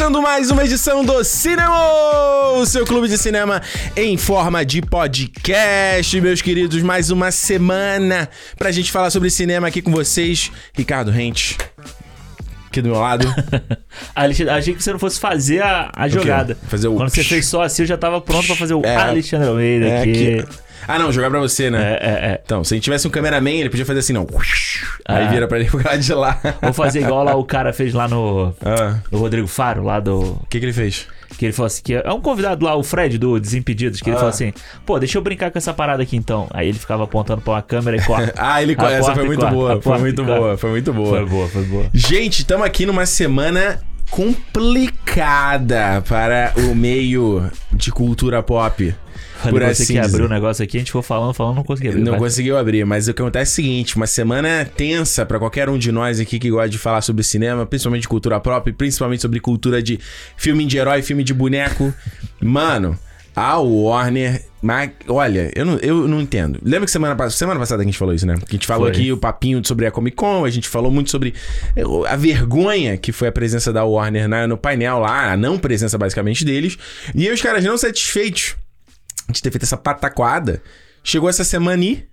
Começando mais uma edição do Cinema, o seu clube de cinema em forma de podcast, meus queridos. Mais uma semana pra gente falar sobre cinema aqui com vocês. Ricardo Rente, aqui do meu lado. Alexandre, achei que você não fosse fazer a, a jogada. Fazer o- Quando você fez só assim, eu já tava pronto pra fazer o É. Alexandre Almeida É, aqui. aqui. Ah, não, jogar pra você, né? É, é, é. Então, se a gente tivesse um cameraman, ele podia fazer assim, não. Aí Ah. vira pra ele pro lado de lá. Vou fazer igual lá o cara fez lá no, Ah, no Rodrigo Faro, lá do. o que que ele fez? Que ele falou assim: que é um convidado lá, o Fred do Desimpedidos, que ele Ah. falou assim: pô, deixa eu brincar com essa parada aqui então. Aí ele ficava apontando pra uma câmera e corta. Ah, ele... A essa foi muito corta, boa, foi muito corta. boa, foi muito boa. Foi boa, foi boa. Gente, estamos aqui numa semana complicada para o meio de cultura pop. Falei Por assim que abriu dizer. o negócio aqui, a gente foi falando, falando, não consegui abrir. Não Vai. conseguiu abrir, mas o que acontece é o seguinte: uma semana tensa pra qualquer um de nós aqui que gosta de falar sobre cinema, principalmente de cultura própria, principalmente sobre cultura de filme de herói, filme de boneco. Mano, a Warner. Mas, olha, eu não, eu não entendo. Lembra que semana, semana passada que a gente falou isso, né? Que a gente falou Foi. aqui o papinho sobre a Comic Con, a gente falou muito sobre eh, a vergonha que foi a presença da Warner na- no painel lá, a não presença basicamente deles. E aí os caras não satisfeitos de ter feito essa pataquada, chegou essa semana e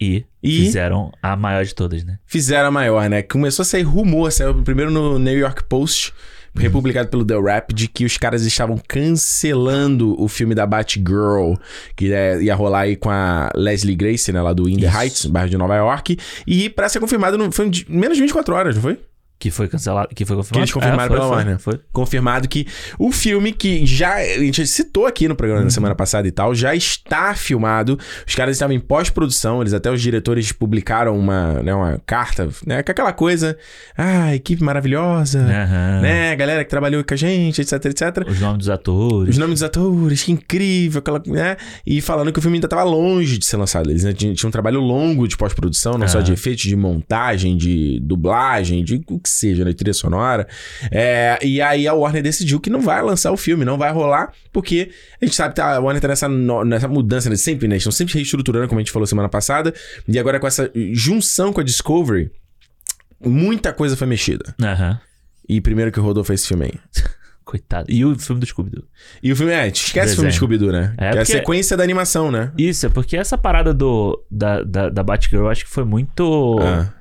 E, E? fizeram a maior de todas, né? fizeram a maior, né? Começou a sair rumor, saiu primeiro no New York Post, republicado pelo The Rap, de que os caras estavam cancelando o filme da Batgirl, que é- ia rolar aí com a Leslie Grace, né? Lá do In the Isso. Heights, bairro de Nova York. E pra ser confirmado, no, foi menos de 24 horas, não foi? Que foi cancelado. Que foi confirmado. Que eles confirmaram É, foi, pela foi, Warner. Foi. confirmado que o filme que já a gente citou aqui no programa na semana passada e tal, já está filmado. Os caras estavam em pós-produção, eles até os diretores publicaram uma, né, uma carta, né, com aquela coisa, ah, equipe maravilhosa, Aham. né, galera que trabalhou com a gente, etc, etc. Os nomes dos atores. Os nomes dos atores, que incrível, aquela, né? E falando que o filme ainda estava longe de ser lançado. Eles ainda tinham, um trabalho longo de pós-produção, não só Ah. de efeitos, de montagem, de dublagem, de o que seja, né? Trilha sonora. É, e aí a Warner decidiu que não vai lançar o filme, não vai rolar, porque a gente sabe que a Warner tá nessa, no- nessa mudança, né? Sempre, né? Estão sempre reestruturando, como a gente falou semana passada. E agora com essa junção com a Discovery, muita coisa foi mexida. Aham. E primeiro que rodou foi esse filme aí. Coitado. E o filme do Scooby-Doo? E o filme, é, esquece o filme Desenho. Scooby-Doo, né? É, que é a porque- sequência da animação, né? Isso, é porque essa parada do, da, da, da Batgirl, eu acho que foi muito. Ah,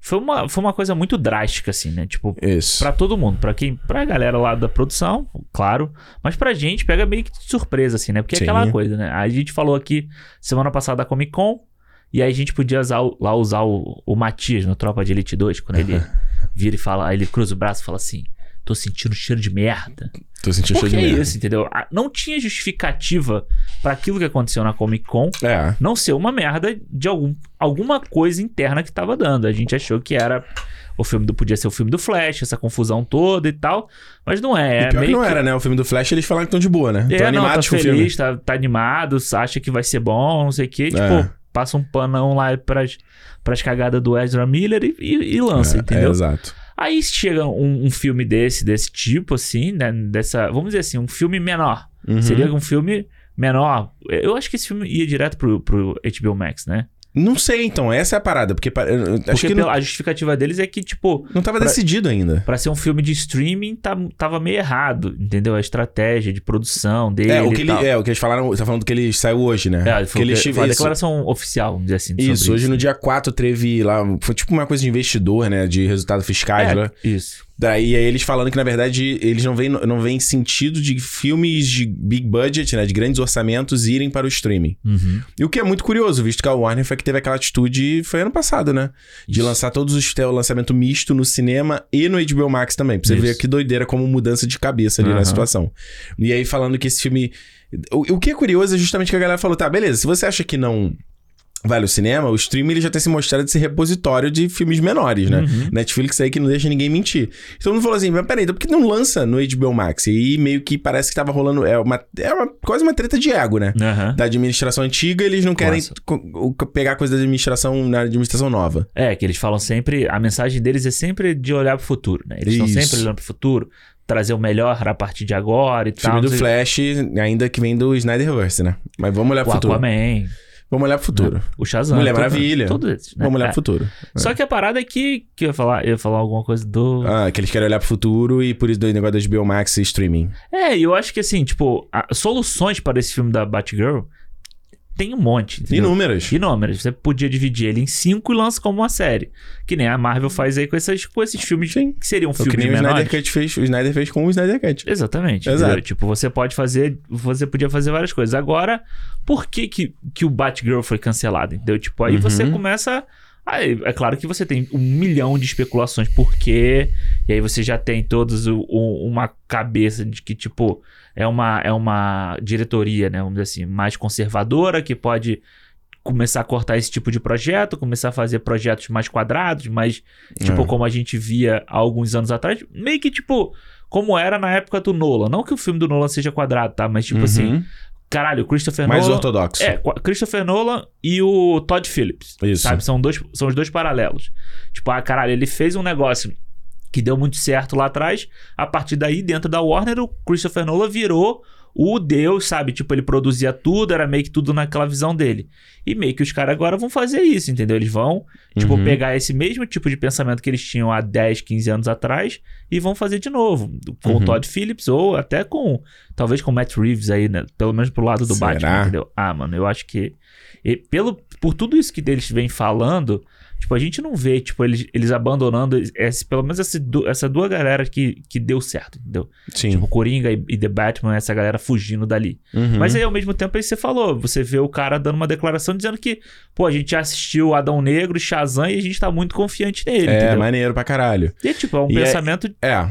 Foi, uma, foi uma coisa muito drástica, assim, né? Tipo, pra todo mundo. Pra quem. Pra galera lá da produção, claro. Mas pra gente pega meio que de surpresa, assim, né? Porque Sim. é aquela coisa, né? A gente falou aqui semana passada da Comic Con. E aí a gente podia usar, lá usar o, o Matias no Tropa de Elite 2, quando ele vira e fala, aí ele cruza o braço e fala assim: tô sentindo cheiro de merda. Tô sentindo Porque cheio é de merda. isso, entendeu? Ah, Não tinha justificativa pra aquilo que aconteceu na Comic Con É. não ser uma merda de algum, alguma coisa interna que tava dando. A gente achou que era o filme do podia ser o filme do Flash, essa confusão toda e tal, mas não é. e é pior que não era, né? O filme do Flash, eles falaram que estão de boa, né? É, não, tá animados com o filme. feliz, tá, tá animado, acha que vai ser bom, não sei o quê. Tipo, É. passa um panão lá pras, pras cagadas do Ezra Miller e, e- e lança, É, entendeu? É, exato. Aí chega um, um filme desse, desse tipo, assim, né? Dessa, vamos dizer assim, um filme menor. Uhum. Seria um filme menor. Eu acho que esse filme ia direto pro, pro HBO Max, né? Não sei, então. Essa é a parada. Porque Porque que não, a justificativa deles é que, tipo, não tava pra- decidido ainda. pra ser um filme de streaming, tá, tava meio errado, entendeu? A estratégia de produção dele. É o, que ele, é, o que eles falaram. Você tá falando que ele saiu hoje, né? É, que foi, eles foi tiveram a declaração oficial, vamos dizer assim. Isso, hoje no dia 4 teve lá. Foi tipo uma coisa de investidor, né? De resultados fiscais É, lá. Isso. Daí aí eles falando que, na verdade, eles não veem, não veem sentido de filmes de big budget, né? De grandes orçamentos irem para o streaming. Uhum. E o que é muito curioso, visto que a Warner foi que teve aquela atitude, foi ano passado, né? De Isso. lançar todos os ter o lançamento misto no cinema e no HBO Max também. Pra você Isso. ver que doideira como mudança de cabeça ali na Aham. situação. E aí falando que esse filme. O, o que é curioso é justamente que a galera falou: tá, beleza, se você acha que não. Vale o cinema, o streaming ele já tem se mostrado esse repositório de filmes menores, né? Uhum. Netflix aí que não deixa ninguém mentir. Então mundo falou assim, mas peraí, então por que não lança no HBO Max? E meio que parece que tava rolando. É, uma, é uma, quase uma treta de ego, né? Aham. da administração antiga, eles não querem pegar coisa da administração na administração nova. É, que eles falam sempre, a mensagem deles é sempre de olhar pro futuro, né? Eles estão sempre olhando pro futuro, trazer o melhor a partir de agora e O filme tal. do não sei- Flash, ainda que vem do Snyderverse, né? Mas vamos olhar pro O futuro. Aquaman. Vamos olhar pro futuro. O Shazam. Mulher todo- Maravilha. Todos esses, né? Vamos olhar É. pro futuro. Só que a parada é que, que eu ia falar, eu ia falar alguma coisa do. Ah, que eles querem olhar pro futuro e por isso do negócio das Biomax e streaming. É, eu acho que assim, tipo, a- soluções para esse filme da Batgirl tem um monte. entendeu? Inúmeras. Inúmeras. Você podia dividir ele em cinco e lança como uma série. Que nem a Marvel faz aí com, essas, com esses filmes Sim. que seriam É o filmes que nem o menores. Snyder Cut fez, o Snyder fez com o Snyder Cut. Exatamente. Exato. entendeu? Tipo, você pode fazer. Você podia fazer várias coisas. Agora, por que, que, que o Batgirl foi cancelado? Entendeu? Tipo, aí você Uhum. começa. Aí, é claro que você tem um milhão de especulações por quê. E aí você já tem todos o- o- uma cabeça de que, tipo, é uma, é uma diretoria, né? Vamos dizer assim, mais conservadora, que pode começar a cortar esse tipo de projeto, começar a fazer projetos mais quadrados, mais, tipo, É. como a gente via há alguns anos atrás. Meio que, tipo, como era na época do Nolan. Não que o filme do Nolan seja quadrado, tá? Mas, tipo assim, Uhum. caralho, o Christopher Mais Nolan... ortodoxo. É, Christopher Nolan e o Todd Phillips. Isso. Sabe? São, dois, são os dois paralelos. Tipo, ah, caralho, ele fez um negócio que deu muito certo lá atrás. A partir daí, dentro da Warner, o Christopher Nolan virou o Deus, sabe? Tipo, ele produzia tudo, era meio que tudo naquela visão dele. E meio que os caras agora vão fazer isso, entendeu? Eles vão, tipo, Uhum. pegar esse mesmo tipo de pensamento que eles tinham há 10, 15 anos atrás e vão fazer de novo. Com Uhum. o Todd Phillips ou até com, talvez com o Matt Reeves aí, né? Pelo menos pro lado do Será? Batman, entendeu? Ah, mano, eu acho que e pelo, por tudo isso que eles vêm falando, tipo, a gente não vê, tipo, eles, eles abandonando esse, pelo menos esse, essa duas galera que, que deu certo, entendeu? Sim. Tipo, Coringa e, e The Batman, essa galera fugindo dali. Uhum. Mas aí, ao mesmo tempo, aí você falou, você vê o cara dando uma declaração dizendo que, pô, a gente já assistiu Adão Negro, Shazam e a gente tá muito confiante nele, É, entendeu? maneiro pra caralho. E, tipo, é um E é- pensamento... É. É,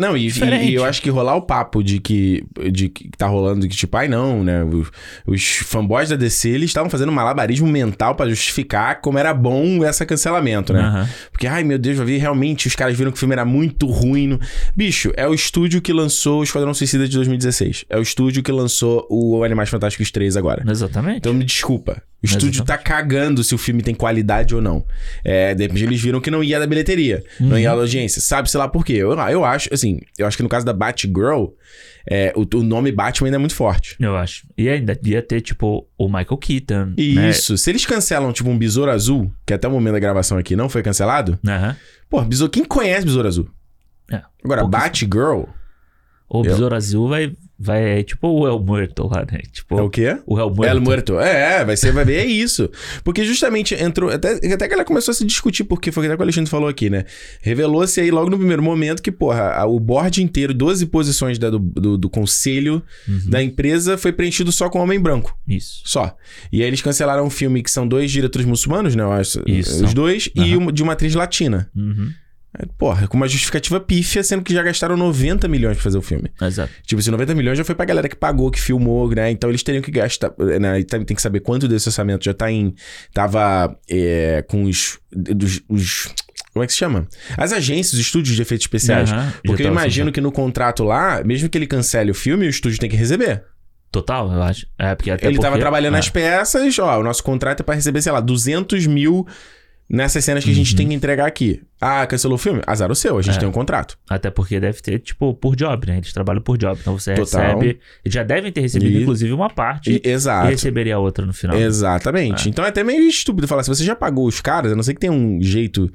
não, e, e- e eu acho que rolar o papo de que, de que tá rolando que, tipo, ai não, né? Os, os fanboys da DC, eles estavam fazendo um malabarismo mental pra justificar como era bom esse cancelamento, né? Aham. Porque, ai meu Deus, vai ver, realmente os caras viram que o filme era muito ruim. no- Bicho, é o estúdio que lançou o Esquadrão Suicida de 2016. É o estúdio que lançou o Animais Fantásticos 3 agora. Exatamente. Então me desculpa. O estúdio Exatamente. tá cagando se o filme tem qualidade ou não. É, de repente eles viram que não ia da bilheteria, não Uhum. ia da audiência. Sabe-se lá por quê? Eu, eu acho, assim, eu acho que no caso da Batgirl, é, o, o nome Batman ainda é muito forte. Eu acho. E ainda ia ter, tipo, o Michael Keaton, né? Isso. Se eles cancelam, tipo, um Besouro Azul, que até o momento da gravação aqui não foi cancelado, Aham. pô, Besouro, quem conhece Besouro Azul? É. Agora, Batgirl O Besouro Azul vai, vai, é tipo o El Muerto lá, né? Tipo, é o quê? o El Muerto. El Muerto. É, vai ser, vai ver, é isso. Porque justamente entrou. Até, até que ela começou a se discutir, porque foi até que o Alexandre falou aqui, né? Revelou-se aí logo no primeiro momento que, porra, a- o board inteiro, 12 posições da- do, do, do conselho Uhum. da empresa foi preenchido só com homem branco. Isso. Só. E aí eles cancelaram um filme que são dois diretores muçulmanos, né? Eu acho, Isso. Os dois, e Aham. uma, de uma atriz latina. Uhum. Porra, com uma justificativa pífia, sendo que já gastaram 90 milhões pra fazer o filme. Exato. Tipo, esses 90 milhões já foi pra galera que pagou, que filmou, né? Então eles teriam que gastar, né? E tem que saber quanto desse orçamento já tá em. Tava é, com os, dos- os. Como é que se chama? As agências, os estúdios de efeitos especiais. Já Porque eu tava imagino que no contrato lá, mesmo que ele cancele o filme, o estúdio tem que receber. Total, eu acho. É, porque até ele tava porque- trabalhando é. as peças, ó, o nosso contrato é pra receber, sei lá, 200 mil nessas cenas que a gente Uhum. tem que entregar aqui. Ah, cancelou o filme? Azar o seu, a gente É. tem um contrato. Até porque deve ter, tipo, por job, né? Eles trabalham por job. Então você Total. recebe. Eles já devem ter recebido, E- inclusive, uma parte E- e, exato. receberia a outra no final. Exatamente. Então é até meio estúpido falar, se você já pagou os caras, a não ser que tenha um jeito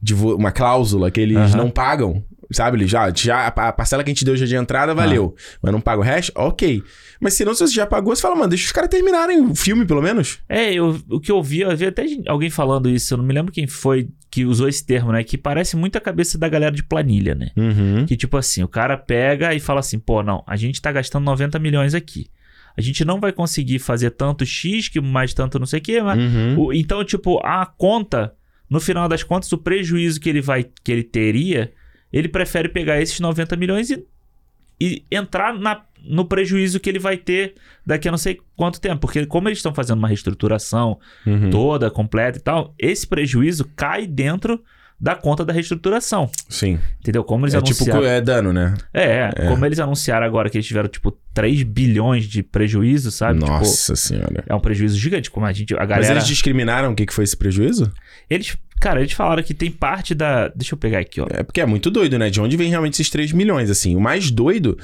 de vo- uma cláusula que eles Aham. não pagam, sabe? Eles já, já a parcela que a gente deu já de entrada valeu, mas não paga o resto, ok. Mas se não, se você já pagou, você fala, mano, deixa os caras terminarem o filme, pelo menos. É, eu, o que eu vi, eu vi até alguém falando isso, eu não me lembro quem foi que usou esse termo, né? Que parece muito a cabeça da galera de planilha, né? Uhum. Que tipo assim, o cara pega e fala assim, pô, não, a gente tá gastando 90 milhões aqui. A gente não vai conseguir fazer tanto X, que mais tanto não sei o quê, mas... Uhum. o- então, tipo, a conta, no final das contas, o prejuízo que ele vai, que ele teria, ele prefere pegar esses 90 milhões e, e entrar na, no prejuízo que ele vai ter daqui a não sei quanto tempo. Porque como eles estão fazendo uma reestruturação Uhum. toda, completa e tal, esse prejuízo cai dentro da conta da reestruturação. Sim. Entendeu? Como eles É tipo, anunciaram. é dano, né? É, como eles anunciaram agora que eles tiveram, tipo, 3 bilhões de prejuízo, sabe? Tipo, Nossa senhora. é um prejuízo gigante. Como a gente. A Mas galera. eles discriminaram o que, que foi esse prejuízo? Eles Cara, eles falaram que tem parte da. Deixa eu pegar aqui, ó. É porque é muito doido, né? De onde vem realmente esses 3 milhões, assim. O mais doido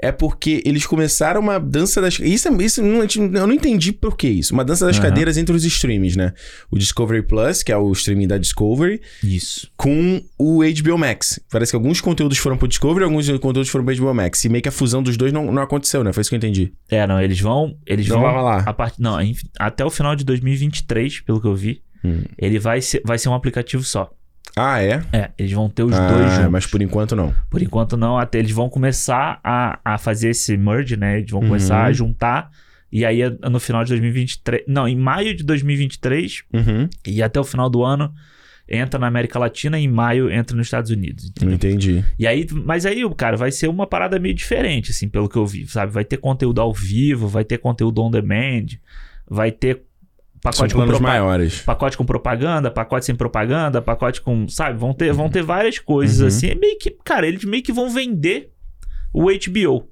é porque eles começaram uma dança das... Isso, é- isso não, eu não entendi por que isso. Uma dança das Aham. cadeiras entre os streams, né? O Discovery Plus, que é o streaming da Discovery, Isso. com o HBO Max. Parece que alguns conteúdos foram pro Discovery, alguns conteúdos foram pro HBO Max. E meio que a fusão dos dois não, não aconteceu, né? Foi isso que eu entendi. É, não, eles vão. Eles Não vão. rolar. A part... Não, até o final de 2023, pelo que eu vi, Hum. ele vai ser, vai ser um aplicativo só. Ah, é? É, eles vão ter os ah, dois juntos. mas por enquanto não. Por enquanto não, até eles vão começar a, a fazer esse merge, né? Eles vão começar Uhum. a juntar. E aí, no final de 2023. Não, em maio de 2023 Uhum. e até o final do ano, entra na América Latina e em maio entra nos Estados Unidos. Entendeu? entendi. E aí, mas aí, cara, vai ser uma parada meio diferente, assim, pelo que eu vi, sabe? Vai ter conteúdo ao vivo, vai ter conteúdo on demand, vai ter pacote com, planos propa- maiores. pacote com propaganda, pacote sem propaganda, pacote com, sabe? Vão ter, vão ter várias coisas Uhum. assim. É meio que, cara, eles meio que vão vender o HBO.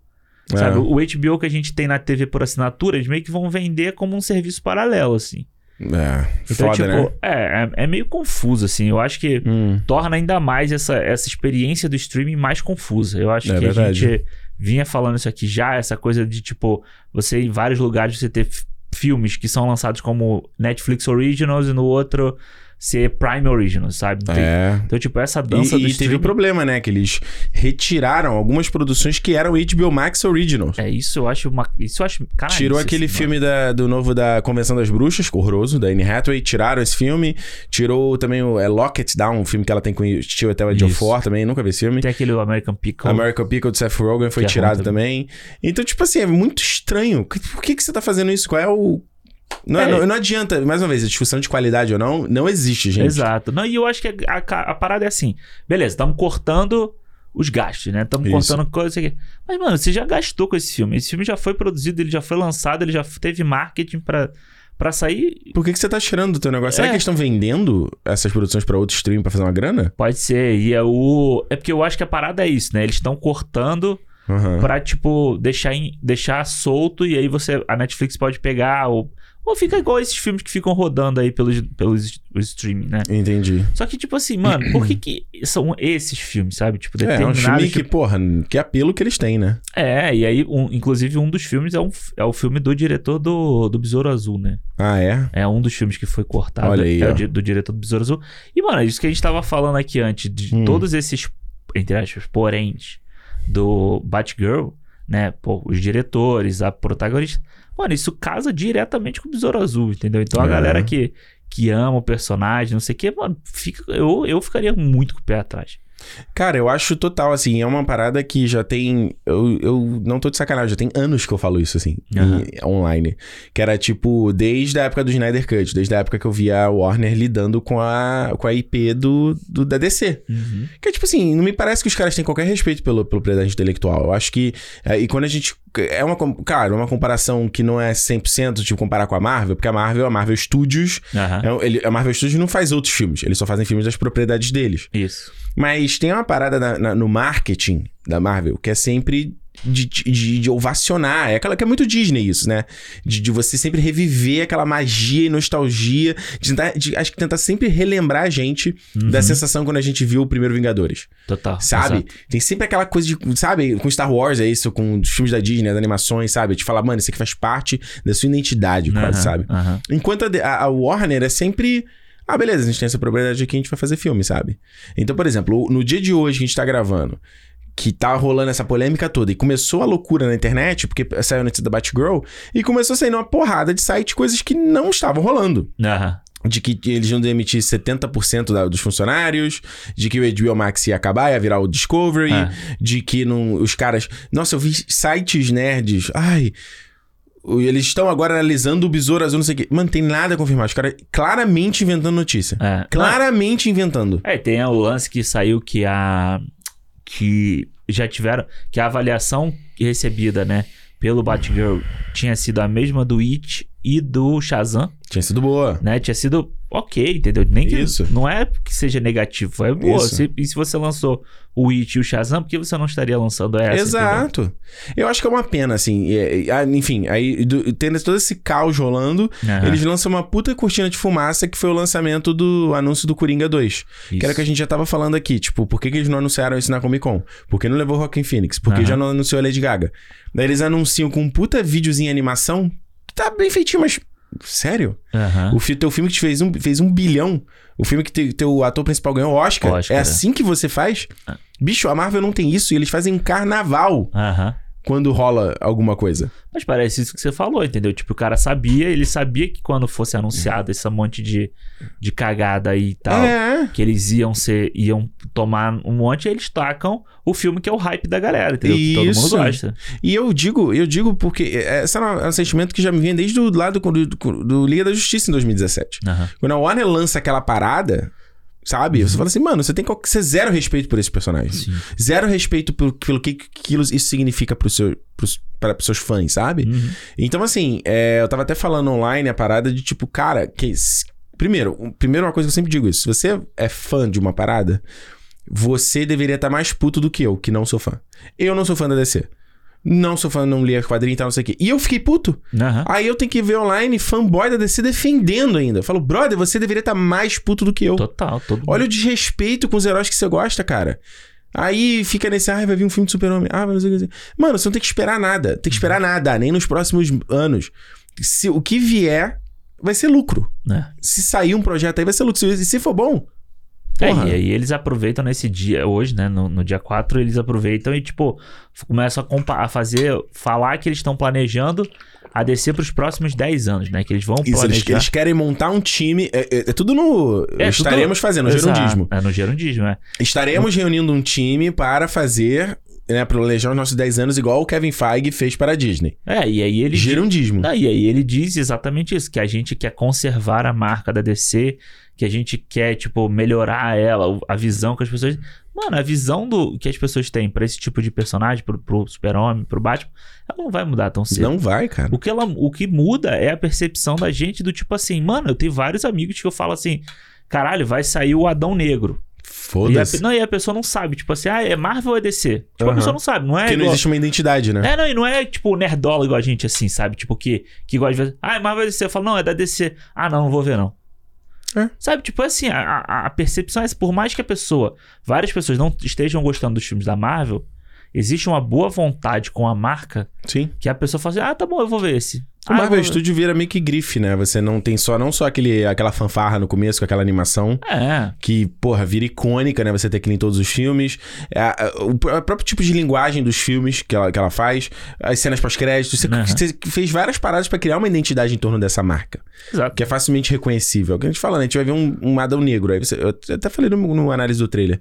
Sabe? É. O HBO que a gente tem na TV por assinatura, eles meio que vão vender como um serviço paralelo, assim. É, Então, foda, tipo, né? é, é, é meio confuso, assim. Eu acho que Hum. torna ainda mais essa, essa experiência do streaming mais confusa. Eu acho É que a verdade. gente vinha falando isso aqui já, essa coisa de, tipo, você em vários lugares você ter filmes que são lançados como Netflix Originals e no outro ser Prime Originals, sabe? É. Então, tipo, essa dança E, do e teve o problema, né? Que eles retiraram algumas produções que eram HBO Max Originals. É, isso eu acho uma... Isso eu acho... Caralho, Tirou aquele assim, filme da- do novo da Convenção das Bruxas, horroroso, da Anne Hathaway. Tiraram esse filme. Tirou também o é, Locket Down, um filme que ela tem com o Tio até o. Joe também. Nunca vi esse filme. Tem aquele American Pickle. American Pickle de Seth Rogen foi é tirado ruim também. Então, tipo assim, é muito estranho. Por que, que você tá fazendo isso? Qual é o. Não, É. não, não adianta, mais uma vez, a discussão de qualidade ou não, não existe, gente. Exato. Não, e eu acho que a, a- a parada é assim. Beleza, estamos cortando os gastos, né? Estamos cortando coisas aqui. Mas, mano, você já gastou com esse filme. Esse filme já foi produzido, ele já foi lançado, ele já teve marketing pra, pra sair. Por que, que você tá tirando do teu negócio? Será É. que eles estão vendendo essas produções pra outro stream pra fazer uma grana? Pode ser. E é o. É porque eu acho que a parada é isso, né? Eles estão cortando Aham. pra, tipo, deixar, em- deixar solto e aí você. A Netflix pode pegar. Ou, ou fica igual esses filmes que ficam rodando aí pelos, pelos os streaming, né? Entendi. Só que, tipo assim, mano, por que, que são esses filmes, sabe? Tipo, É, é um determinados. filme que, tipo- porra, que apelo que eles têm, né? É, e aí, um- inclusive, um dos filmes é, um, é o filme do diretor do, do Besouro Azul, né? Ah, é? É um dos filmes que foi cortado. Olha aí, é ó. do diretor do Besouro Azul. E, mano, é isso que a gente tava falando aqui antes, de Hum. todos esses, entre aspas, poréns do Batgirl, né? Pô, os diretores, a protagonista. Mano, isso casa diretamente com o Besouro Azul, entendeu? Então a É. galera que, que ama o personagem, não sei o quê, mano, fica, eu, eu ficaria muito com o pé atrás. Cara, eu acho total, assim, é uma parada que já tem. Eu, eu não tô de sacanagem, já tem anos que eu falo isso, assim, em- online. Que era tipo, desde a época do Snyder Cut, desde a época que eu via a Warner lidando com a, com a IP do, do, da DC. Uhum. Que é tipo assim, não me parece que os caras têm qualquer respeito pelo propriedade intelectual. Eu acho que. é, e quando a gente. É uma. é uma comparação que não é 100%, tipo, comparar com a Marvel, porque a Marvel, a Marvel Studios. Aham. é ele- a Marvel Studios não faz outros filmes, eles só fazem filmes das propriedades deles. Isso. Mas tem uma parada na- na- no marketing da Marvel que é sempre de, de, de ovacionar. É aquela que é muito Disney isso, né? De, de você sempre reviver aquela magia e nostalgia. De tentar, de- acho que tentar sempre relembrar a gente da sensação quando a gente viu o primeiro Vingadores. Total. Sabe? Uhum. exato. Tem sempre aquela coisa de, sabe? Com Star Wars é isso, com os filmes da Disney, as animações, sabe? De falar, mano, isso aqui faz parte da sua identidade, quase, Aham, sabe? aham. Enquanto a- a Warner é sempre. Ah, beleza, a gente tem essa propriedade aqui, a gente vai fazer filme, sabe? Então, por exemplo, no dia de hoje que a gente tá gravando, que tá rolando essa polêmica toda, e começou a loucura na internet, porque saiu a notícia da Batgirl, e começou a sair uma porrada de site coisas que não estavam rolando. Aham. De que eles iam demitir 70% da- dos funcionários, de que o HBO Max ia acabar, ia virar o Discovery, É. de que não, os caras. Nossa, eu vi sites nerds. Ai. Eles estão agora analisando o besouro azul, não sei o quê. Mano, tem nada confirmado. Os caras claramente inventando notícia. É. Claramente inventando. É, tem o lance que saiu que a. que já tiveram. que a avaliação recebida, né, pelo Batgirl tinha sido a mesma do It e do Shazam, Tinha sido boa. né? Tinha sido ok, entendeu? Nem que, Isso. Não é que seja negativo, é boa. Se- e se você lançou o It e o Shazam, por que você não estaria lançando essa? entendeu? Exato. Eu acho que é uma pena, assim. ah, enfim, aí do- tendo todo esse caos rolando, Aham. eles lançam uma puta cortina de fumaça que foi o lançamento do anúncio do Coringa 2. Que era o Isso. que a gente já tava falando aqui. Tipo, por que, que eles não anunciaram isso na Comic Con? Por que não levou Rockin' Phoenix? Por que Aham. já não anunciou a Lady Gaga? Daí eles anunciam com um puta videozinho animação que tá bem feitinho, mas. Sério? Aham. O fi- teu filme que te fez um, fez um bilhão. O filme que te- teu ator principal ganhou o Oscar. Oscar, é é. assim que você faz? Ah. Bicho, a Marvel não tem isso e eles fazem um carnaval Aham. Quando rola alguma coisa. Mas parece isso que você falou, entendeu? Tipo, o cara sabia, ele sabia que quando fosse anunciado esse monte de, de cagada aí e tal, É. que eles iam ser, iam tomar um monte, eles tacam o filme que é o hype da galera, entendeu? Que todo Isso. mundo gosta. E eu digo, eu digo porque esse é um sentimento que já me vem desde o lado do, do, do Liga da Justiça em 2017. Aham. Quando a Warner lança aquela parada, sabe? Você fala assim, mano, você tem que ser zero respeito por esse personagem. Sim. Zero respeito por- pelo que aquilo isso significa pros seu, pros, para seus fãs, sabe? Uhum. Então, assim, é, eu tava até falando online a parada de tipo, cara, que. Primeiro, um- primeiro uma coisa que eu sempre digo isso: se você é fã de uma parada, você deveria estar mais puto do que eu, que não sou fã. Eu não sou fã da DC. Não sou fã, não li a quadrinha e tal, não sei o quê. E eu fiquei puto. Aham. Aí eu tenho que ver online fanboy da DC defendendo ainda. Eu falo, brother, você deveria estar mais puto do que eu. Total, todo mundo. Olha o desrespeito com os heróis que você gosta, cara. Aí fica nesse, ah, vai vir um filme de super-homem. Ah, mas não sei o que. Mano, você não tem que esperar nada. Tem que esperar nada, nem nos próximos anos. Se o que vier, vai ser lucro. né? Se sair um projeto aí, vai ser lucro. Se, se for bom, É, e aí eles aproveitam nesse dia, hoje, né? No, no dia 4, eles aproveitam e, tipo, começam a, a fazer, falar que eles estão planejando a descer pros próximos 10 anos, né? Que eles vão isso, eles, planejar. eles querem montar um time. É, é- é tudo no. É, estaremos tudo- fazendo, no Exato. gerundismo. É, no gerundismo, é. Estaremos reunindo um time para fazer. Né, planejar os nossos 10 anos, igual o Kevin Feige fez para a Disney. É, e aí ele. Gerundismo. Não, e aí ele diz exatamente isso, que a gente quer conservar a marca da DC, que a gente quer, tipo, melhorar ela, a visão que as pessoas... Mano, a visão do que as pessoas têm pra esse tipo de personagem, pro, pro super-homem, pro Batman, ela não vai mudar tão cedo. Não vai, cara. O que, ela, o que muda é a percepção da gente do tipo assim, mano, eu tenho vários amigos que eu falo assim, caralho, vai sair o Adão Negro. A, Foda-se. não, e a pessoa não sabe, tipo assim, ah, é Marvel ou é DC? Tipo, a Aham. pessoa não sabe, não é Porque não igual- existe uma identidade, né? é, não, e não é tipo nerdola igual a gente, assim, sabe? Tipo, que, que gosta de ver. Ah, é Marvel DC. Eu falo, não, é da DC. Ah, não, não vou ver, não. É. Sabe, tipo assim, a, a, a percepção é essa. Por mais que a pessoa, várias pessoas não estejam gostando dos filmes da Marvel, existe uma boa vontade com a marca Sim. que a pessoa fala assim, ah, tá bom, eu vou ver esse. O ah, Marvel vou. Studio vira meio que grife, né? Você não tem só, não só aquele, aquela fanfarra no começo com aquela animação. É, Que, porra, vira icônica, né? Você ter aquilo em todos os filmes. É, o, pr- o próprio tipo de linguagem dos filmes que ela, que ela faz. As cenas pós-créditos. Você, Uhum. você fez várias paradas pra criar uma identidade em torno dessa marca. exato. Que é facilmente reconhecível. É o que a gente fala, né? A gente vai ver um, um Adão Negro. Aí você, eu até falei no, no análise do trailer.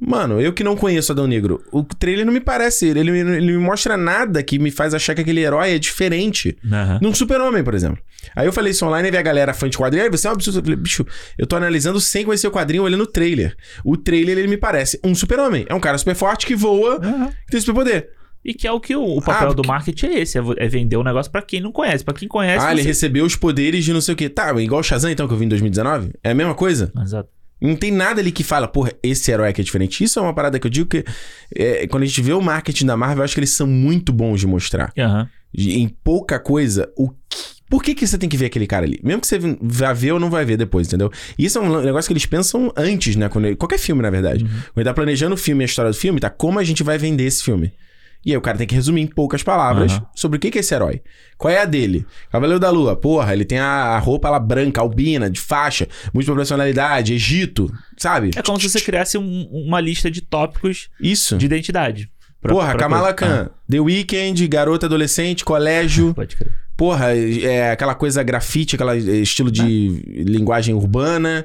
Mano, eu que não conheço Adão Negro, o trailer não me parece. Ele, ele, ele me mostra nada que me faz achar que aquele herói é diferente. Num super-homem, por exemplo. Aí eu falei isso online e vi a galera fã de quadrinho. Aí você é um absurdo. Eu falei, bicho, eu tô analisando sem conhecer o quadrinho olhando o trailer. O trailer, ele me parece um super-homem. É um cara super forte que voa, Aham. que tem superpoder. E que é o que o, o papel Ah, do marketing é esse, é é vender o negócio pra quem não conhece. Pra quem conhece, ah, ele você... recebeu os poderes de não sei o quê. Tá, igual o Shazam, então, que eu vi em 2019? É a mesma coisa? Exato. Não tem nada ali que fala, porra, esse herói aqui é diferente. Isso é uma parada que eu digo que é, quando a gente vê o marketing da Marvel, eu acho que eles são muito bons de mostrar. De- em pouca coisa, o que- por que, que você tem que ver aquele cara ali? Mesmo que você vá ver ou não vai ver depois, entendeu? E isso é um negócio que eles pensam antes, né? Quando qualquer filme, na verdade. Uhum. Quando ele tá planejando o filme e a história do filme, tá como a gente vai vender esse filme. E aí o cara tem que resumir em poucas palavras Aham. sobre o que, é esse herói. Qual é a dele? Cavaleiro da Lua, porra, ele tem a roupa lá branca, albina, de faixa, múltipla personalidade, Egito, sabe? É como se você criasse um- uma lista de tópicos Isso. de identidade. Pra- Porra, pra Kamala. Khan, The Weeknd, garota adolescente, colégio. Ah, pode crer. Porra, é aquela coisa grafite, aquela é, estilo de linguagem urbana.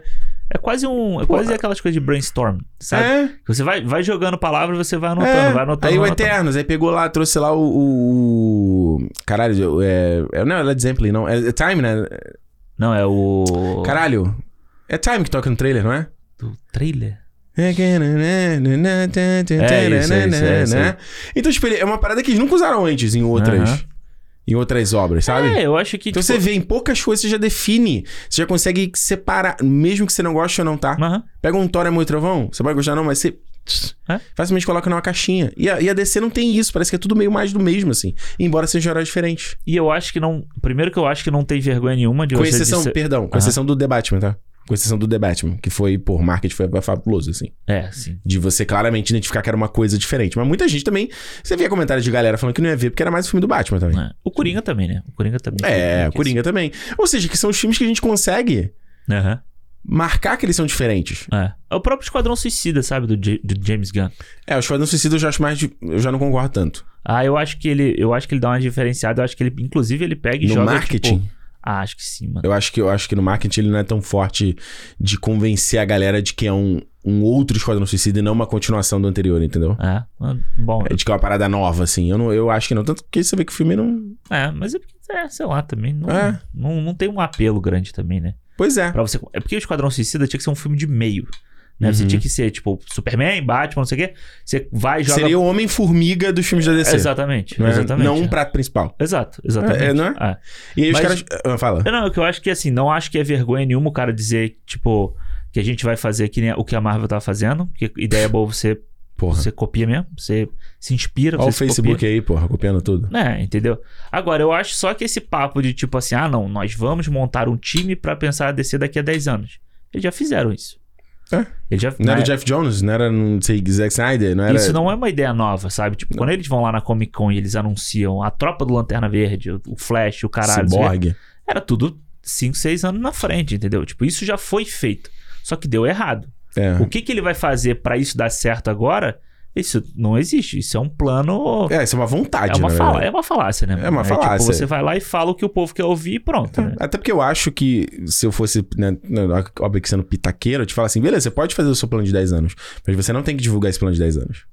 É quase um. É quase aquelas coisas de brainstorm, sabe? É. Você vai, vai jogando palavras, você vai anotando, é. vai anotando. aí o anotando. Eternos, aí pegou lá, trouxe lá o. o- Caralho, é, é. Não é Led Zeppelin, não. É, é Time, né? Não, é o. Caralho. É Time que toca no trailer, não é? Do trailer? É isso, é isso, é isso aí. Então, tipo, é uma parada que eles nunca usaram antes em outras. Em outras obras, sabe? É, eu acho que. Então tipo, você vê em poucas coisas, você já define. Você já consegue separar, mesmo que você não goste ou não, tá? aham. Pega um Thor, Amor e Trovão, você pode gostar não, mas você... É? Facilmente coloca numa caixinha. E a, e a DC não tem isso, parece que é tudo meio mais do mesmo, assim. Embora sejam heróis diferentes. E eu acho que não. Primeiro que eu acho que não tem vergonha nenhuma de Com você exceção, dizer- perdão, com Aham. exceção do The Batman, tá? Com exceção do The Batman, que foi, por marketing, foi fabuloso, assim. É, sim. De você claramente identificar que era uma coisa diferente. Mas muita gente também. Você via comentários de galera falando que não ia ver porque era mais o filme do Batman também. É. O Coringa também, né? O Coringa também. É, o Coringa também. Ou seja, que são os filmes que a gente consegue Aham. marcar que eles são diferentes. É. É o próprio Esquadrão Suicida, sabe? Do, J- do James Gunn. É, o Esquadrão Suicida eu já acho mais. de- Eu já não concordo tanto. Ah, eu acho que ele. Eu acho que ele dá uma diferenciada. Eu acho que ele, inclusive, ele pega e no joga. marketing, Tipo... Ah, acho que sim, mano. eu acho que eu acho que no marketing ele não é tão forte de convencer a galera de que é um, um outro Esquadrão Suicida e não uma continuação do anterior, entendeu? É. Bom. É de que é uma parada nova, assim. Eu, não, eu acho que não. Tanto que você vê que o filme não. É, mas é porque, é, sei lá, também. Não, É. não, não tem um apelo grande também, né? Pois é. Pra você, é porque o Esquadrão Suicida tinha que ser um filme de meio. Né? Você Uhum. tinha que ser, tipo, Superman, Batman, não sei o quê. Você vai e joga. Seria o Homem-Formiga dos filmes da DC. Exatamente, Não, é- exatamente. não um prato principal. Exato, exatamente. É, não é? É. E aí os Mas- caras. Ah, fala. Não, é que eu acho que assim, não acho que é vergonha nenhuma o cara dizer, tipo, que a gente vai fazer que nem o que a Marvel tá fazendo. Porque ideia boa você, Porra. você copia mesmo, você se inspira, Olha o você Facebook copia. aí, porra, copiando tudo. É, entendeu? Agora, eu acho só que esse papo de tipo assim, ah, não, nós vamos montar um time pra pensar a DC daqui a 10 anos. Eles já fizeram isso. É. Eles já, Não era o Jeff Jones, não era, não sei, Zack Snyder, não era. Isso não é uma ideia nova, sabe? Tipo, quando eles vão lá na Comic Con e eles anunciam a tropa do Lanterna Verde, o Flash, o caralho, não Cyborg. era tudo 5, 6 anos na frente, entendeu? Tipo, isso já foi feito. Só que deu errado. É. O que, que ele vai fazer pra isso dar certo agora? Isso não existe. Isso é um plano. É, isso é uma vontade, É uma, fala, é uma falácia, né? É uma Tipo, falácia. você vai lá e fala o que o povo quer ouvir e pronto. né? Até porque eu acho que se eu fosse, né, né, óbvio que sendo pitaqueiro, eu te falo assim, beleza, você pode fazer o seu plano de 10 anos, mas você não tem que divulgar esse plano de 10 anos.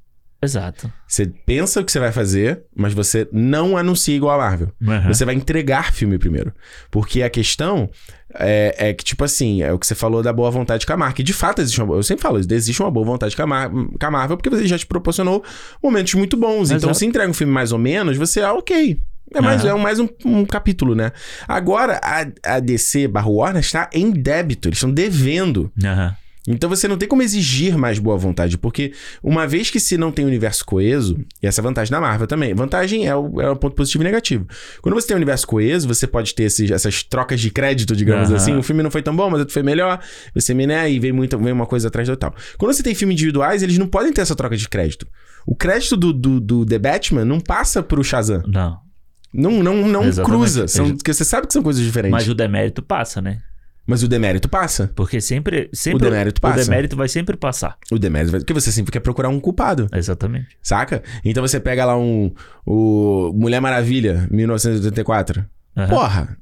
Exato. Você pensa o que você vai fazer, mas você não anuncia igual a Marvel. Uhum. Você vai entregar filme primeiro. Porque a questão é, é que, tipo assim, é o que você falou da boa vontade com a marca. E de fato, existe uma, eu sempre falo, existe uma boa vontade com a, Mar- com a Marvel, porque você já te proporcionou momentos muito bons. Então, Exato. se entrega um filme mais ou menos, você, ah, ok. É mais, Aham. é mais um, um capítulo, né? Agora, a, a DC barra Warner está em débito, eles estão devendo. Aham. Então você não tem como exigir mais boa vontade, porque uma vez que se não tem universo coeso, e essa é a vantagem da Marvel também, vantagem é o, é o ponto positivo e negativo. Quando você tem um universo coeso, você pode ter esses- essas trocas de crédito, digamos Aham. assim. O filme não foi tão bom, mas outro foi melhor. Você me né, e vem, muita, vem uma coisa atrás da tal. Quando você tem filmes individuais, eles não podem ter essa troca de crédito. O crédito do, do, do The Batman não passa pro Shazam. Não. Não, não, não Exatamente. cruza. São, porque você sabe que são coisas diferentes. Mas, o demérito passa, né? O demérito passa. Porque sempre. sempre O demérito passa. O demérito vai sempre passar. O demérito vai. Porque você sempre quer procurar um culpado. Exatamente. Saca? Então você pega lá um. O Mulher Maravilha, 1984. Aham. Porra!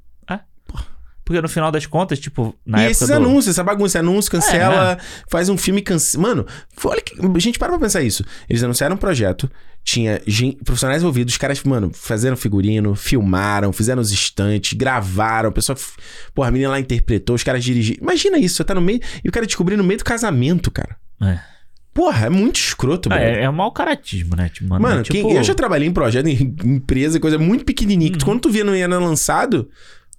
Porque no final das contas, tipo, na e época esses do... anúncios, essa bagunça, anúncio, cancela, faz um filme cancela. Mano, olha que. Gente, para pra pensar isso. Eles anunciaram um projeto, tinha gen- profissionais envolvidos, os caras, mano, fizeram figurino, filmaram, fizeram os estantes, gravaram, a pessoa. f- Porra, a menina lá interpretou, os caras dirigiram. Imagina isso, você tá no meio. E o cara descobrir no meio do casamento, cara. É. Porra, é muito escroto, Ah, mano. é, é mau caratismo, né? Tipo, mano, Mano, é tipo... quem- eu já trabalhei em projeto, em empresa, coisa muito pequenininha. que tu- Quando tu via não ia lançado,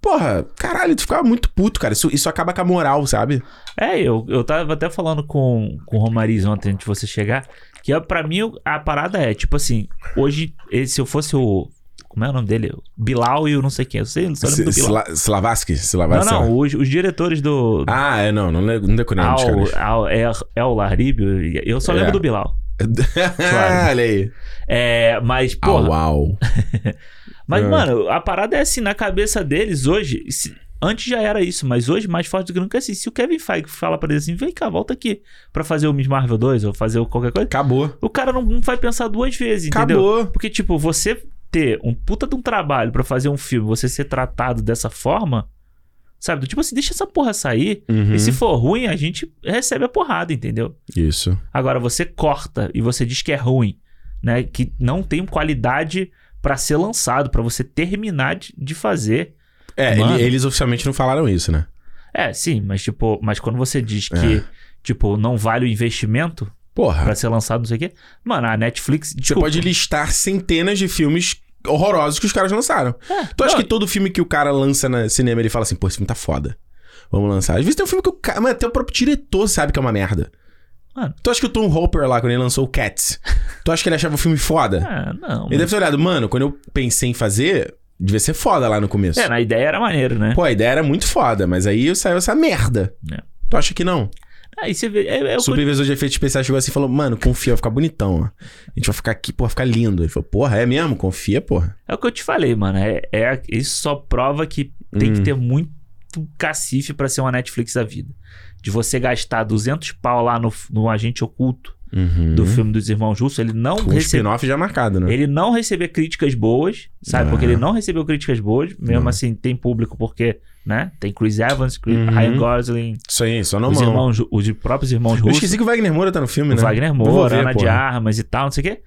porra, caralho, tu ficava muito puto, cara. Isso, isso acaba com a moral, sabe? É, eu, eu tava até falando com, com o Romariz ontem, antes de você chegar, que é, pra mim o- a parada é, tipo assim, hoje, eh, se eu fosse o... Como é o nome dele? O Bilal e o não sei quem. Eu sei, só lembro do Bilal. Sla- Slavaski? Não, Slavaski? não, os, os diretores do... Ah, é, não, não, não decorei os Al, caras. Al, é, é o Laribio, eu só É. lembro do Bilal. Olha aí. É, mas, porra, Au, au. Mas, É. mano, a parada é assim, na cabeça deles hoje. se- antes já era isso, mas hoje mais forte do que nunca é assim. Se o Kevin Feige fala pra ele assim, vem cá, volta aqui pra fazer o Miss Marvel 2 ou fazer qualquer coisa, Acabou. o cara não, não vai pensar duas vezes, entendeu? Acabou. Porque, tipo, você ter um puta de um trabalho pra fazer um filme, você ser tratado dessa forma, sabe? Tipo assim, deixa essa porra sair. Uhum. E se for ruim, a gente recebe a porrada, entendeu? Isso. Agora, você corta e você diz que é ruim, né? Que não tem qualidade pra ser lançado, pra você terminar de, de fazer. É, Mano. ele- eles oficialmente não falaram isso, né? É, sim, mas tipo, mas quando você diz que, É. tipo, não vale o investimento Porra. pra ser lançado, não sei o quê. Mano, a Netflix. Você desculpa, pode listar centenas de filmes horrorosos que os caras lançaram. É, Tu acha não, que todo filme que o cara lança no cinema, ele fala assim, pô, esse filme tá foda. Vamos lançar. Às vezes tem um filme que o cara. Mas até o próprio diretor sabe que é uma merda. Mano. Tu acha que o Tom Hopper lá, quando ele lançou o Cats, tu acha que ele achava o filme foda? Ah, não. Ele deve ter olhado, mano, quando eu pensei em fazer, devia ser foda lá no começo. É, na ideia era maneiro, né? Pô, a ideia era muito foda, mas aí saiu essa merda. É. Tu acha que não? Aí você vê. É, é O supervisor de efeitos especiais chegou assim e falou, mano, confia, vai ficar bonitão, ó. A gente vai ficar aqui, pô, vai ficar lindo. Ele falou, porra, é mesmo? Confia, porra. É o que eu te falei, mano. É, é- isso só prova que tem Hum. que ter muito cacife pra ser uma Netflix da vida. De você gastar 200 pau lá no, no agente oculto Uhum. do filme dos Irmãos Russo, ele não o recebeu. spin-off já marcado, né? Ele não receber críticas boas, sabe? Ah. Porque ele não recebeu críticas boas. Mesmo Não. assim, tem público porque, né? Tem Chris Evans, Chris, Uhum. Ryan Gosling, Isso aí, só não os, mão. irmãos, os próprios irmãos Eu russos. esqueci que o Wagner Moura tá no filme, né? Wagner Eu vou Moura, ver, Ana de porra. Armas e tal, não sei o quê.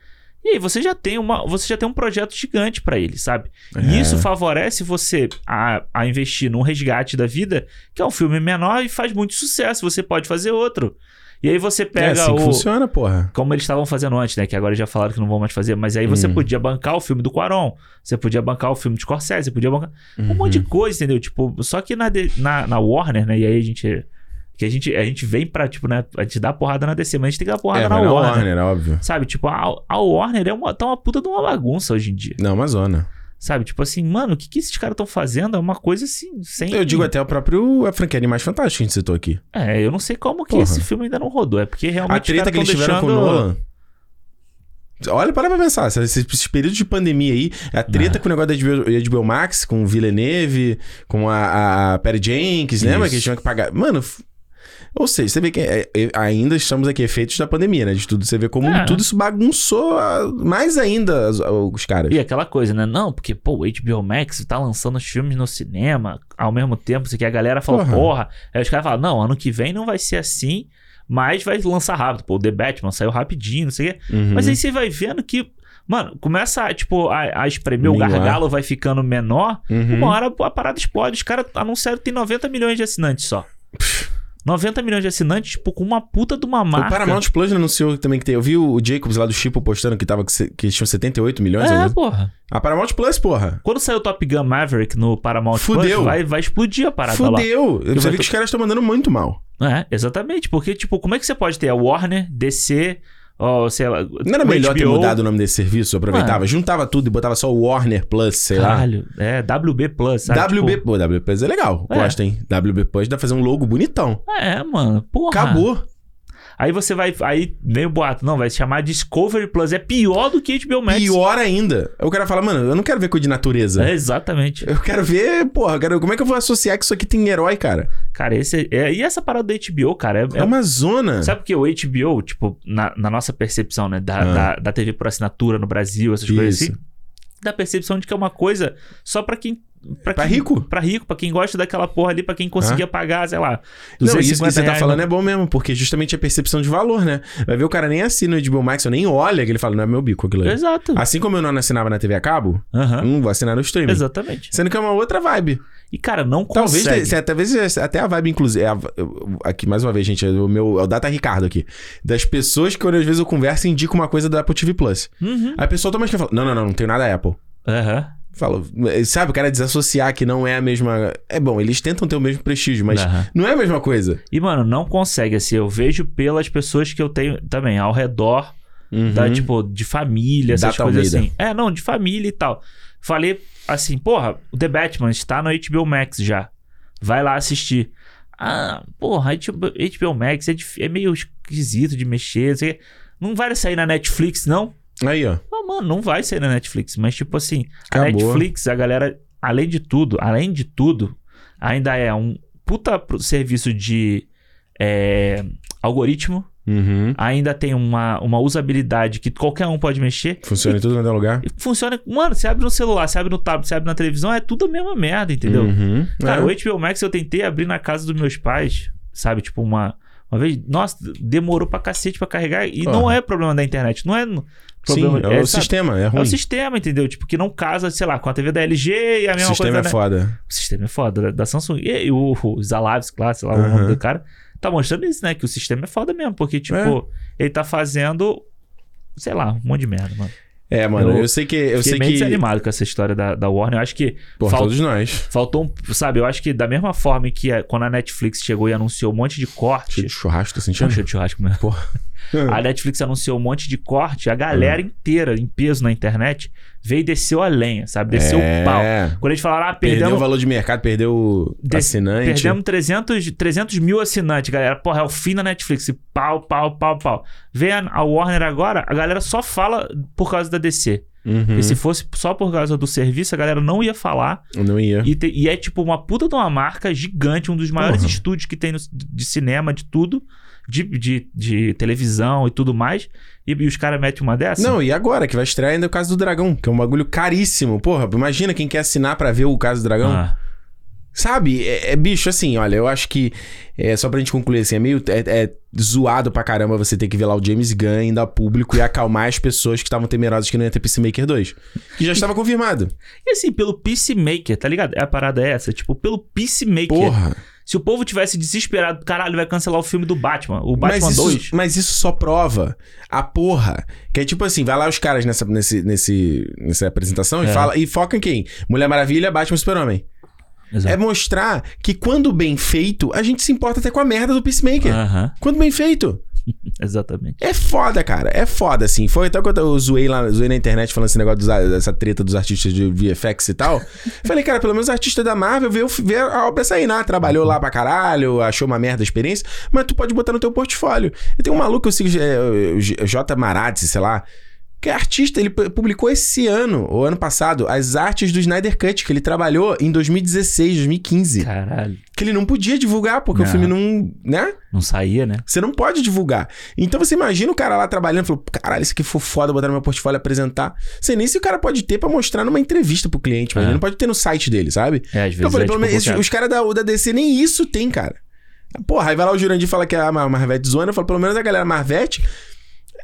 E aí você já tem uma, você já tem um projeto gigante pra ele, sabe? É. E isso favorece você a, a investir num resgate da vida, que é um filme menor e faz muito sucesso. Você pode fazer outro. E aí você É pega assim que o funciona, porra. como eles estavam fazendo antes, né? Que agora já falaram que não vão mais fazer. Mas aí você Hum. podia bancar o filme do Quaron. Você podia bancar o filme de Scorsese. Você podia bancar um Uhum. monte de coisa, entendeu? Tipo, só que na, na, na Warner, né? E aí a gente... Que a gente, a gente vem pra, tipo, né? A gente dá porrada na DC, mas a gente tem que dar porrada É, na na Warner. Warner, óbvio. Sabe? Tipo, a, a Warner é uma, tá uma puta de uma bagunça hoje em dia. Não, uma zona. Sabe? Tipo assim, mano, o que, que esses caras estão fazendo? É uma coisa assim, sem... Eu digo até o próprio a franquia Animais Fantásticos que a gente citou aqui. É, eu não sei como que Porra. esse filme ainda não rodou. É porque realmente A treta que eles tiveram com o deixando- Nolan. Olha, para pra pensar. Esses, esses períodos de pandemia aí, a treta com o negócio da HBO, HBO Max, com o Villeneuve, com a, a Perry Jenkins, lembra que eles tinham que pagar? Mano, ou seja, você vê que é- é- ainda estamos aqui efeitos da pandemia, né? De tudo. Você vê como É. tudo isso bagunçou ah, mais ainda as- os caras. E aquela coisa, né? Não, porque, pô, o HBO Max tá lançando os filmes no cinema ao mesmo tempo, isso que a galera fala, Porra. porra. Aí os caras falam, não, ano que vem não vai ser assim, mas vai lançar rápido. Pô, o The Batman saiu rapidinho, não sei o quê. Uhum. Mas aí você vai vendo que, mano, começa, tipo, a, a espremer, o gargalo vai ficando menor. Uhum. Uma hora a parada explode. Os caras anunciaram que tem 90 milhões de assinantes só. 90 milhões de assinantes, tipo, com uma puta de uma marca. O Paramount Plus anunciou também que tem. Eu vi o Jacobs lá do Chipo postando que, tava, que tinham 78 milhões. É, eu- porra. A Paramount Plus, porra. Quando sair o Top Gun Maverick no Paramount Fudeu. Plus, vai, vai explodir a parada lá. Fudeu. Você vai vê que os caras estão mandando muito mal. É, exatamente. Porque, tipo, como é que você pode ter a Warner, DC, ó, sei lá. Não era melhor ter HBO? mudado o nome desse serviço? Aproveitava, Mano. juntava tudo e botava só o Warner Plus, sei lá. Caralho, é WB Plus, sabe? WB, Tipo, pô, WB Plus é legal. É. Gosta, hein? WB Plus dá pra fazer um logo bonitão. é, mano. Porra. Acabou. Aí você vai. Aí vem o boato. Não, vai se chamar Discovery Plus. É pior do que HBO Max. Pior ainda. O cara fala, mano, eu não quero ver coisa de natureza. É, exatamente. Eu quero ver, porra, quero- como é que eu vou associar que isso aqui tem herói, cara? Cara, esse é, e essa parada da HBO, cara, é, É, é- uma zona. Sabe porque o HBO, tipo, na, na nossa percepção, né, da, Ah. da, da TV por assinatura no Brasil, essas coisas Isso. assim, da percepção de que é uma coisa só pra quem. Pra, Pra quem- rico? Pra rico, pra quem gosta daquela porra ali, pra quem conseguia pagar, sei lá. Não, isso que 250 você tá falando é bom mesmo, porque justamente a percepção de valor, né? Vai ver o cara nem assina o HBO Max, ou nem olha, que ele fala, não é meu bico aquilo ali. Exato. Assim como eu não assinava na TV a cabo, Aham. hum, vou assinar no streaming. Exatamente. Sendo que é uma outra vibe. E, cara, não Talvez, consegue. se- talvez até a vibe, inclusive. é a- eu- aqui, mais uma vez, gente, é o meu. É o Data Ricardo aqui. Das pessoas que, quando às vezes eu converso, indico uma coisa da Apple TV Plus. Uhum. Aí a pessoa automaticamente fala: Não, não, não, não tenho nada Apple. Aham. Fala, sabe, o cara desassociar que não é a mesma. É bom, eles tentam ter o mesmo prestígio, mas Aham. não é a mesma coisa. E, mano, não consegue, assim, eu vejo pelas pessoas que eu tenho também ao redor Uhum. da, tipo, de família, essas Data coisas Almeida. assim. É, não, de família e tal. Falei assim, porra, o The Batman está no HBO Max já. Vai lá assistir. Ah, porra, HBO, HBO Max é, é meio esquisito de mexer. Não vai sair na Netflix, não? Aí, ó. Ah, mano, não vai sair na Netflix. Mas, tipo assim, a Acabou. Netflix, a galera, além de tudo, além de tudo, ainda é um puta serviço de é, algoritmo. Uhum. Ainda tem uma, uma usabilidade que qualquer um pode mexer. Funciona em tudo quanto é lugar. E funciona. Mano, você abre no celular, você abre no tablet, você abre na televisão, é tudo a mesma merda, entendeu? Uhum. Cara, É. o HBO Max eu tentei abrir na casa dos meus pais, sabe? Tipo, uma. Uma vez, nossa, demorou pra cacete pra carregar. E não é problema da internet. Não é no- Sim, problema. é, o sabe? sistema, é É ruim. o sistema, entendeu? Tipo, que não casa, sei lá, com a TV da LG e a O mesma sistema coisa. é né? foda. O sistema é foda, da- da Samsung. E, e o, o Zalaves, claro, sei lá o Aham. nome do cara, tá mostrando isso, né? Que o sistema é foda mesmo. Porque, tipo, É. ele tá fazendo, sei lá, um monte de merda, mano. É, mano, eu, Eu sei que. Eu Fiquei sei que. desanimado com essa história da, da Warner. Eu acho que Por fal- todos nós. faltou um. Sabe, eu acho que da mesma forma que a- quando a Netflix chegou e anunciou um monte de corte. Cheio de churrasco, Tinha sentindo? um cheiro de churrasco mesmo. Porra. A Netflix anunciou um monte de corte, a galera inteira, em peso na internet, veio e desceu a lenha, sabe? Desceu É. o pau. Quando eles falaram, ah, Perdeu o perdemos, valor de mercado, perdeu o Des- assinante. perdemos 300, 300 mil assinantes, galera. Porra, é o fim da Netflix. E Pau, pau, pau, pau. Vem a Warner agora, a galera só fala por causa da DC. Uhum. E se fosse só por causa do serviço, a galera não ia falar. Não ia. E, te- e é tipo uma puta de uma marca gigante, um dos maiores Porra. estúdios que tem no- de cinema, de tudo, de, de, de televisão e tudo mais. E, e os caras metem uma dessa? Não, e agora que vai estrear ainda o Caso do Dragão, que é um bagulho caríssimo. Porra, imagina quem quer assinar pra ver o Caso do Dragão. Ah, Sabe? É, é bicho, assim, olha, eu acho que. É, só pra gente concluir assim, é meio. É, é zoado pra caramba você ter que ver lá o James Gunn indo a público e acalmar as pessoas que estavam temerosas que não ia ter Peacemaker 2. Que já estava confirmado. E assim, pelo Peacemaker, tá ligado? A parada é essa. Tipo, pelo Peacemaker. Porra. Se o povo tivesse desesperado, caralho, vai cancelar o filme do Batman. O Batman mas, 2. isso, mas isso só prova a porra. Que é tipo assim, vai lá os caras nessa, nesse, nesse, nessa apresentação e É. fala e foca em quem? Mulher Maravilha, Batman e Super-Homem. Exato. É mostrar que quando bem feito, a gente se importa até com a merda do Peacemaker. Aham, Quando bem feito. exatamente. É foda, cara. É foda, assim. Foi até quando eu zoei lá, zoei na internet falando esse negócio dos, dessa treta dos artistas de VFX e tal. Falei, cara, pelo menos o artista da Marvel vê, o- vê a obra sair, né? Trabalhou lá pra caralho, achou uma merda a experiência, mas tu pode botar no teu portfólio. Eu tenho um maluco que eu sigo, é, o J- J. Marazzi, sei lá. Que é artista, ele pu- publicou esse ano, ou ano passado, as artes do Snyder Cut, que ele trabalhou em 2016, 2015. Caralho. Que ele não podia divulgar, porque o Não. filme não. né? Não saía, né? Você não pode divulgar. Então você imagina o cara lá trabalhando e falou: caralho, isso aqui for foda, botar no meu portfólio apresentar. Sei nem se o cara pode ter pra mostrar numa entrevista pro cliente, mas É. ele não pode ter no site dele, sabe? É, às vezes Então eu falei, é, pelo tipo, menos os caras da, da DC nem isso tem, cara. Porra, aí vai lá o Jurandir fala que a Mar- Marvete zona, eu falo, pelo menos a galera Marvete.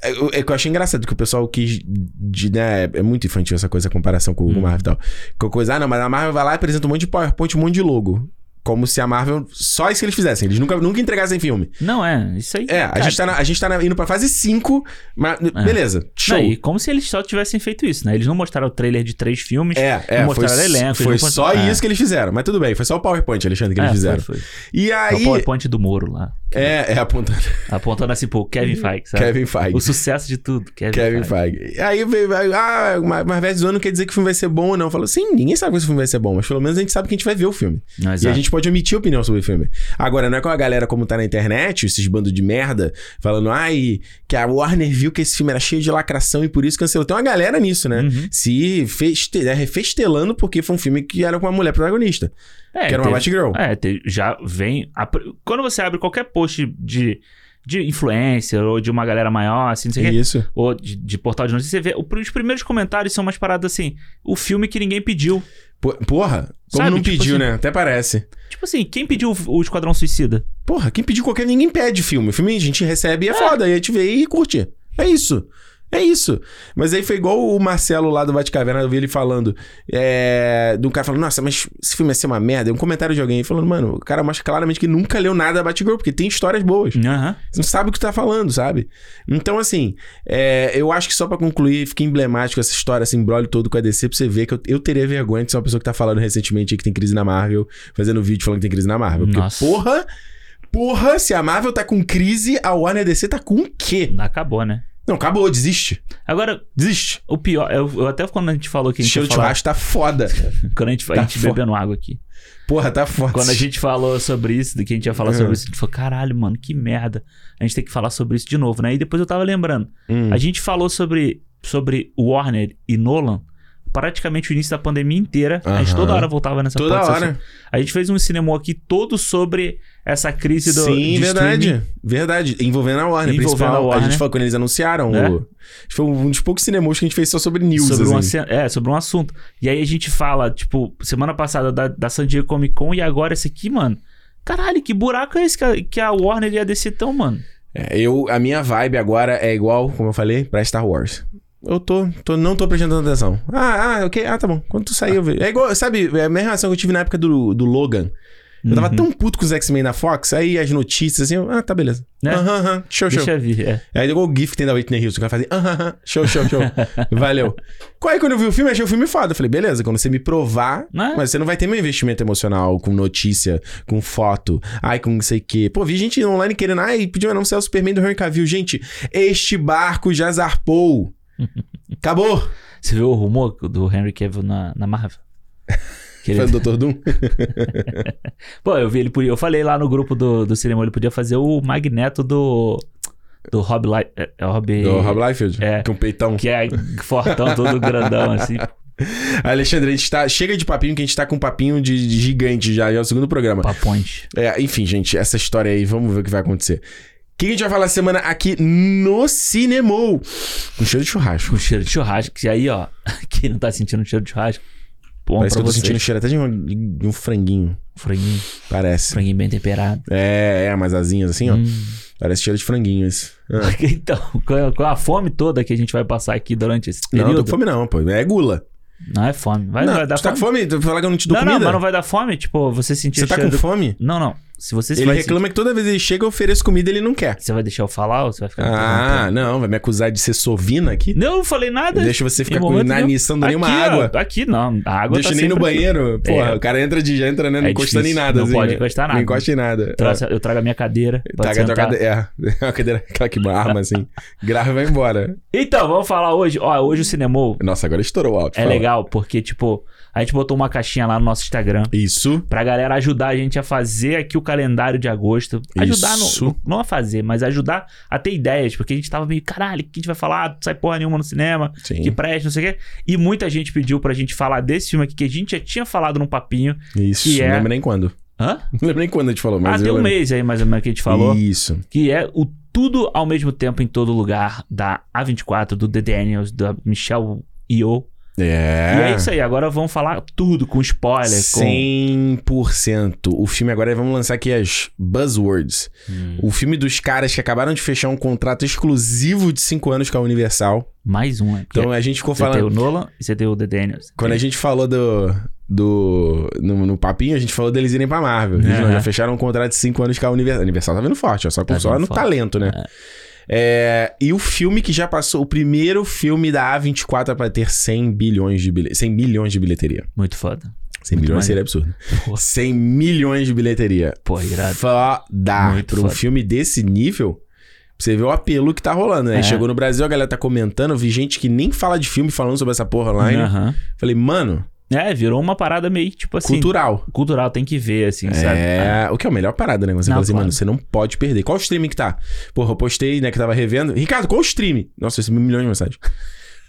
É, é que eu achei engraçado que o pessoal quis. De, né, é muito infantil essa coisa, a comparação com Hum. o Marvel e tal. Que coisa, ah, não, mas a Marvel vai lá e apresenta um monte de PowerPoint, um monte de logo. Como se a Marvel. Só isso que eles fizessem. Eles nunca, nunca entregassem filme. Não, é. Isso aí. É, a cara, gente tá, na- a gente tá na- indo pra fase 5, mas beleza, show. É. Não, e como se eles só tivessem feito isso, né? Eles não mostraram o trailer de três filmes. É, é, não foi, mostraram elenco. foi eles não só isso que eles fizeram. Mas tudo bem, foi só o PowerPoint, Alexandre, que É, eles fizeram. Foi, foi. E É o aí. PowerPoint do Moro lá. É, é apontando. Apontando assim pro Kevin Feige, sabe? Kevin Feige. O sucesso de tudo. Kevin, Kevin Feige. Feige. Aí veio, ah, mas Zone não quer dizer que o filme vai ser bom ou não. Falou, sim, ninguém sabe que esse filme vai ser bom, mas pelo menos a gente sabe que a gente vai ver o filme. E a gente pode omitir opinião sobre o filme. Agora, não é com a galera como tá na internet, esses bandos de merda, falando, ai, que a Warner viu que esse filme era cheio de lacração e por isso cancelou. Tem uma galera nisso, né? Uhum. Se feste, é, festelando porque foi um filme que era com uma mulher protagonista. É, que era uma Batgirl. É, te- já vem. a quando você abre qualquer post de, de influencer ou de uma galera maior, assim, não sei quê, Isso. ou de, de portal de notícias, você vê. Os primeiros comentários são umas paradas assim. O filme que ninguém pediu. Po- Porra, como Sabe, não tipo pediu, assim- né? Até parece. Tipo assim, quem pediu o, o Esquadrão Suicida? Porra, quem pediu qualquer. Ninguém pede filme. O filme a gente recebe e é, foda. Aí a gente vê e curte. É isso. É isso. Mas aí foi igual o Marcelo lá do Batcaverna, eu vi ele falando. É, do cara falando, nossa, mas esse filme ia ser uma merda. Um comentário de alguém falando, mano, o cara mostra claramente que nunca leu nada da Batgirl, porque tem histórias boas. Aham. Você não sabe o que tá falando, sabe? Então, assim, é, eu acho que só pra concluir, fica emblemático essa história, esse embrólio todo com a DC, pra você ver que eu, eu teria vergonha de ser uma pessoa que tá falando recentemente que tem crise na Marvel, fazendo vídeo falando que tem crise na Marvel. Porque, Nossa. porra, porra, se a Marvel tá com crise, a Warner DC tá com o quê? Acabou, né? Não, acabou, desiste. Agora, Desiste. o pior, eu, eu até quando a gente falou que a gente Cheiro de churrasco tá foda. quando a gente, a Tá gente fo- bebendo água aqui. Porra, tá foda. Quando a gente falou sobre isso, do que a gente ia falar sobre Uhum. isso, a gente falou, caralho, mano, que merda. A gente tem que falar sobre isso de novo, né? E depois eu tava lembrando. Hum. A gente falou sobre, sobre Warner e Nolan praticamente o início da pandemia inteira. A gente toda hora voltava nessa Toda desse hora. A gente fez um cinema aqui todo sobre essa crise do Sim, de verdade. streaming. Verdade. Envolvendo a Warner. Envolvendo principal, a Warner. A gente falou quando eles anunciaram. É. O... Foi um dos poucos cinemas que a gente fez só sobre news. sobre um, assim. assi- é, sobre um assunto. E aí a gente fala, tipo, semana passada da, da San Diego Comic Con e agora esse aqui, mano. Caralho, que buraco é esse que a, que a Warner e a DC tão, mano? É, eu, a minha vibe agora é igual, como eu falei, pra Star Wars. Eu tô, tô não tô prestando atenção. Ah, ah, ok. Ah, tá bom. Quando tu sair, eu vejo. É igual, sabe, é a mesma reação que eu tive na época do, do Logan. Eu tava Uhum. tão puto com os X-Men na Fox, aí as notícias assim, eu, ah, tá, beleza. Né? Aham, aham, show, show. Deixa eu ver, é. Aí igual o GIF que tem da Whitney Houston, que vai fazer, aham, aham, show, show, show. Valeu. Aí quando eu vi o filme, achei o filme foda. Eu falei, beleza, quando você me provar, Né? mas você não vai ter meu investimento emocional com notícia, com foto, ai, com não sei o quê. Pô, vi gente online querendo, ai, pediu não ser o Superman do Henry Cavill. Gente, este barco já zarpou. Acabou. Você viu o rumor do Henry Cavill na, na Marvel? Que ele- Foi o Dr. Doom? Pô, eu vi ele podia. Eu falei lá no grupo do, do cinema, ele podia fazer o Magneto do. Do Rob Light. É, é Rob. Do Rob Liefeld? É. Com peitão. Que é fortão, todo grandão, assim. Alexandre, a gente tá. Chega de papinho, que a gente tá com um papinho de, de gigante já, já é o segundo programa. Papões. É, enfim, gente, essa história aí, vamos ver o que vai acontecer. O que a gente vai falar essa semana aqui no Cinemou? Com cheiro de churrasco. Com cheiro de churrasco. Que aí, ó. Quem não tá sentindo cheiro de churrasco. Bom Parece que eu tô você. sentindo cheiro até de um, de um franguinho. Franguinho. Parece. Franguinho bem temperado. É, é, umas asinhas assim, ó. Hum. Parece cheiro de franguinho isso. Ah. Então, com a, com a fome toda que a gente vai passar aqui durante esse Não, período. não tô com fome não, pô. É gula. Não é fome. Vai, não, vai dar tu tá com fome. fome? Tu falar que eu não te dou Não, não, comida? mas não vai dar fome. Tipo, você sentir Você tá com do- fome? Não, não. Se você Ele vai reclama que toda vez que ele chega eu ofereço comida ele não quer. Você vai deixar eu falar ou você vai ficar Ah, não, vai me acusar de ser sovina aqui? Não, eu não falei nada. Deixa você ficar com nenhum. inaniçando nenhuma Aqui, água. ó, aqui não. A água Deixa tá nem no sempre aqui. banheiro. Porra, É. o cara entra de já entra, né? Não É encostando em difícil. nada. Não assim, pode né? encostar Não nada. encosta em nada. Eu trago a minha cadeira. É. Taca a tua cadeira. É, a cadeira, aquela que arma assim. Grava e vai embora. Então, vamos falar hoje. Ó, hoje o Cinemou Nossa, agora estourou o áudio. é legal porque, tipo, a gente botou uma caixinha lá no nosso Instagram Isso. pra galera ajudar a gente a fazer aqui o calendário de agosto. Ajudar, Isso. no, não a fazer, mas ajudar a ter ideias, porque a gente tava meio, caralho, o que a gente vai falar? Não sai porra nenhuma no cinema, Sim. que preste, não sei o quê. E muita gente pediu pra gente falar desse filme aqui, que a gente já tinha falado num papinho. Isso. que é- Não lembro nem quando. Hã? Não lembro nem quando a gente falou, mas ah, tem um lembro. mês aí, mais ou menos, que a gente falou. Isso. Que é o Tudo ao mesmo tempo em todo lugar, da A24, do The Daniels, da Michelle Yeoh. É. E é isso aí, agora vamos falar tudo com spoiler, com... 100%. O filme agora, vamos lançar aqui as buzzwords. Hum. O filme dos caras que acabaram de fechar um contrato exclusivo de 5 anos com a Universal. Mais um, né? Então a gente ficou você tem o falando... Nolan e você tem o The Daniels. Quando a gente falou do... do no, no papinho, a gente falou deles irem pra Marvel. Eles É. não, já fecharam um contrato de 5 anos com a Universal. A Universal tá vindo forte, ó, só, com, Tá só vindo no forte. talento, né? É, e o filme que já passou, o primeiro filme da A24 pra ter 100 bilhões de bilhe... 100 milhões de bilheteria. Muito foda. 100 Muito milhões seria absurdo. Porra. 100 milhões de bilheteria. Pô, irado. Foda. Muito pra um foda. filme desse nível, você ver o apelo que tá rolando, né? É. Chegou no Brasil, a galera tá comentando, eu vi gente que nem fala de filme falando sobre essa porra online. Aham. Falei, mano, É, virou uma parada meio, tipo assim... cultural. Cultural, tem que ver, assim, sabe? É, o que é a melhor parada, né? Você Não, fala assim, claro. mano, você não pode perder. Qual o streaming que tá? Porra, eu postei, né, que tava revendo. Ricardo, qual o streaming? Nossa, esse milhões de mensagens.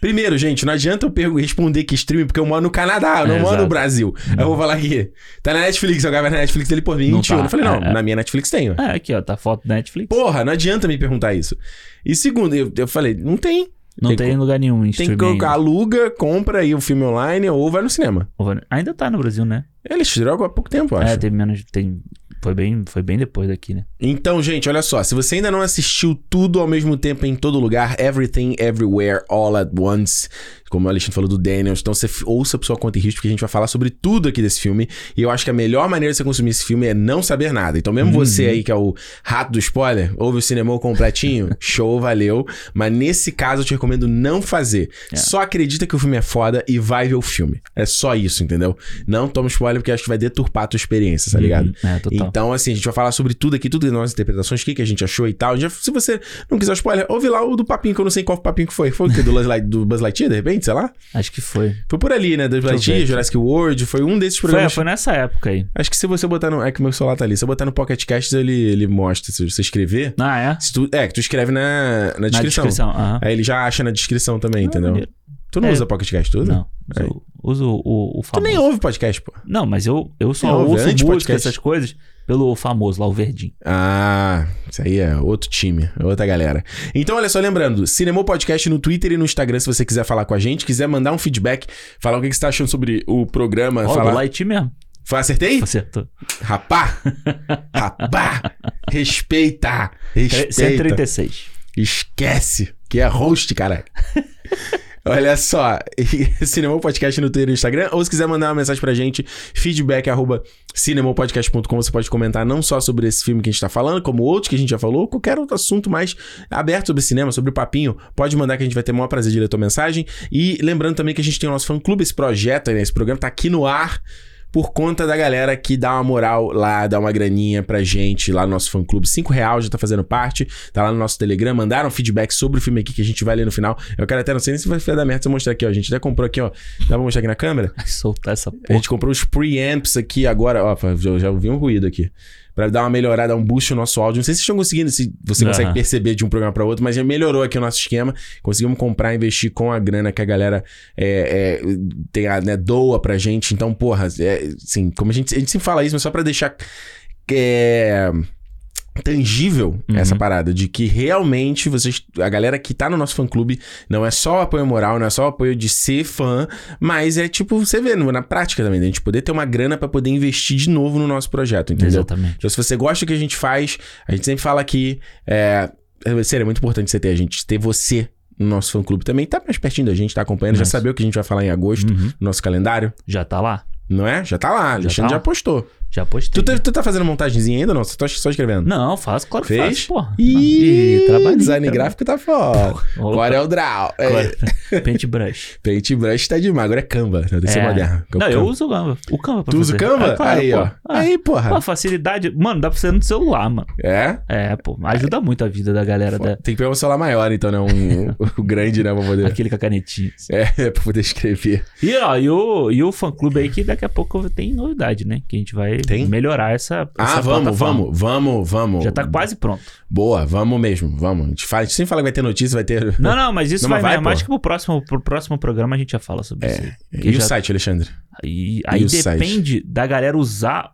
Primeiro, gente, não adianta eu responder que streaming, porque eu moro no Canadá, eu não É, moro no exato. Brasil. Aí eu vou falar aqui, tá na Netflix, eu gravei na Netflix dele por 21. Não tá. Eu falei, não, É, é. na minha Netflix tem, ó. É, aqui, ó, tá foto da Netflix. Porra, não adianta me perguntar isso. E segundo, eu, eu falei, não tem. Não tem tem, em lugar nenhum em Tem que aluga, compra aí o filme online ou vai no cinema. ainda. Tá no Brasil, né? Eles tiveram há pouco tempo, eu acho. É, tem menos... Tem... Foi bem, foi bem depois daqui, né? Então, gente, olha só. Se você ainda não assistiu tudo ao mesmo tempo em todo lugar, Everything, Everywhere, All at Once, como o Alexandre falou do Daniels, então você ouça por sua conta e risco, porque a gente vai falar sobre tudo aqui desse filme. E eu acho que a melhor maneira de você consumir esse filme é não saber nada. Então, mesmo você aí, que é o rato do spoiler, ouve o cinema completinho, show, valeu. Mas nesse caso, eu te recomendo não fazer. É. Só acredita que o filme é foda e vai ver o filme. É só isso, entendeu? Não toma spoiler, porque acho que vai deturpar a tua experiência, tá ligado? Uhum. É, total. Então, assim, a gente vai falar sobre tudo aqui, tudo das nossas interpretações, o que, que a gente achou e tal. Já, se você não quiser spoiler, ouve lá o do papinho, que eu não sei qual papinho que foi. Foi o quê? Do Buzz, Light, do Buzz Lightyear, de repente, sei lá? Acho que foi. Foi por ali, né? Do Buzz Lightyear. Jurassic World, foi um desses Foi, programas. foi nessa época aí. Acho que se você botar no... É que meu celular tá ali. Se eu botar no Pocket Casts, ele, ele mostra. Se você escrever... Ah, é? Se tu, é, que tu escreve na, na Na descrição. descrição. aham. Aí ele já acha na descrição também, Ah, entendeu? maneiro. Tu não É. usa Pocket Cast, tu usa? Não, Aí. Eu uso o, o Tu famoso. nem ouve podcast, pô. Não, mas eu, eu só ouve, ouço música, podcast. essas coisas, pelo famoso lá, o verdinho. Ah, isso aí é outro time, é outra galera. Então, olha só, lembrando, Cinemou Podcast no Twitter e no Instagram, se você quiser falar com a gente, quiser mandar um feedback, falar o que que você tá achando sobre o programa, Ó, falar... do Light mesmo. Foi, acertei? Acertou. Rapá! Rapá! Respeita! Respeita! 136. Esquece que é host, caralho. Olha só, Cinema Podcast no Twitter e Instagram, ou se quiser mandar uma mensagem pra gente, feedback arroba cinemopodcast.com, você pode comentar não só sobre esse filme que a gente tá falando, como outros que a gente já falou, qualquer outro assunto mais aberto sobre cinema, sobre o papinho, pode mandar que a gente vai ter o maior prazer de ler tua mensagem. E lembrando também que a gente tem o nosso fã-clube, esse projeto, né, esse programa tá aqui no ar, por conta da galera que dá uma moral lá, dá uma graninha pra gente lá no nosso fã clube. Cinco real já tá fazendo parte, tá lá no nosso Telegram, mandaram feedback sobre o filme aqui que a gente vai ler no final. Eu quero até, não sei nem se vai dar merda se eu mostrar aqui, ó. A gente até comprou aqui, ó. Dá pra mostrar aqui na câmera? Vai soltar essa A porra. gente comprou os preamps aqui agora, ó, já, já ouvi um ruído aqui. Pra dar uma melhorada, um boost no nosso áudio. Não sei se vocês estão conseguindo, se você Aham. consegue perceber de um programa pra outro, mas já melhorou aqui o nosso esquema. Conseguimos comprar, investir com a grana que a galera é, é, tem a, né, doa pra gente. Então, porra, é, assim, como a gente, a gente sempre fala isso, mas só pra deixar é, tangível Uhum. essa parada de que realmente vocês, a galera que tá no nosso fã clube, não é só o apoio moral, não é só o apoio de ser fã, mas é tipo, você vê na prática também, da gente poder ter uma grana pra poder investir de novo no nosso projeto, entendeu? Exatamente. Então, se você gosta do que a gente faz, a gente sempre fala aqui, é, é, sério, é muito importante você ter a gente, ter você no nosso fã clube também, tá mais pertinho da gente, tá acompanhando, já Isso. saber o que a gente vai falar em agosto Uhum. no nosso calendário, Já tá lá? não é? Já tá lá, Alexandre tá já lá. postou. Já postei. Tu, tá- tu tá fazendo montagenzinha ainda ou não? Você tá só escrevendo? Não, faço, claro que Fez? faço, porra. Ih, trabalhei, design gráfico tá foda. Opa. É o Draw. É, Agora, Paintbrush. Paintbrush tá demais. Agora é Canva. Tem que ser É. moderno. Não, Canva. eu uso o Canva. O Canva pra Tu usa o fazer. Canva? É, claro, Aí, pô. ó. Ah, Aí, porra. Pô, facilidade. Mano, dá pra ser no celular, mano. É? É, pô. Ajuda muito a vida da galera da... Tem que pegar um celular maior, então, né? Um, o grande, né? Pra poder... Aquele com a canetinha. assim. É, pra poder escrever. E, ó, e o, e o fã-clube aí que daqui a pouco tem novidade, né? Que a gente vai Tem? melhorar essa, Ah, essa vamos, plataforma. vamos, vamos, vamos. Já tá quase pronto. Boa, vamos mesmo, vamos. A gente, fala, a gente sempre fala que vai ter notícia, vai ter... Não, não, mas isso Não, vai, vai, mais que pro próximo, pro próximo programa a gente já fala sobre isso. aí. Porque E já- o site, Alexandre? Aí, aí site? depende da galera usar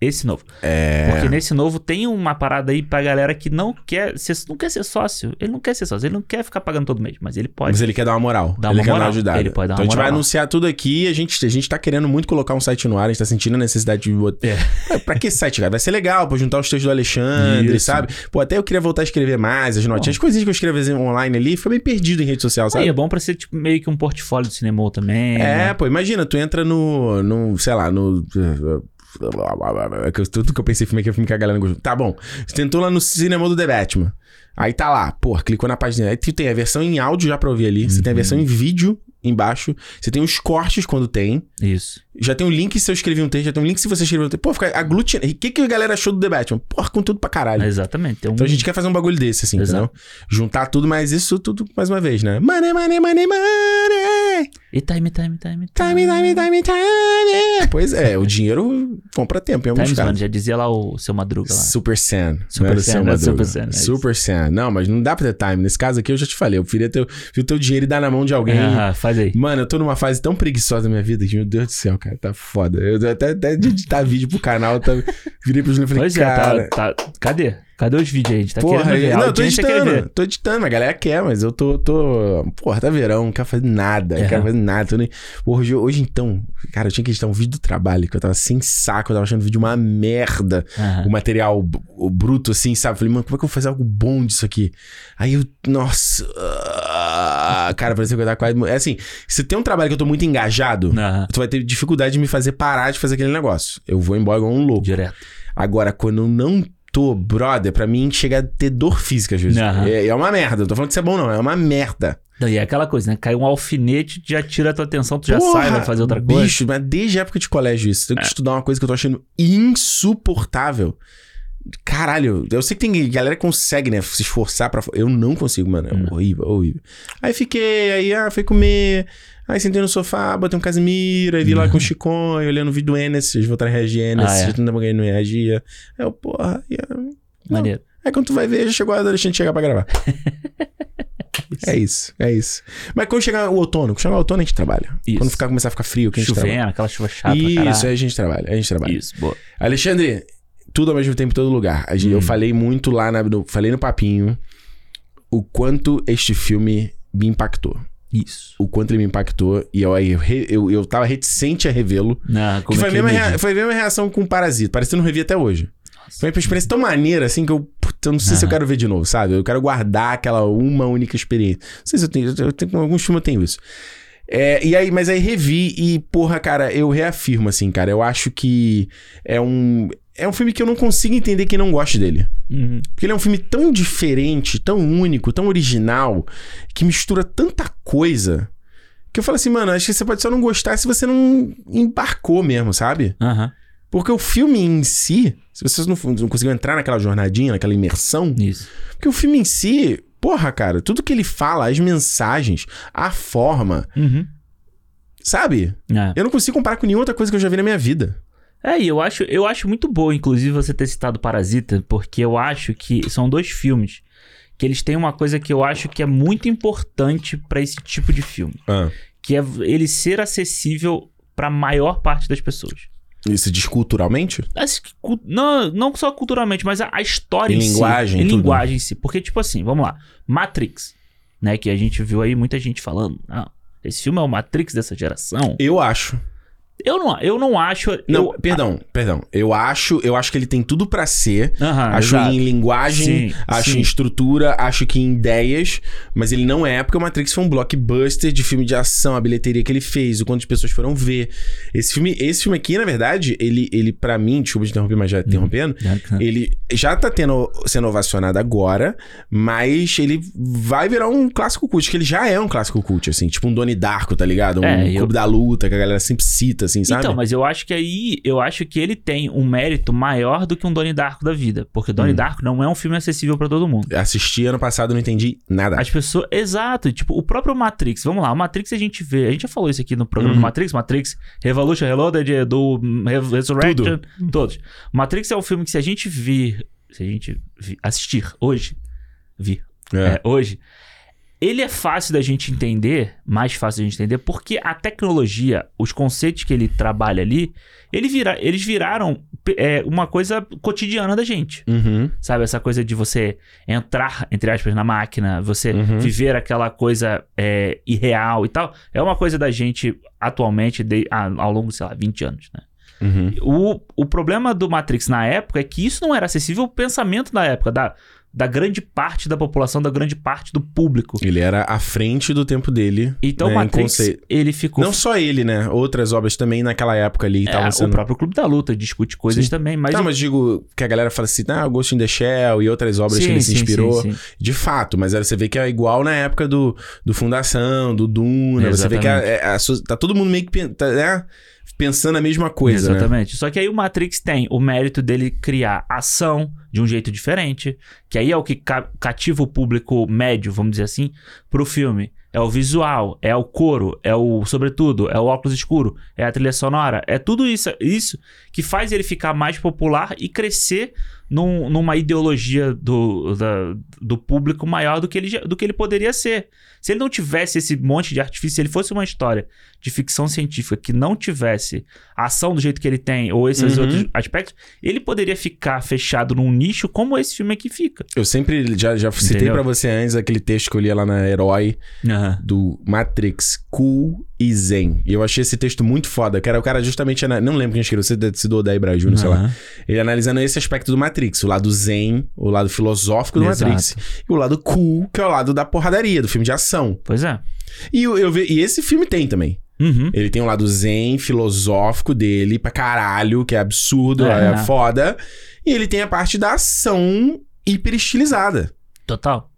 esse novo. É... Porque nesse novo tem uma parada aí pra galera que não quer ser, não quer ser sócio. Ele não quer ser sócio, ele não quer ficar pagando todo mês, mas ele pode. Mas ele quer dar uma moral. Dar ele uma quer moral. dar uma ajudada. Ele pode dar então uma a gente vai moral. anunciar tudo aqui. A gente, a gente tá querendo muito colocar um site no ar. A gente tá sentindo a necessidade de botar. É. É, pra que site, cara? Vai ser legal pra juntar os textos do Alexandre, Isso. sabe? Pô, até eu queria voltar a escrever mais, as notinhas, as coisinhas que eu escrevo assim, online ali, fica bem perdido em rede social, sabe? Aí é bom pra ser tipo, meio que um portfólio de cinema também. É, né? pô, imagina, tu entra no, no sei lá, no... É que eu- Tudo que eu pensei filme aqui é filme que a galera gostou. Tá bom. Você tentou lá no cinema do The Batman. Aí tá lá, pô, clicou na página. Aí tu tem a versão em áudio já pra ouvir ali. Você tem a versão em vídeo embaixo. Você tem os cortes quando tem. Isso. Já tem um link se eu escrevi um texto. Já tem um link se você escreveu um texto. Pô, fica aglutinado. E o que, que a galera achou do The Batman? Porra, conteúdo pra caralho. Exatamente. Um... Então a gente quer fazer um bagulho desse, assim, Exato. entendeu? Juntar tudo, mas isso tudo mais uma vez, né? Money, money, money, money. E time, time, time, Time, time, time, time. Pois é, o dinheiro compra tempo em alguns Times, mano, já dizia lá o seu Madruga lá. Super Sam. Super era o Sam, né? Super Sam, é. Super Sam. Não, mas não dá pra ter time. Nesse caso aqui eu já te falei. Eu preferia ter o teu dinheiro e dar na mão de alguém. Ah, faz aí. Mano, eu tô numa fase tão preguiçosa da minha vida que, meu Deus do céu, cara, tá foda. Eu até, até de editar vídeo pro canal, tá, virei pro Júlio e falei, Pois cara... é, tá, tá. Cadê? Cadê os vídeos aí? A gente tá Porra, querendo ver. Não, eu tô editando, tô editando, a galera quer, mas eu tô, tô... Porra, tá verão, não quero fazer nada, não É. quero fazer nada. Nem... Porra, hoje, hoje então, cara, eu tinha que editar um vídeo do trabalho, que eu tava sem saco, eu tava achando o vídeo uma merda. Aham. O material o bruto, assim, sabe? Falei, mano, como é que eu vou fazer algo bom disso aqui? Aí eu, nossa... ah, cara, parecia que eu tava quase... É assim, se tem um trabalho que eu tô muito engajado, Aham. tu vai ter dificuldade de me fazer parar de fazer aquele negócio. Eu vou embora igual um louco. Direto. Agora, quando eu não brother, pra mim chega a ter dor física às vezes. Aham. É, é uma merda. Não tô falando que isso é bom, não. É uma merda. Não, e é aquela coisa, né? Cai um alfinete, já tira a tua atenção, tu já Porra, sai, vai fazer outra coisa. É. Bicho, mas desde a época de colégio isso. Tenho que estudar uma coisa que eu tô achando insuportável. Caralho, eu sei que tem galera que consegue, né, se esforçar pra... Eu não consigo, mano. É Hum. horrível, horrível. Aí fiquei, aí ah, fui comer... Aí sentei no sofá, botei um Casimiro, aí vi lá com o Chiconho, olhando o vídeo do Enes, voltaram a reagir Enes. Ah, é. não não reagia. Aí eu, porra... E, ah, Maneiro. Aí quando tu vai ver, já chegou a hora da Alexandre chegar pra gravar. é isso, é isso. Mas quando chegar o outono, quando chegar o outono a gente trabalha. Isso. Quando ficar, começar a ficar frio, que a gente trabalha. Chovendo, aquela chuva chata. Isso, aí a gente trabalha, aí a gente trabalha. Isso, boa. Alexandre, tudo ao mesmo tempo em todo lugar. A gente- Eu Hum. falei muito lá, na, no- falei no papinho, o quanto este filme me impactou. Isso. O quanto ele me impactou. E eu, eu, eu, eu tava reticente a revê-lo. Não, Que foi é mesma eu rea- medi? foi a mesma reação com o Parasita. Parasita eu não revi até hoje. Foi uma experiência tão maneira, assim, que eu, puta, eu não sei se eu quero ver de novo, sabe? Eu quero guardar aquela uma única experiência. Não sei se eu tenho, eu tenho com alguns filmes eu tenho isso. É, e aí, mas aí revi e, porra, cara, eu reafirmo, assim, cara, eu acho que é um. É um filme que eu não consigo entender quem não gosta dele. Uhum. Porque ele é um filme tão diferente, tão único, tão original, que mistura tanta coisa. Que eu falo assim, mano, acho que você pode só não gostar se você não embarcou mesmo, sabe? Aham. Porque o filme em si, se vocês não, não conseguiram entrar naquela jornadinha, naquela imersão, Isso. porque o filme em si, porra, cara, tudo que ele fala, as mensagens, a forma, Uhum. sabe? É. Eu não consigo comparar com nenhuma outra coisa que eu já vi na minha vida. É, e eu acho, eu acho muito boa, inclusive, você ter citado Parasita, porque eu acho que são dois filmes que eles têm uma coisa que eu acho que é muito importante pra esse tipo de filme, Ah. que é ele ser acessível pra maior parte das pessoas. Isso diz culturalmente? Não, não só culturalmente, mas a, a história Em em, linguagem, si. Em tudo. linguagem em si. Porque, tipo assim, vamos lá. Matrix, né? Que a gente viu aí muita gente falando. Ah, esse filme é o Matrix dessa geração. Eu acho. Eu não, eu não acho. Não, eu, perdão, perdão. Eu acho, eu acho que ele tem tudo pra ser. Aham, acho exato. em linguagem, Sim, acho sim. em estrutura, acho que em ideias, mas ele não é porque o Matrix foi um blockbuster de filme de ação, a bilheteria que ele fez, o quanto de pessoas foram ver. Esse filme, esse filme aqui, na verdade, ele, ele para mim, desculpa te interromper, mas já interrompendo, ele já tá tendo, sendo ovacionado agora, mas ele vai virar um clássico cult, que ele já é um clássico cult, assim, tipo um Donnie Darko, tá ligado? Um É, eu- Clube da Luta, que a galera sempre cita, assim, sabe? Então, mas eu acho que aí, eu acho que ele tem um mérito maior do que um Donnie Darko da vida. Porque Donnie Hum. Darko não é um filme acessível pra todo mundo. Assisti ano passado, não entendi nada. As pessoas. Exato. Tipo, o próprio Matrix. Vamos lá, o Matrix a gente vê. A gente já falou isso aqui no programa Uhum. do Matrix. Matrix, Revolution Reloaded, do hum, Re- Resurrection. Todos. Matrix é um filme que se a gente vir. Se a gente vi- assistir hoje. Vir. É. é, hoje. Ele é fácil da gente entender, mais fácil da gente entender, porque a tecnologia, os conceitos que ele trabalha ali, ele vira, eles viraram é, uma coisa cotidiana da gente. Uhum. Sabe, essa coisa de você entrar, entre aspas, na máquina, você Uhum. viver aquela coisa é, irreal e tal, é uma coisa da gente atualmente de- ao longo, sei lá, 20 anos, né? Uhum. O, o problema do Matrix na época é que isso não era acessível ao pensamento da época, da, da grande parte da população, da grande parte do público. Ele era à frente do tempo dele. Então né, Matrix, conceito. ele ficou... Não só ele, né? Outras obras também naquela época ali É, estavam sendo. O próprio Clube da Luta discute coisas Sim. também, mas... Tá, o- mas digo que a galera fala assim, ah, Ghost in the Shell e outras obras que ele se sim, inspirou. sim, sim. De fato, mas aí você vê que é igual na época do, do Fundação, do Duna. Você vê que a- é- a so- tá todo mundo meio que tá, né? Pensando a mesma coisa, né? Exatamente. Só que aí o Matrix tem o mérito dele criar ação de um jeito diferente, que aí é o que ca- cativa o público médio, vamos dizer assim, pro filme. É o visual, é o coro, é o sobretudo, é o óculos escuro, é a trilha sonora, é tudo isso, isso que faz ele ficar mais popular e crescer num- numa ideologia do, da- do público maior do que, ele, do que ele poderia ser. Se ele não tivesse esse monte de artifício, se ele fosse uma história de ficção científica que não tivesse a ação do jeito que ele tem, ou esses Uhum. outros aspectos, ele poderia ficar fechado num nicho como esse filme aqui fica. Eu sempre já, já citei pra você antes aquele texto que eu lia lá na Herói do Matrix, Cool e Zen. E eu achei esse texto muito foda, que era o cara justamente... Não lembro quem escreveu, você deve ser do Odair Braz Jr., sei lá. Ele analisando esse aspecto do Matrix, o lado zen, o lado filosófico do Exato. Matrix. E o lado cool, que é o lado da porradaria, do filme de ação. Pois é. E, eu, eu e esse filme tem também. Uhum. Ele tem um lado zen, filosófico dele pra caralho, que é absurdo, é, É. foda. E ele tem a parte da ação hiper estilizada. Total.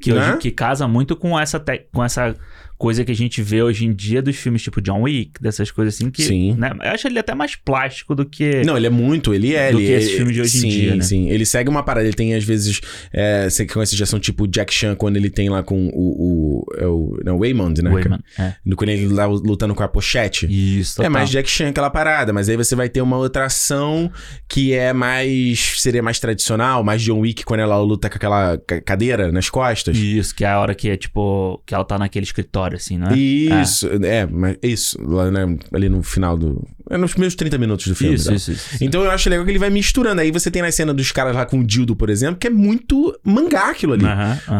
Que, Né? hoje, que casa muito com essa, te- com essa coisa que a gente vê hoje em dia dos filmes tipo John Wick, dessas coisas assim que. Sim. Né? Eu acho ele até mais plástico do que. Não, ele é muito, ele é. Do ele, que esse ele- filme de hoje em sim, dia, né? Sim, Ele segue uma parada. Ele tem, às vezes, é, sequências de ação tipo Jack Chan, quando ele tem lá com o. o, é o não, Waymond, né? Wayman. É. Quando ele lá lutando com a pochete. Isso, total. É mais Jack Chan aquela parada, mas aí você vai ter uma outra ação que é mais. seria mais tradicional, mais John Wick quando ela luta com aquela ca- cadeira nas costas. Isso, que é a hora que é tipo. Que ela tá naquele escritório, assim, né? Isso, é, mas isso, lá, né, ali no final do. É nos primeiros 30 minutos do filme. Isso, tá? isso, isso. isso. Então eu acho legal que ele vai misturando. Aí você tem na cena dos caras lá com o Dildo, por exemplo, que é muito mangá aquilo ali.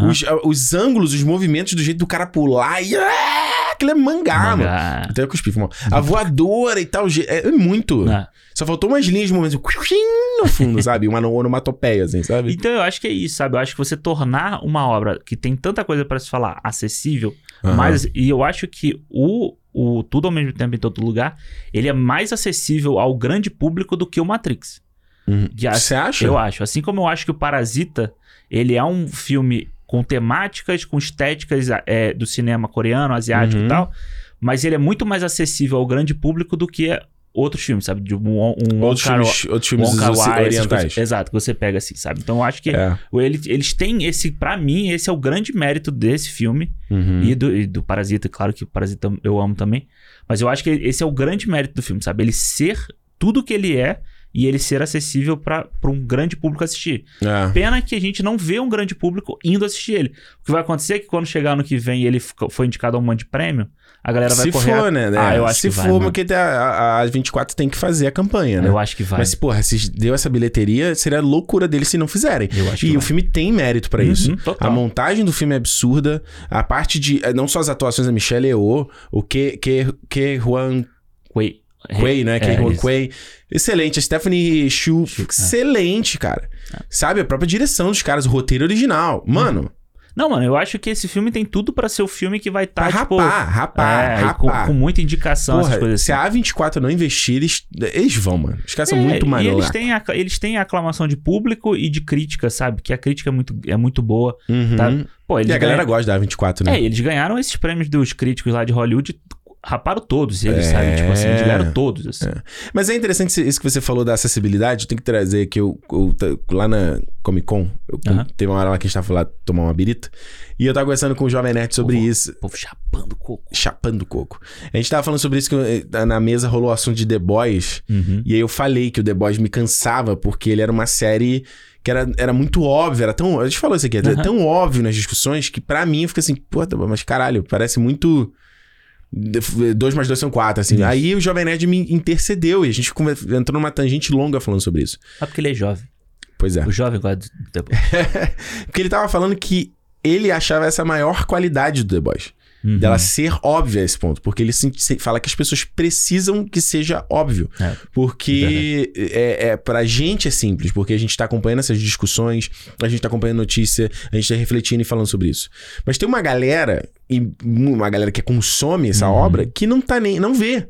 Os, os ângulos, os movimentos, do jeito do cara pular e. ah, aquilo é mangá, mano. Mangá. Até eu cuspi, mal. A voadora e tal, é, é muito. Né? Só faltou umas linhas de momento no fundo, sabe? Uma onomatopeia, assim, sabe? Então eu acho que é isso, sabe? Eu acho que você tornar uma obra que tem tanta coisa pra se falar acessível, Mas e eu acho que o, o tudo ao mesmo tempo em todo lugar, ele é mais acessível ao grande público do que o Matrix. Uhum. Você acha? Eu acho. Assim como eu acho que o Parasita, ele é um filme com temáticas, com estéticas é, do cinema coreano, asiático Uhum. e tal, mas ele é muito mais acessível ao grande público do que outros filmes, sabe? De um, um Outros Wong Kar- filmes, outros filmes essas orientais. Exato, que você pega assim, sabe? Então eu acho que É. ele- eles têm esse, pra mim, esse é o grande mérito desse filme Uhum. e, do, e do Parasita, claro que o Parasita eu amo também, mas eu acho que esse é o grande mérito do filme, sabe? Ele ser tudo que ele é e ele ser acessível pra pra um grande público assistir. É. Pena que a gente não vê um grande público indo assistir ele. O que vai acontecer é que quando chegar ano que vem e ele foi indicado a um monte de prêmio, a galera vai Se correr. for, né? Ah, eu acho Se que vai, for, mano. porque a, a, a 24 tem que fazer a campanha, né? Eu acho que vai. Mas, porra, se deu essa bilheteria, seria loucura deles se não fizerem. Eu acho E vai. o filme tem mérito pra isso. Uhum, total. A montagem do filme é absurda. A parte de. eh, Não só as atuações da Michelle Yeoh, o que que que Juan Quay, Quay, né? Que é, Juan isso. Quay. Excelente. A Stephanie Shu, é. excelente, cara. Sabe? A própria direção dos caras, o roteiro original. Mano, Não, mano, eu acho que esse filme tem tudo pra ser o filme que vai estar, pra tipo... rapar, rapar, é, e com, rapar. com muita indicação, essas Porra, coisas se assim. a A24 não investir, eles, eles vão, mano. Os caras são É, muito e maneiros. eles têm, a, eles têm a aclamação de público e de crítica, sabe? Que a crítica é muito, é muito boa. Uhum. tá? Pô, eles E a galera ganham- gosta da A24, né? É, eles ganharam esses prêmios dos críticos lá de Hollywood, raparam todos eles, É. sabe? Tipo assim, eles ganharam todos, assim. Mas é interessante isso que você falou da acessibilidade. Tem que trazer que eu, eu lá na Comic Con, eu, teve uma hora lá que a gente tava lá tomar uma birita. E eu tava conversando com o Jovem Nerd sobre Porra. isso. O povo chapando coco. Chapando coco. A gente tava falando sobre isso que eu- na mesa rolou o assunto de The Boys. Uhum. E aí eu falei que o The Boys me cansava porque ele era uma série que era, era muito óbvio, era tão. A gente falou isso aqui, era Aham. tão óbvio nas discussões que pra mim fica assim, pô, bom, mas caralho, parece muito. 2 mais 2 são 4, assim. Isso. Aí o Jovem Nerd me intercedeu e a gente entrou numa tangente longa falando sobre isso. Só porque ele é jovem. Pois é. O jovem gosta do The Boys. Porque ele tava falando que ele achava essa a maior qualidade do The Boys. Uhum. Dela ser óbvia a esse ponto. Porque ele fala que as pessoas precisam que seja óbvio. É. Porque é, é, pra gente é simples, porque a gente tá acompanhando essas discussões, a gente tá acompanhando notícia, a gente tá refletindo e falando sobre isso. Mas tem uma galera, e uma galera que consome essa Uhum. obra, que não tá nem. não vê.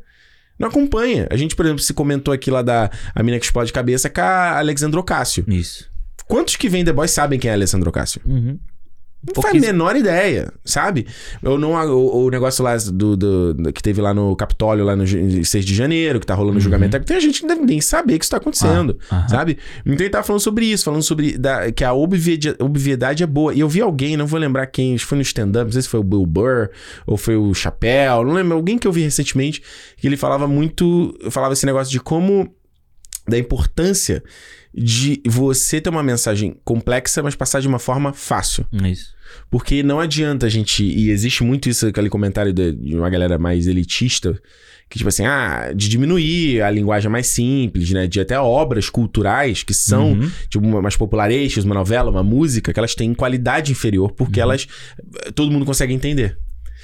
Não acompanha. A gente, por exemplo, se comentou aqui lá da a mina que explode cabeça com a Alexandra Ocasio. Isso. Quantos que vem The Boys sabem quem é a Alessandra Ocasio? Uhum. Não faz a menor ideia, sabe? Ou não, o, o negócio lá do, do- do- que teve lá no Capitólio, lá no ju- 6 de janeiro, que tá rolando o Uhum. julgamento. Tem gente que não deve nem saber que isso tá acontecendo, Ah, sabe? Então ele tava falando sobre isso, falando sobre da- que a obviedade, obviedade é boa. E eu vi alguém, não vou lembrar quem, acho que foi no stand-up, não sei se foi o Bill Burr ou foi o Chapéu, não lembro, alguém que eu vi recentemente, que ele falava muito, falava esse negócio de como da importância de você ter uma mensagem complexa, mas passar de uma forma fácil. Isso. Porque não adianta a gente. E existe muito isso, aquele comentário de, de uma galera mais elitista, que tipo assim, ah, de diminuir a linguagem mais simples, né? De até obras culturais que são, Uhum. tipo, mais popularescas, uma novela, uma música, que elas têm qualidade inferior, porque Uhum. elas. todo mundo consegue entender.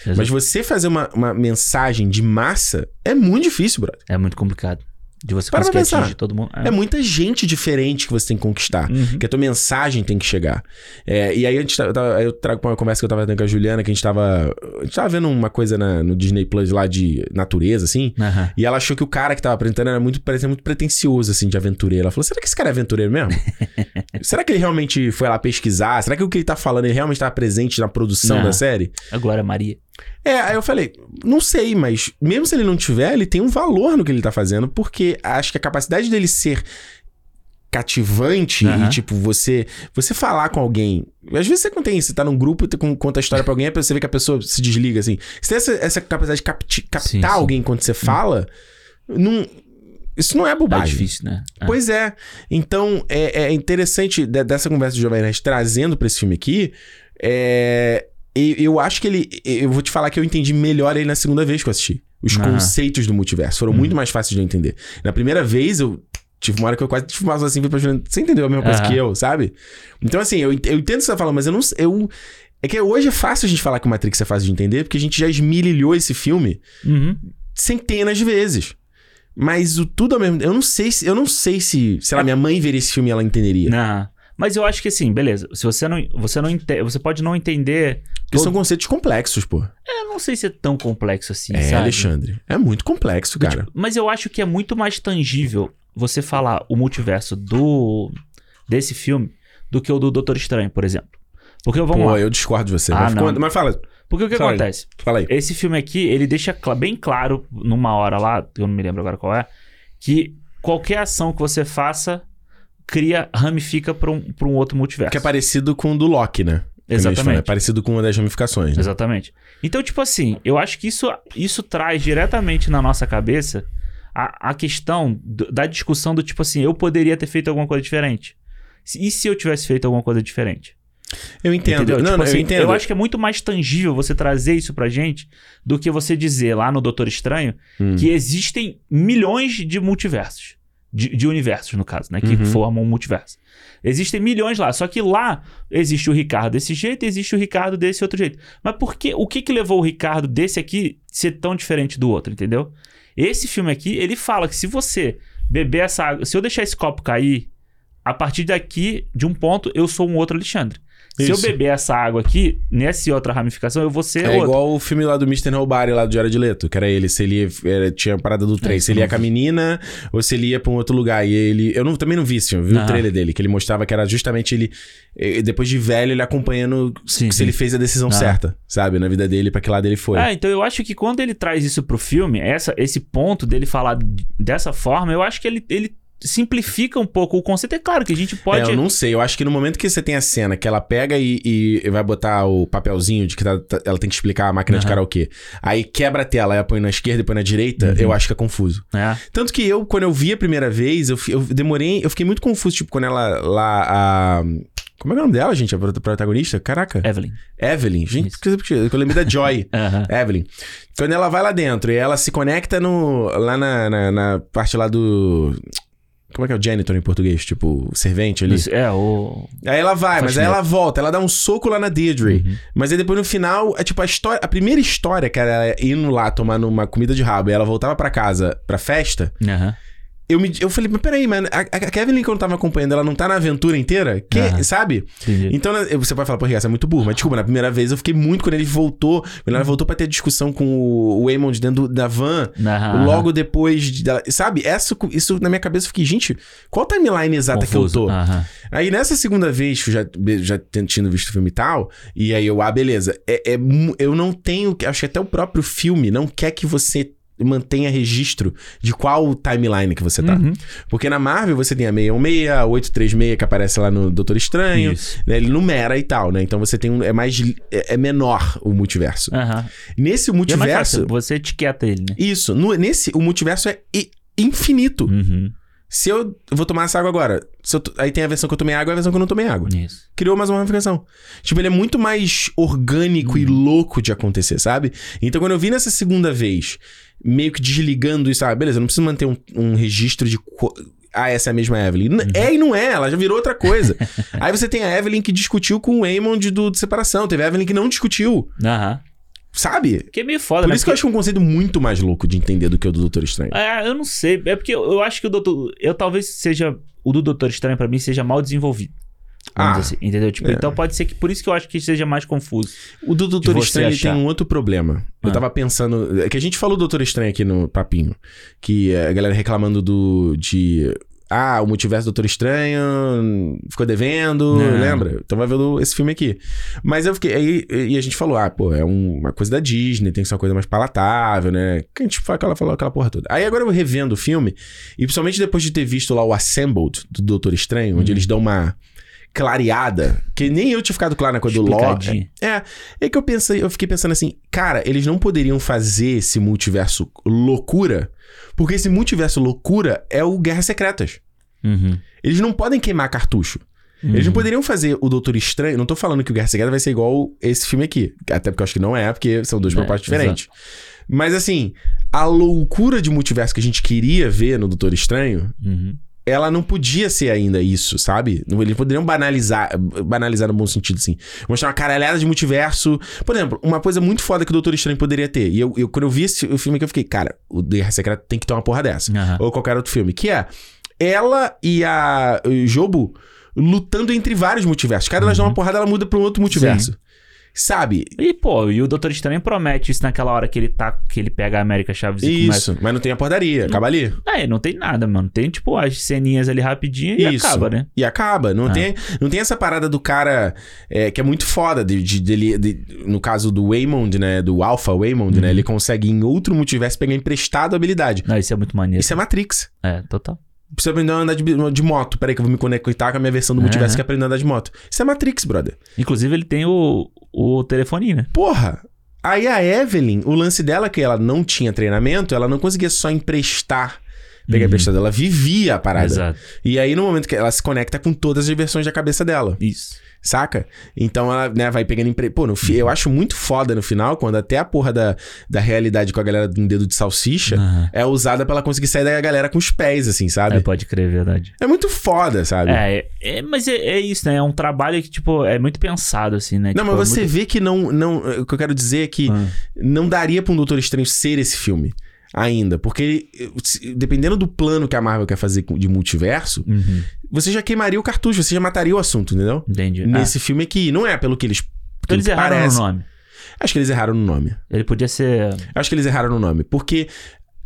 Exato. Mas você fazer uma, uma mensagem de massa é muito difícil, brother. É muito complicado. De você Para conseguir pensar. atingir todo mundo. É muita gente diferente que você tem que conquistar. Uhum. Que a tua mensagem tem que chegar. É, e aí a gente tá- eu, trago pra uma conversa que eu tava tendo com a Juliana, que a gente tava. A gente tava vendo uma coisa na- no Disney Plus lá de natureza, assim. Aham. E ela achou que o cara que tava apresentando era muito, parecia muito pretencioso, assim, de aventureiro. Ela falou: será que esse cara é aventureiro mesmo? será que ele realmente foi lá pesquisar? Será que o que ele tá falando ele realmente tava presente na produção Não. da série? A Glória Maria. É, aí eu falei, não sei, mas mesmo se ele não tiver, ele tem um valor no que ele tá fazendo, porque acho que a capacidade dele ser cativante Aham. e, tipo, você você falar com alguém. Às vezes você contém, você tá num grupo e conta a história pra alguém, você vê que a pessoa se desliga, assim. Você tem essa, essa capacidade de capti- captar Sim, sim. alguém quando você fala, não, isso não é É bobagem. difícil, né? É. Pois é. Então, é, é interessante de- dessa conversa do Jovem Nerd trazendo pra esse filme aqui. É, eu acho que ele. Eu vou te falar que eu entendi melhor ele na segunda vez que eu assisti. Os Aham. conceitos do multiverso foram muito mais fáceis de eu entender. Na primeira vez, eu. Tive uma hora que eu quase tive uma assim pra Juliana. Você entendeu a mesma coisa que eu, sabe? Então, assim, eu, eu entendo o que você tá falando, mas eu não. Eu, É que hoje é fácil a gente falar que o Matrix é fácil de entender, porque a gente já esmirilhou esse filme Uhum. centenas de vezes. Mas o tudo ao mesmo Eu não sei se. Eu não sei se. Sei lá, minha mãe veria esse filme e ela entenderia. Não. Mas eu acho que assim, beleza. Se você não, você não entende, você pode não entender. Porque todo- são conceitos complexos, pô. Eu não sei se é tão complexo assim, é, sabe? Alexandre. É muito complexo, cara. Tipo, mas eu acho que é muito mais tangível você falar o multiverso do desse filme do que o do Doutor Estranho, por exemplo. Porque vamos Pô, lá. eu discordo de você. Ah, mas, não. conta- mas fala, Porque o que acontece? fala aí. Esse filme aqui, ele deixa bem claro, numa hora lá, eu não me lembro agora qual é, que qualquer ação que você faça cria, ramifica pra um, pra um outro multiverso. Que é parecido com o do Loki, né? Exatamente. É parecido com uma das ramificações, né? Exatamente. Então, tipo assim, eu acho que isso, isso traz diretamente na nossa cabeça a, a questão do- da discussão do tipo assim, eu poderia ter feito alguma coisa diferente. E se eu tivesse feito alguma coisa diferente? Eu entendo. Entendeu? Não, Tipo não, assim, eu entendo. eu acho que é muito mais tangível você trazer isso pra gente do que você dizer lá no Doutor Estranho Hum. que existem milhões de multiversos. De, de universos, no caso, né? Que Uhum. formam um multiverso. Existem milhões lá. Só que lá existe o Ricardo desse jeito e existe o Ricardo desse outro jeito. Mas por que, o que que levou o Ricardo desse aqui ser tão diferente do outro, entendeu? Esse filme aqui, ele fala que se você beber essa água... Se eu deixar esse copo cair, a partir daqui, de um ponto, eu sou um outro Alexandre. Se eu Isso. beber essa água aqui, nessa outra ramificação, eu vou ser É outro. igual o filme lá do Mr. Nobody, lá do Jared Leto, que era ele, se ele era- tinha a parada do trem, isso se ele ia com a menina ou se ele ia pra um outro lugar. E ele. Eu não, também não vi esse filme, vi o Aham. trailer dele, que ele mostrava que era justamente ele, eh, depois de velho, ele acompanhando Sim, se sim. ele fez a decisão Ah. certa, sabe? Na vida dele, pra que lado ele foi. É, então eu acho que quando ele traz isso pro filme, essa, esse ponto dele falar dessa forma, eu acho que ele, ele simplifica um pouco o conceito. É claro que a gente pode. É, eu não sei. Eu acho que no momento que você tem a cena que ela pega e, e vai botar o papelzinho de que tá- tá- ela tem que explicar a máquina de Aham. karaokê, aí quebra a tela e põe na esquerda e põe na direita, Uhum. eu acho que é confuso. É. Tanto que eu, quando eu vi a primeira vez, eu, eu demorei, eu fiquei muito confuso, tipo, quando ela lá, a... Como é que é o nome dela, gente? A prota- protagonista? Caraca. Evelyn. Evelyn. Gente, porque eu lembrei da Joy. Aham. Evelyn. Quando ela vai lá dentro e ela se conecta no, lá na, na, na parte lá do... Como é que é o janitor em português? Tipo, servente ali. Isso, É, o. Aí ela vai, mas aí ela volta, ela dá um soco lá na Deirdre. Uhum. Mas aí depois no final, é tipo a história, a primeira história, que era ela indo lá tomando uma comida de rabo e ela voltava pra casa pra festa. Aham. Eu, me, eu falei, mas peraí, mano, a, a Kevin quando tava acompanhando, ela não tá na aventura inteira? Que, sabe? Entendi. Então né, você pode falar, porra, essa é muito burro, mas desculpa, na primeira vez eu fiquei muito quando ele voltou, quando ela voltou pra ter discussão com o, o Eamon dentro do- da van. Logo depois, de, dela- sabe? Essa, isso na minha cabeça eu fiquei, gente, qual a timeline exata Confuso. que eu tô? Aí nessa segunda vez, que eu já, já tendo visto o filme e tal, e aí eu, ah, beleza. É, é eu não tenho. Acho que até o próprio filme não quer que você mantenha registro de qual timeline que você tá. Uhum. Porque na Marvel você tem a 616, a 836 que aparece lá no Doutor Estranho. Né, Ele numera e tal, né? Então você tem um. É mais. É, é menor o multiverso. Aham. Nesse é multiverso. fácil, você etiqueta ele, né? Isso. no- nesse, o multiverso é infinito. Uhum. Se eu, eu vou tomar essa água agora. eu aí tem a versão que eu tomei água e a versão que eu não tomei água. Isso. Criou mais uma ramificação. Tipo, ele é muito mais orgânico e louco de acontecer, sabe? Então, quando eu vi nessa segunda vez, meio que desligando isso, ah, beleza, não preciso manter um, um registro de. co- Ah, essa é a mesma Evelyn. N- É e não é, ela já virou outra coisa. Aí você tem a Evelyn que discutiu com o Eamon do, de separação. Teve a Evelyn que não discutiu, Aham. sabe? Que é meio foda, Por né? isso que eu acho um conceito muito mais louco de entender do que o do Doutor Estranho. É, eu não sei. É porque eu, eu acho que o Doutor. Eu talvez seja. O do Doutor Estranho, pra mim, seja mal desenvolvido. Ah, assim, entendeu? Tipo, é. então pode ser que por isso que eu acho que seja mais confuso. O do Doutor Estranho achar. tem um outro problema. Eu Ah. tava pensando. É que a gente falou do Doutor Estranho aqui no papinho. Que a galera reclamando do. de. Ah, o multiverso do Doutor Estranho ficou devendo, Não. lembra? Então vai ver o- esse filme aqui. Mas eu fiquei. Aí, e a gente falou, ah, pô, é um- uma coisa da Disney, tem que ser uma coisa mais palatável, né? Que a gente fala aquela, falou aquela porra toda. Aí agora eu revendo o filme, e principalmente depois de ter visto lá o Assembled do Doutor Estranho, onde Uhum. eles dão uma clareada, que nem eu tinha ficado claro na coisa do Loki. É, é que eu pensei, eu fiquei pensando assim, cara, eles não poderiam fazer esse multiverso loucura, porque esse multiverso loucura é o Guerras Secretas. Uhum. Eles não podem queimar cartucho. Eles não poderiam fazer o Doutor Estranho. Não tô falando que o Guerra Secreta vai ser igual esse filme aqui. Até porque eu acho que não é, porque são duas É, propostas diferentes. Mas assim, a loucura de multiverso que a gente queria ver no Doutor Estranho Uhum. Ela não podia ser ainda isso, sabe? Eles poderiam banalizar, banalizar no bom sentido, assim. Mostrar uma caralhada de multiverso. Por exemplo, uma coisa muito foda que o Doutor Estranho poderia ter. E eu, eu- quando eu vi esse, o filme aqui, eu fiquei, cara, o Guerra Secreta tem que ter uma porra dessa. Aham. Ou qualquer outro filme. Que é ela e a o Jobu lutando entre vários multiversos. Cada elas dão uma porrada, ela muda pra um outro multiverso. Sabe? E, pô, e o Doutor Estranho promete isso naquela hora que ele tá, que ele pega a América Chaves e começa. Isso. Mas não tem a portaria. Acaba ali. É, não tem nada, mano. Tem, tipo, as ceninhas ali rapidinho e Isso. acaba, né? E acaba. Não, Ah. tem, não tem essa parada do cara é, que é muito foda. De, de- dele, de- no caso do Waymond, né? Do Alpha Waymond, Uhum. né? Ele consegue em outro multiverso pegar emprestado a habilidade. Não, isso é muito maneiro. Isso é Matrix. É, total. Precisa aprender a andar de, de moto. Peraí que eu vou me conectar com a minha versão do multiverso que é aprender a andar de moto. Isso é Matrix, brother. Inclusive, ele tem o, o telefoninho, né? Porra! Aí a Evelyn, o lance dela é que ela não tinha treinamento, ela não conseguia só emprestar, pegar Uhum. emprestado, ela vivia a parada. Exato. E aí no momento que ela se conecta com todas as versões da cabeça dela, Isso. Saca? Então ela, né, vai pegando empre... Pô, fi... eu acho muito foda no final, quando até a porra da, da realidade com a galera de um dedo de salsicha Aham. é usada pra ela conseguir sair da galera com os pés, assim, É, sabe? pode crer, é verdade. É, muito foda, sabe? É, é, é, mas é, é isso, né? É um trabalho que, tipo, é muito pensado, assim, né? Não, Tipo, mas é você muito- vê que não, não. O que eu quero dizer é que Ah. não daria pra um Doutor Estranho ser esse filme ainda. Porque, dependendo do plano que a Marvel quer fazer de multiverso, Uhum. Você já queimaria o cartucho, você já mataria o assunto, entendeu? Entendi. Nesse filme aqui, não é pelo que eles. Ah, pelo eles que erraram parece. no nome. Acho que eles erraram no nome. Ele podia ser. Acho que eles erraram no nome. Porque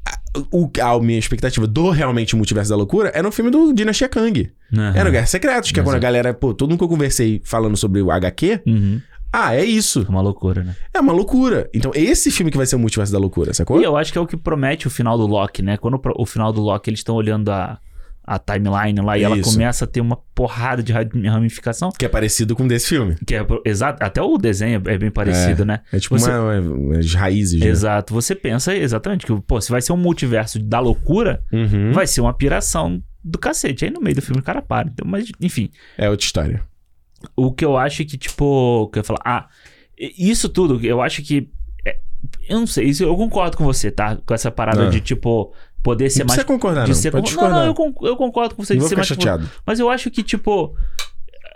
a, o, a minha expectativa do realmente Multiverso da Loucura era no filme do Dinastia Kang. Aham. Era no Guerra Secretos, que é quando a galera, pô, todo mundo que eu conversei falando sobre o HQ, Uhum. ah, é isso. É uma loucura, né? É uma loucura. Então, esse filme que vai ser o Multiverso da Loucura, sacou? E eu acho que é o que promete o final do Loki, né? Quando o o final do Loki eles estão olhando a, a timeline lá e ela Isso. começa a ter uma porrada de ra- ramificação. Que é parecido com desse filme. Que é, exato, até o desenho é bem parecido, né? É tipo Você- uma, uma- umas raízes. né? Exato. Você pensa exatamente que, pô, se vai ser um multiverso da loucura, Uhum. vai ser uma piração do cacete. Aí no meio do filme o cara para. Então, mas, enfim. É outra história. O que eu acho que, tipo, que eu ia falar, ah, isso tudo, eu acho que. é, eu não sei, isso eu concordo com você, tá? Com essa parada Ah. de, tipo, poder ser não mais. precisa concordar, de não. ser Pode discordar. Não, não, eu, con- eu concordo com você Não de ser mais. chateado. Mas eu acho que, tipo.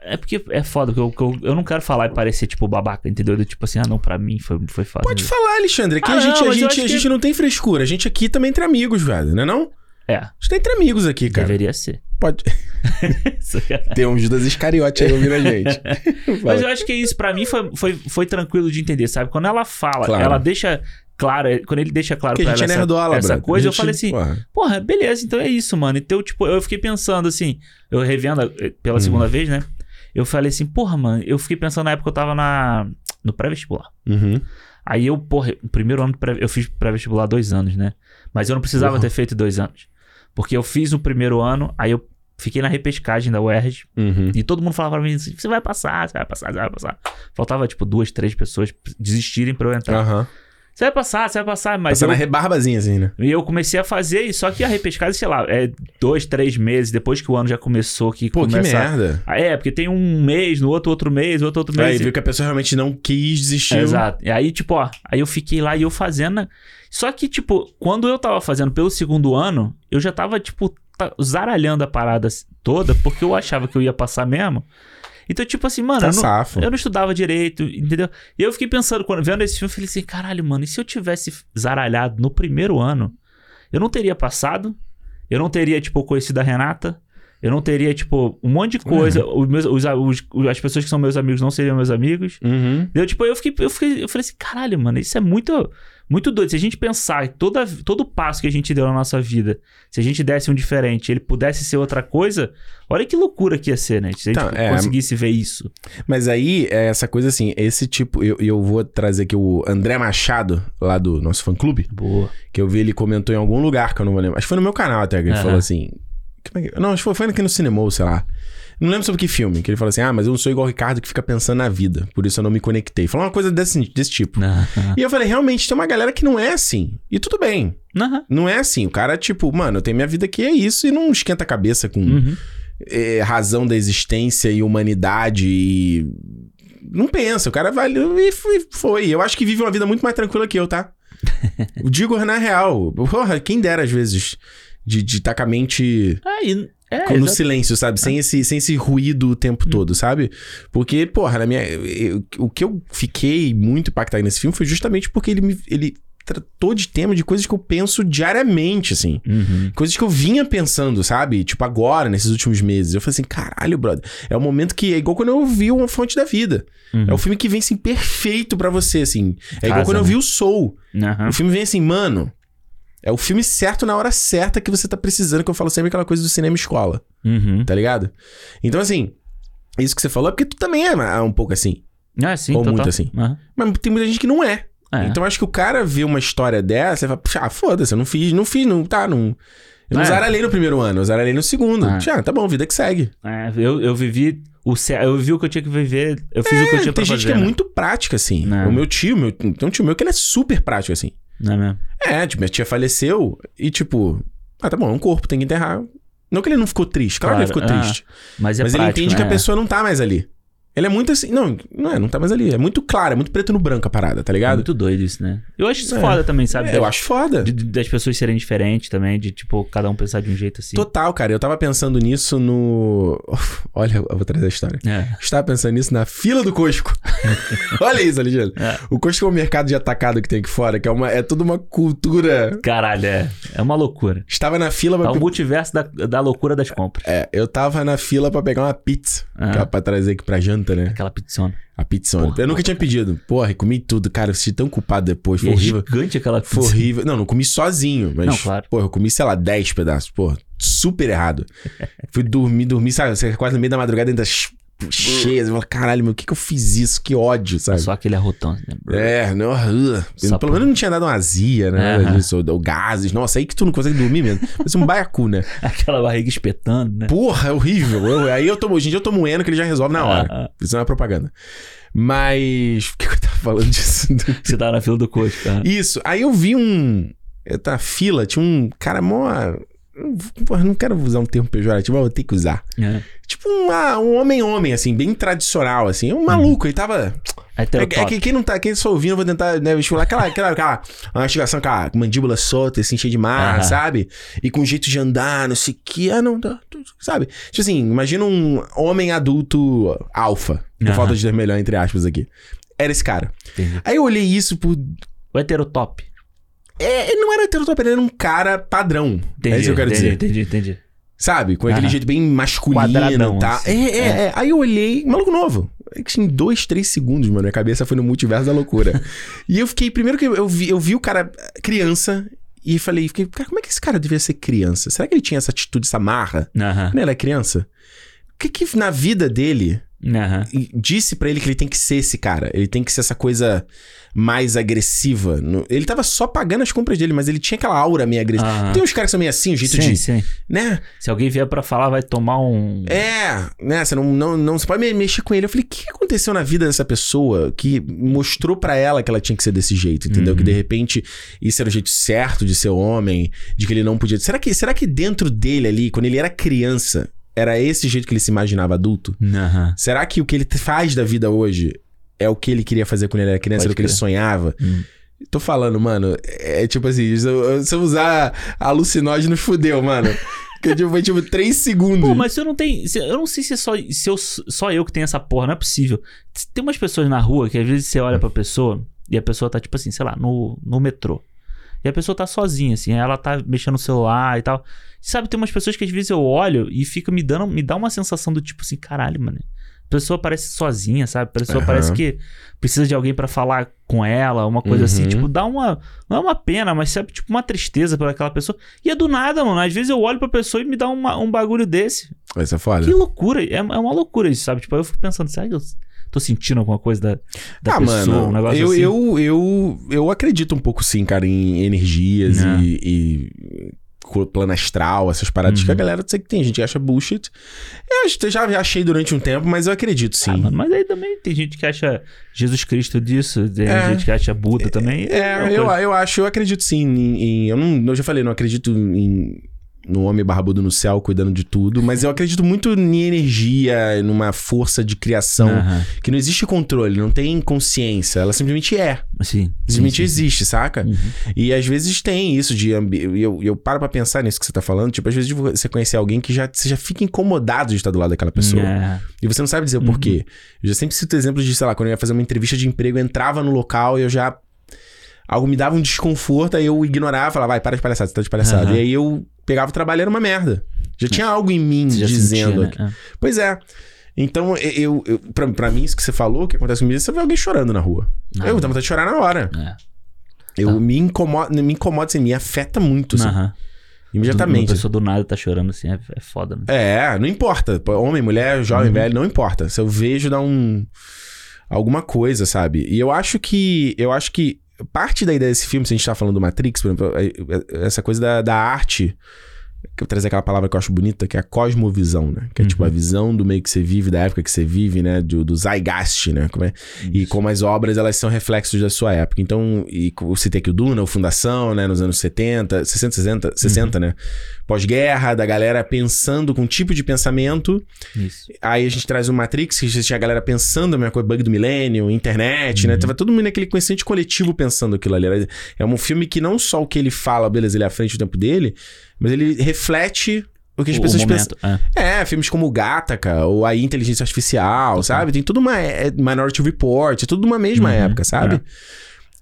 É porque é foda, que eu, que eu, eu não quero falar e parecer, tipo, babaca, entendeu? Do tipo assim, ah, não, pra mim foi, foi fácil. Pode falar, Alexandre. Aqui Ah, a gente, não, a, gente, a que- gente não tem frescura. A gente aqui também entre amigos, velho. Não é não? É, A gente tá entre amigos aqui, cara. deveria ser. Pode. Tem um Judas Iscariote aí ouvindo a gente. Mas eu acho que isso pra mim foi, foi, foi tranquilo de entender, sabe? Quando ela fala, Claro. ela deixa claro, quando ele deixa claro Porque pra gente ela é essa, nerdola, essa brother. coisa, A eu gente- falei assim, porra. porra, beleza, então é isso, mano. Então, tipo, eu fiquei pensando assim, eu revendo eh, pela Hum. segunda vez, né? Eu falei assim, porra, mano, eu fiquei pensando na época que eu tava na, no pré-vestibular. Uhum. Aí eu, porra, o primeiro ano, pré- eu fiz pré-vestibular dois anos, né? Mas eu não precisava Porra. ter feito dois anos. Porque eu fiz o primeiro ano, aí eu fiquei na repescagem da UERJ, Uhum. e todo mundo falava pra mim assim: você vai passar, você vai passar, você vai passar. Faltava, tipo, duas, três pessoas desistirem pra eu entrar. Aham. Você vai passar, você vai passar, mas. Passar Eu, na rebarbazinha, assim, né? e eu comecei a fazer, e só que a repescagem, sei lá, é dois, três meses depois que o ano já começou. Que Pô, começa... que merda. Ah, É, porque tem um mês, no outro, outro mês, outro, outro mês. Aí e- viu que a pessoa realmente não quis desistir. Exato. E aí, tipo, ó, aí eu fiquei lá e eu fazendo. Só que, tipo, quando eu tava fazendo pelo segundo ano, eu já tava, tipo, zaralhando a parada toda, porque eu achava que eu ia passar mesmo. Então, tipo assim, mano, Tá eu, não, eu não estudava direito, entendeu? E eu fiquei pensando, quando vendo esse filme, eu falei assim, caralho, mano, e se eu tivesse zaralhado no primeiro ano, eu não teria passado, eu não teria, tipo, conhecido a Renata, eu não teria, tipo, um monte de coisa, os meus, os, os- as pessoas que são meus amigos não seriam meus amigos. Uhum. Eu, tipo, eu fiquei, eu fiquei, eu falei assim, caralho, mano, isso é muito, muito doido. Se a gente pensar que toda, todo passo que a gente deu na nossa vida, se a gente desse um diferente, ele pudesse ser outra coisa, olha que loucura que ia ser, né? Se a gente Tá, é. conseguisse ver isso. Mas aí, é essa coisa assim, esse tipo, eu, eu vou trazer aqui o André Machado, lá do nosso fã-clube, Boa. que eu vi ele comentou em algum lugar, que eu não vou lembrar. Acho que foi no meu canal até, que ele Aham. falou assim... é que- Não, acho que foi, foi aqui no cinema, sei lá. Não lembro sobre que filme, que ele falou assim, ah, mas eu não sou igual o Ricardo que fica pensando na vida, por isso eu não me conectei. Falou uma coisa desse, desse tipo. E eu falei, realmente, tem uma galera que não é assim. E tudo bem. Não é assim. O cara, tipo, mano, eu tenho minha vida aqui, é isso, e não esquenta a cabeça com Uhum. é, razão da existência e humanidade e. Não pensa, o cara vai e foi-. Eu acho que vive uma vida muito mais tranquila que eu, tá? Digo na real. Porra, quem dera às vezes de estar com a mente É, e, É, no silêncio, sabe? Sem esse, sem esse ruído o Hum. tempo todo, sabe? Porque, porra, na minha. eu- o que eu fiquei muito impactado nesse filme foi justamente porque ele me. Ele tratou de tema de coisas que eu penso diariamente, assim. Uhum. Coisas que eu vinha pensando, sabe? Tipo, agora, nesses últimos meses. Eu falei assim, caralho, brother. É o momento que. É igual quando eu vi uma fonte da vida. Uhum. É o filme que vem, assim, perfeito pra você, assim. É igual Casa, quando eu né? vi o Soul. Aham. O filme vem assim, mano. É o filme certo na hora certa que você tá precisando, que eu falo sempre aquela coisa do cinema escola, Uhum. tá ligado? Então, assim, isso que você falou é porque tu também é é um pouco assim. É, sim, Ou total. muito assim. Aham. Mas tem muita gente que não é. É. Então, acho que o cara vê uma história dessa e fala, "Puxa, ah, foda-se, eu não fiz, não fiz, não, tá, não. Eu não É. zaralhei no primeiro ano, eu zaralhei no segundo. É. Ah, tá bom, vida que segue. É, eu, eu vivi o eu vivi o que eu tinha que viver, eu fiz o que eu tinha pra tem gente fazer. que é né? muito prática, assim. Não. O meu tio, meu, tem um tio meu que ele é super prático, assim. Não é mesmo? É, tipo, minha tia faleceu e, tipo, ah, tá bom, é um corpo, tem que enterrar. Não que ele não ficou triste, claro, que ele ficou Claro, ah, triste. Mas é mas ele prático, entende que a né? pessoa não tá mais ali. Ele é muito assim. Não, não é, não tá mais ali. É muito claro, é muito preto no branco a parada, tá É ligado? muito doido isso, né? Eu acho isso É. foda também, sabe? É, eu acho foda. De- das pessoas serem diferentes também, de tipo, cada um pensar de um jeito assim. Total, cara. Eu tava pensando nisso no. Olha, eu vou trazer a história. É. Estava pensando nisso na fila do Costco. Olha isso, Alexandre. É. O Costco é um mercado de atacado que tem aqui fora, que é, uma, é toda uma cultura. Caralho, é. É uma loucura. Estava na fila É pra. o multiverso da, da loucura das compras. É, eu tava na fila pra pegar uma pizza. Ah. era pra trazer aqui pra janta, né? Aquela pizzona. A pizza. Porra, eu nunca tinha pedido. Porra, comi tudo. Cara, eu senti tão culpado depois. Foi é horrível. gigante aquela Foi pizza. horrível. Não, não comi sozinho, mas. Não, claro. Porra, eu comi, sei lá, 10 pedaços. Porra, super errado. Fui dormir, dormir, sabe? Quase no meio da madrugada ainda ch- cheia. Você fala, caralho, meu, o que que eu fiz isso? Que ódio, sabe? Só aquele arrotão, né? É, não. uh, Só pelo menos não tinha dado uma azia, né? Aham. Disso, ou, ou gases. Nossa, aí que tu não consegue dormir mesmo. Parece um baiacu, né? Aquela barriga espetando, né? Porra, é horrível. Eu- aí eu tomo, hoje em dia eu tomo um eno que ele já resolve na hora. Ah, ah. Isso não é propaganda. Mas. Por que que eu tava falando disso? Você tava na fila do coach, cara. Isso. Aí eu vi um. Eu tava na fila, tinha um cara mó. Porra, não quero usar um termo pejorativo, mas vou ter que usar. É. Tipo uma- um homem-homem, assim, bem tradicional, assim. Um maluco, ele tava. É, é Heterotop. que quem não tá, quem só ouvindo, eu vou tentar, né, vestibular aquela, aquela, aquela uma mastigação com a mandíbula solta, assim, cheia de marra, Aham. sabe? E com jeito de andar, não sei o que, ah, não, tá, tu- sabe? Tipo assim, imagina um homem adulto alfa, por falta de ter melhor, entre aspas, aqui. Era esse cara. Entendi. Aí eu olhei isso por. O heterotop. É, ele não era heterotop, ele era um cara padrão. Entendi, é isso que eu quero entendi, dizer. Entendi, entendi. Sabe? Com aquele Aham. jeito bem masculino Quadradão, tá? assim. É, é, é. Aí eu olhei, maluco novo. É que Em dois, três segundos, mano, minha cabeça foi no multiverso da loucura. e eu fiquei, primeiro que eu vi, eu vi o cara criança e falei, fiquei, cara, como é que esse cara devia ser criança? Será que ele tinha essa atitude, essa marra? Aham. Quando ele era criança? O que que na vida dele E disse pra ele que ele tem que ser esse cara. Ele tem que ser essa coisa mais agressiva. Ele tava só pagando as compras dele, mas ele tinha aquela aura meio agressiva. Aham. Tem uns caras que são meio assim, o jeito Sim, de. sim. Né? Se alguém vier pra falar, vai tomar um. É, né? Você não, não, não você pode me- mexer com ele. Eu falei, o que aconteceu na vida dessa pessoa que mostrou pra ela que ela tinha que ser desse jeito, entendeu? Uhum. Que de repente isso era o jeito certo de ser homem, de que ele não podia. Será que, será que dentro dele ali, quando ele era criança, era esse jeito que ele se imaginava adulto? Aham. Será que o que ele faz da vida hoje é o que ele queria fazer quando ele era criança, Pode era o que ele sonhava? Hum. Tô falando, mano, é tipo assim, se eu, eu usar alucinógeno, fudeu, mano. Que tipo, foi tipo 3 segundos. Pô, mas você não tem. se- Eu não sei se é só, se eu, só eu que tenho essa porra, não é possível. Tem umas pessoas na rua que às vezes você olha pra pessoa e a pessoa tá, tipo assim, sei lá, no, no metrô. E a pessoa tá sozinha, assim, ela tá mexendo no celular e tal. Sabe, tem umas pessoas que às vezes eu olho e fica me dando, me dá uma sensação do tipo assim, caralho, mano. A pessoa parece sozinha, sabe? A pessoa Aham. parece que precisa de alguém pra falar com ela, uma coisa assim, Uhum. tipo, dá uma. Não é uma pena, mas sabe, tipo, uma tristeza por aquela pessoa. E é do nada, mano. Às vezes eu olho pra pessoa e me dá uma- um bagulho desse. Essa é foda. Que loucura. É, é uma loucura isso, sabe? Tipo, aí eu fico pensando, será que eu tô sentindo alguma coisa da, da ah, pessoa? mano, um negócio eu, assim? eu, eu, eu acredito um pouco sim, cara, em energias É. e, e plano astral, essas paradas que a Uhum. galera, sei que tem gente que acha bullshit. Eu já achei durante um tempo, mas eu acredito sim. Ah, mano, mas aí também tem gente que acha Jesus Cristo disso, tem É. gente que acha Buda também. É, uma eu, eu acho, eu acredito sim em. em- eu, não, eu já falei, não acredito em no homem barbudo no céu cuidando de tudo, mas eu acredito muito em energia, numa força de criação, Aham. que não existe controle, não tem consciência, ela simplesmente é. Sim. Simplesmente sim, sim. existe, saca? Uhum. E às vezes tem isso de ambi... eu, eu paro pra pensar nisso que você tá falando, tipo, às vezes de você conhecer alguém que já, você já fica incomodado de estar do lado daquela pessoa. É. E você não sabe dizer o Uhum. porquê. Eu já sempre cito exemplos de, sei lá, quando eu ia fazer uma entrevista de emprego, eu entrava no local e eu já. Algo me dava um desconforto, aí eu ignorava, falava, vai, para de palhaçada, você tá de palhaçada. Aham. E aí eu pegava o trabalho, era uma merda. Já tinha algo em mim Você dizendo. sentia, né? Pois é. Então, eu, eu pra, pra mim, isso que você falou, o que acontece comigo, é você vê alguém chorando na rua. Não. Eu tenho vontade de chorar na hora. É. É. Eu Tá. me incomodo, me incomoda assim, me afeta muito, assim, Aham. Uma imediatamente. pessoa do nada tá chorando assim, é, é foda, né? É, não importa. Homem, mulher, jovem, Uhum. velho, não importa. Se eu vejo, dá um. alguma coisa, sabe? E eu acho que. Eu acho que. Parte da ideia desse filme, se a gente tá falando do Matrix, por exemplo, é- é- essa coisa da, da arte. Que eu trazer aquela palavra que eu acho bonita, que é a cosmovisão, né? Que é tipo Uhum. a visão do meio que você vive, da época que você vive, né? Do, do zeitgeist, né? Como é? E como as obras, elas são reflexos da sua época. Então, e eu citei aqui o Duna, o Fundação, né? Nos anos 70, 60, 60, 60 né? Pós-guerra, da galera pensando com um tipo de pensamento. Isso. Aí a gente traz o Matrix, que tinha a galera pensando a mesma coisa, bug do milênio, internet, né? Uhum. Tava todo mundo naquele consciente coletivo pensando aquilo ali. É um filme que não só o que ele fala, beleza, ele é à frente do tempo dele, mas ele reflete o que as O- pessoas o pensam. momento, é. É, filmes como Gataca, ou a Inteligência Artificial, sabe? Tem tudo uma. É, Minority Report, é tudo uma mesma Uhum, época, sabe? é.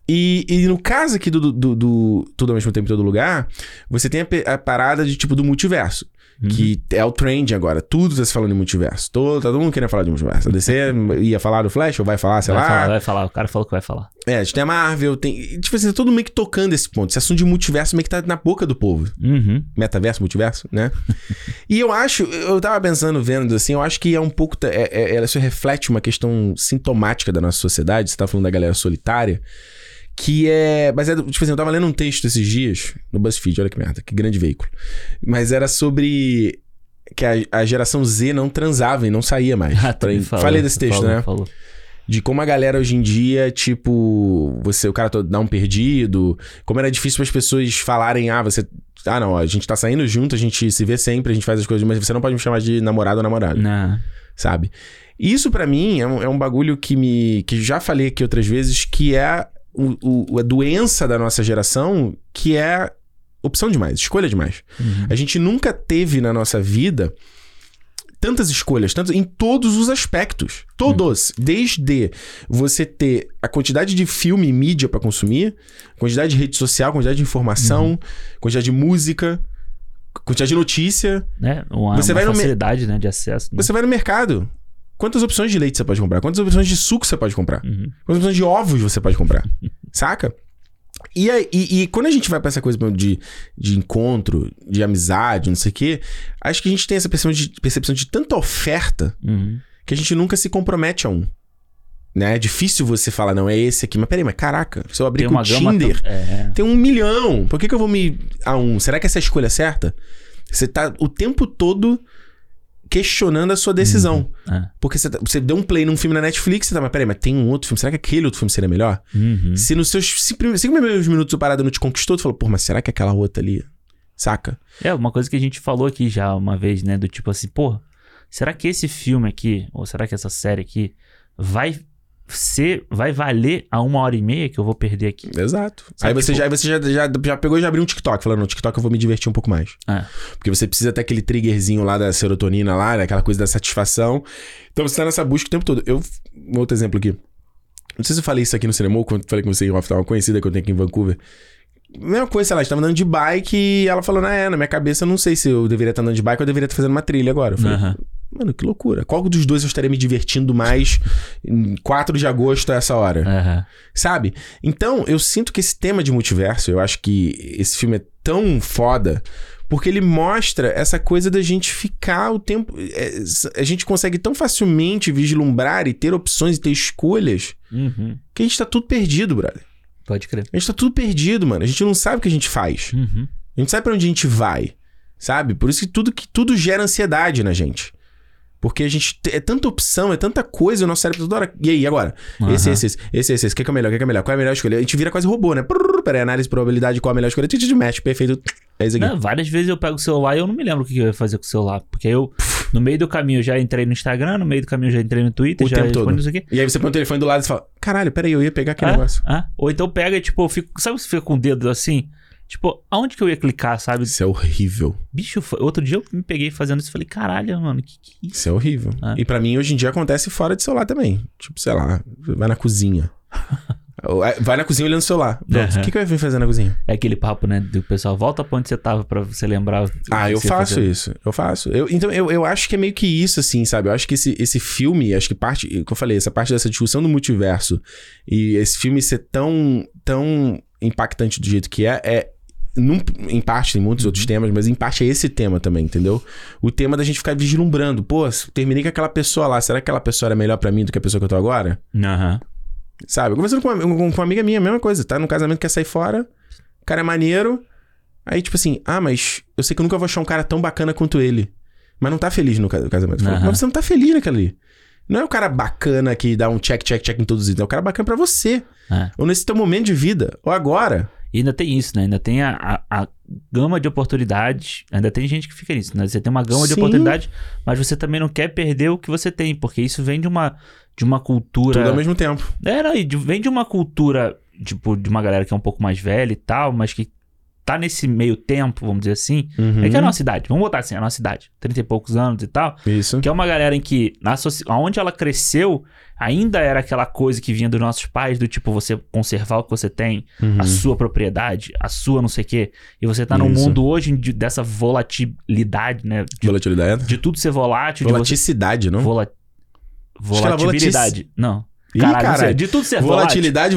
E, e no caso aqui do, do, do Tudo ao mesmo tempo em todo lugar, você tem a, a parada de tipo do multiverso. Uhum. Que é o trend agora. Tudo tá se falando de multiverso. Todo, todo mundo querendo falar de multiverso. A DC ia falar do Flash, ou vai falar, sei vai lá. falar, vai falar. O cara falou que vai falar. É, a gente tem a Marvel, tem. Tipo assim, tá todo meio que tocando esse ponto. Esse assunto de multiverso meio que tá na boca do povo. Uhum. Metaverso, multiverso, né? e eu acho, eu tava pensando, vendo assim, eu acho que é um pouco. É, é, ela isso reflete uma questão sintomática da nossa sociedade. Você tá falando da galera solitária. Que é. Mas é. Tipo assim, eu tava lendo um texto esses dias no BuzzFeed, olha que merda, que grande veículo. Mas era sobre. Que a, a geração Z não transava e não saía mais. Ah, me falou, Falei desse texto, falou, né? Falou. De como a galera hoje em dia, tipo, você, o cara dá um perdido, como era difícil para as pessoas falarem, ah, você. Ah, não, a gente tá saindo junto, a gente se vê sempre, a gente faz as coisas, mas você não pode me chamar de namorado ou namorada, Não. sabe? Isso pra mim é um, é um bagulho que me. que já falei aqui outras vezes, que é o, o- a doença da nossa geração, que é opção demais, escolha demais. Uhum. A gente nunca teve na nossa vida tantas escolhas, tantas, em todos os aspectos. Todos. Desde você ter a quantidade de filme e mídia pra consumir, quantidade de rede social, quantidade de informação, quantidade de música, quantidade de notícia. Né? Uma, Você uma vai no facilidade, né, de acesso. Né? Você vai no mercado. Quantas opções de leite você pode comprar? Quantas opções de suco você pode comprar? Uhum. Quantas opções de ovos você pode comprar? Saca? E, e, e quando a gente vai pra essa coisa de, de encontro, de amizade, não sei o quê, acho que a gente tem essa percepção de, percepção de tanta oferta Uhum. que a gente nunca se compromete a um. Né? É difícil você falar, não, é esse aqui. Mas peraí, mas caraca, se eu abrir com o. Tinder, tão- É. tem um milhão. Por que, que eu vou me a um? Será que essa é a escolha certa? Você tá o tempo todo questionando a sua decisão. É. Porque você, tá- você deu um play num filme na Netflix, você tá, mas peraí, mas tem um outro filme, será que aquele outro filme seria melhor? Uhum. Se nos seus cinco primeiros minutos o parada não te conquistou, tu falou, pô, mas será que aquela outra ali. Saca? É, uma coisa que a gente falou aqui já uma vez, né? Do tipo assim, pô, será que esse filme aqui, ou será que essa série aqui vai ser, vai valer a uma hora e meia que eu vou perder aqui? Exato. Sabe, aí você, tipo- já, aí você já, já, já pegou e já abriu um TikTok, falando, no TikTok eu vou me divertir um pouco mais. É. Porque você precisa ter aquele triggerzinho lá da serotonina lá, né? Aquela coisa da satisfação. Então você tá nessa busca o tempo todo. Eu, um outro exemplo aqui. Não sei se eu falei isso aqui no cinema ou quando falei com você em off, uma conhecida que eu tenho aqui em Vancouver. Mesma coisa, sei lá, a gente tava andando de bike e ela falou, ah, é, na minha cabeça eu não sei se eu deveria estar andando de bike ou eu deveria estar fazendo uma trilha agora. Eu falei, Aham. Mano, que loucura. Qual dos dois eu estaria me divertindo mais em 4 de agosto a essa hora? Aham. Sabe? Então, eu sinto que esse tema de multiverso, eu acho que esse filme é tão foda porque ele mostra essa coisa da gente ficar o tempo. é, a gente consegue tão facilmente vislumbrar e ter opções e ter escolhas Uhum. que a gente tá tudo perdido, brother. Pode crer. A gente tá tudo perdido, mano. A gente não sabe o que a gente faz. Uhum. A gente sabe pra onde a gente vai. Sabe? Por isso que tudo, que tudo gera ansiedade na gente. Porque a gente te- é tanta opção, é tanta coisa, o nosso cérebro toda hora. E aí, agora? Esse, Aham. esse, esse, esse, esse, esse. O que é, que é melhor? O que é, que é melhor? Qual é a melhor escolha? A gente vira quase robô, né? Prrr, Peraí, análise de probabilidade, qual a melhor escolha? Titi, match, perfeito. É isso aqui. Não, várias vezes eu pego o celular e eu não me lembro o que eu ia fazer com o celular. Porque eu, no meio do caminho, já entrei no Instagram, no meio do caminho já entrei no Twitter, O já tempo todo. isso aqui. E aí você põe o telefone do lado e fala: Caralho, peraí, eu ia pegar aquele Ah, negócio. ah. Ou então pega tipo, eu fico. Sabe se fica com o dedo assim? Tipo, aonde que eu ia clicar, sabe? Isso é horrível. Bicho, outro dia eu me peguei fazendo isso e falei, caralho, mano, que que é isso? Isso é horrível. Ah. E pra mim, hoje em dia, acontece fora de celular também. Tipo, sei lá, vai na cozinha. É, vai na cozinha olhando o celular. Pronto, Aham. O que, que eu ia vir fazer na cozinha? É aquele papo, né, do pessoal, volta pra onde você tava pra você lembrar. Ah, eu faço fazer. isso. Eu faço. Eu, então, eu, eu acho que é meio que isso, assim, sabe? Eu acho que esse, esse filme, acho que parte, que eu falei, essa parte dessa discussão do multiverso e esse filme ser tão, tão impactante do jeito que é, é. Num- em parte, tem muitos outros temas, mas em parte é esse tema também, entendeu? O tema da gente ficar vislumbrando. Pô, terminei com aquela pessoa lá. Será que aquela pessoa era melhor pra mim do que a pessoa que eu tô agora? Aham. Sabe? Eu conversando com uma, com uma amiga minha, mesma coisa. Tá no casamento, quer sair fora. O cara é maneiro. Aí, tipo assim, ah, mas eu sei que eu nunca vou achar um cara tão bacana quanto ele. Mas não tá feliz no ca- casamento. Aham. Mas você não tá feliz naquele ali. Não é o cara bacana que dá um check, check, check em todos os itens. É o cara bacana pra você. É. Ou nesse teu momento de vida. Ou agora. E ainda tem isso, né? Ainda tem a, a, a gama de oportunidades. Ainda tem gente que fica nisso, né? Você tem uma gama de Sim. oportunidades, mas você também não quer perder o que você tem, porque isso vem de uma, de uma cultura. Tudo ao mesmo tempo. É, não, e de- vem de uma cultura, tipo, de uma galera que é um pouco mais velha e tal, mas que tá nesse meio tempo, vamos dizer assim. É que é a nossa idade, vamos botar assim, a nossa idade, 30 e poucos anos e tal. Isso. Que é uma galera em que, na onde ela cresceu, ainda era aquela coisa que vinha dos nossos pais, do tipo, você conservar o que você tem, Uhum. a sua propriedade, a sua não sei o quê. E você tá num Isso. mundo hoje de- dessa volatilidade, né? De, Volatilidade. de tudo ser volátil, de você... Volaticidade, não? Vola... Acho que era Volatilidade. Ih, Caralho, não sei. de tudo ser volátil. Volatilidade,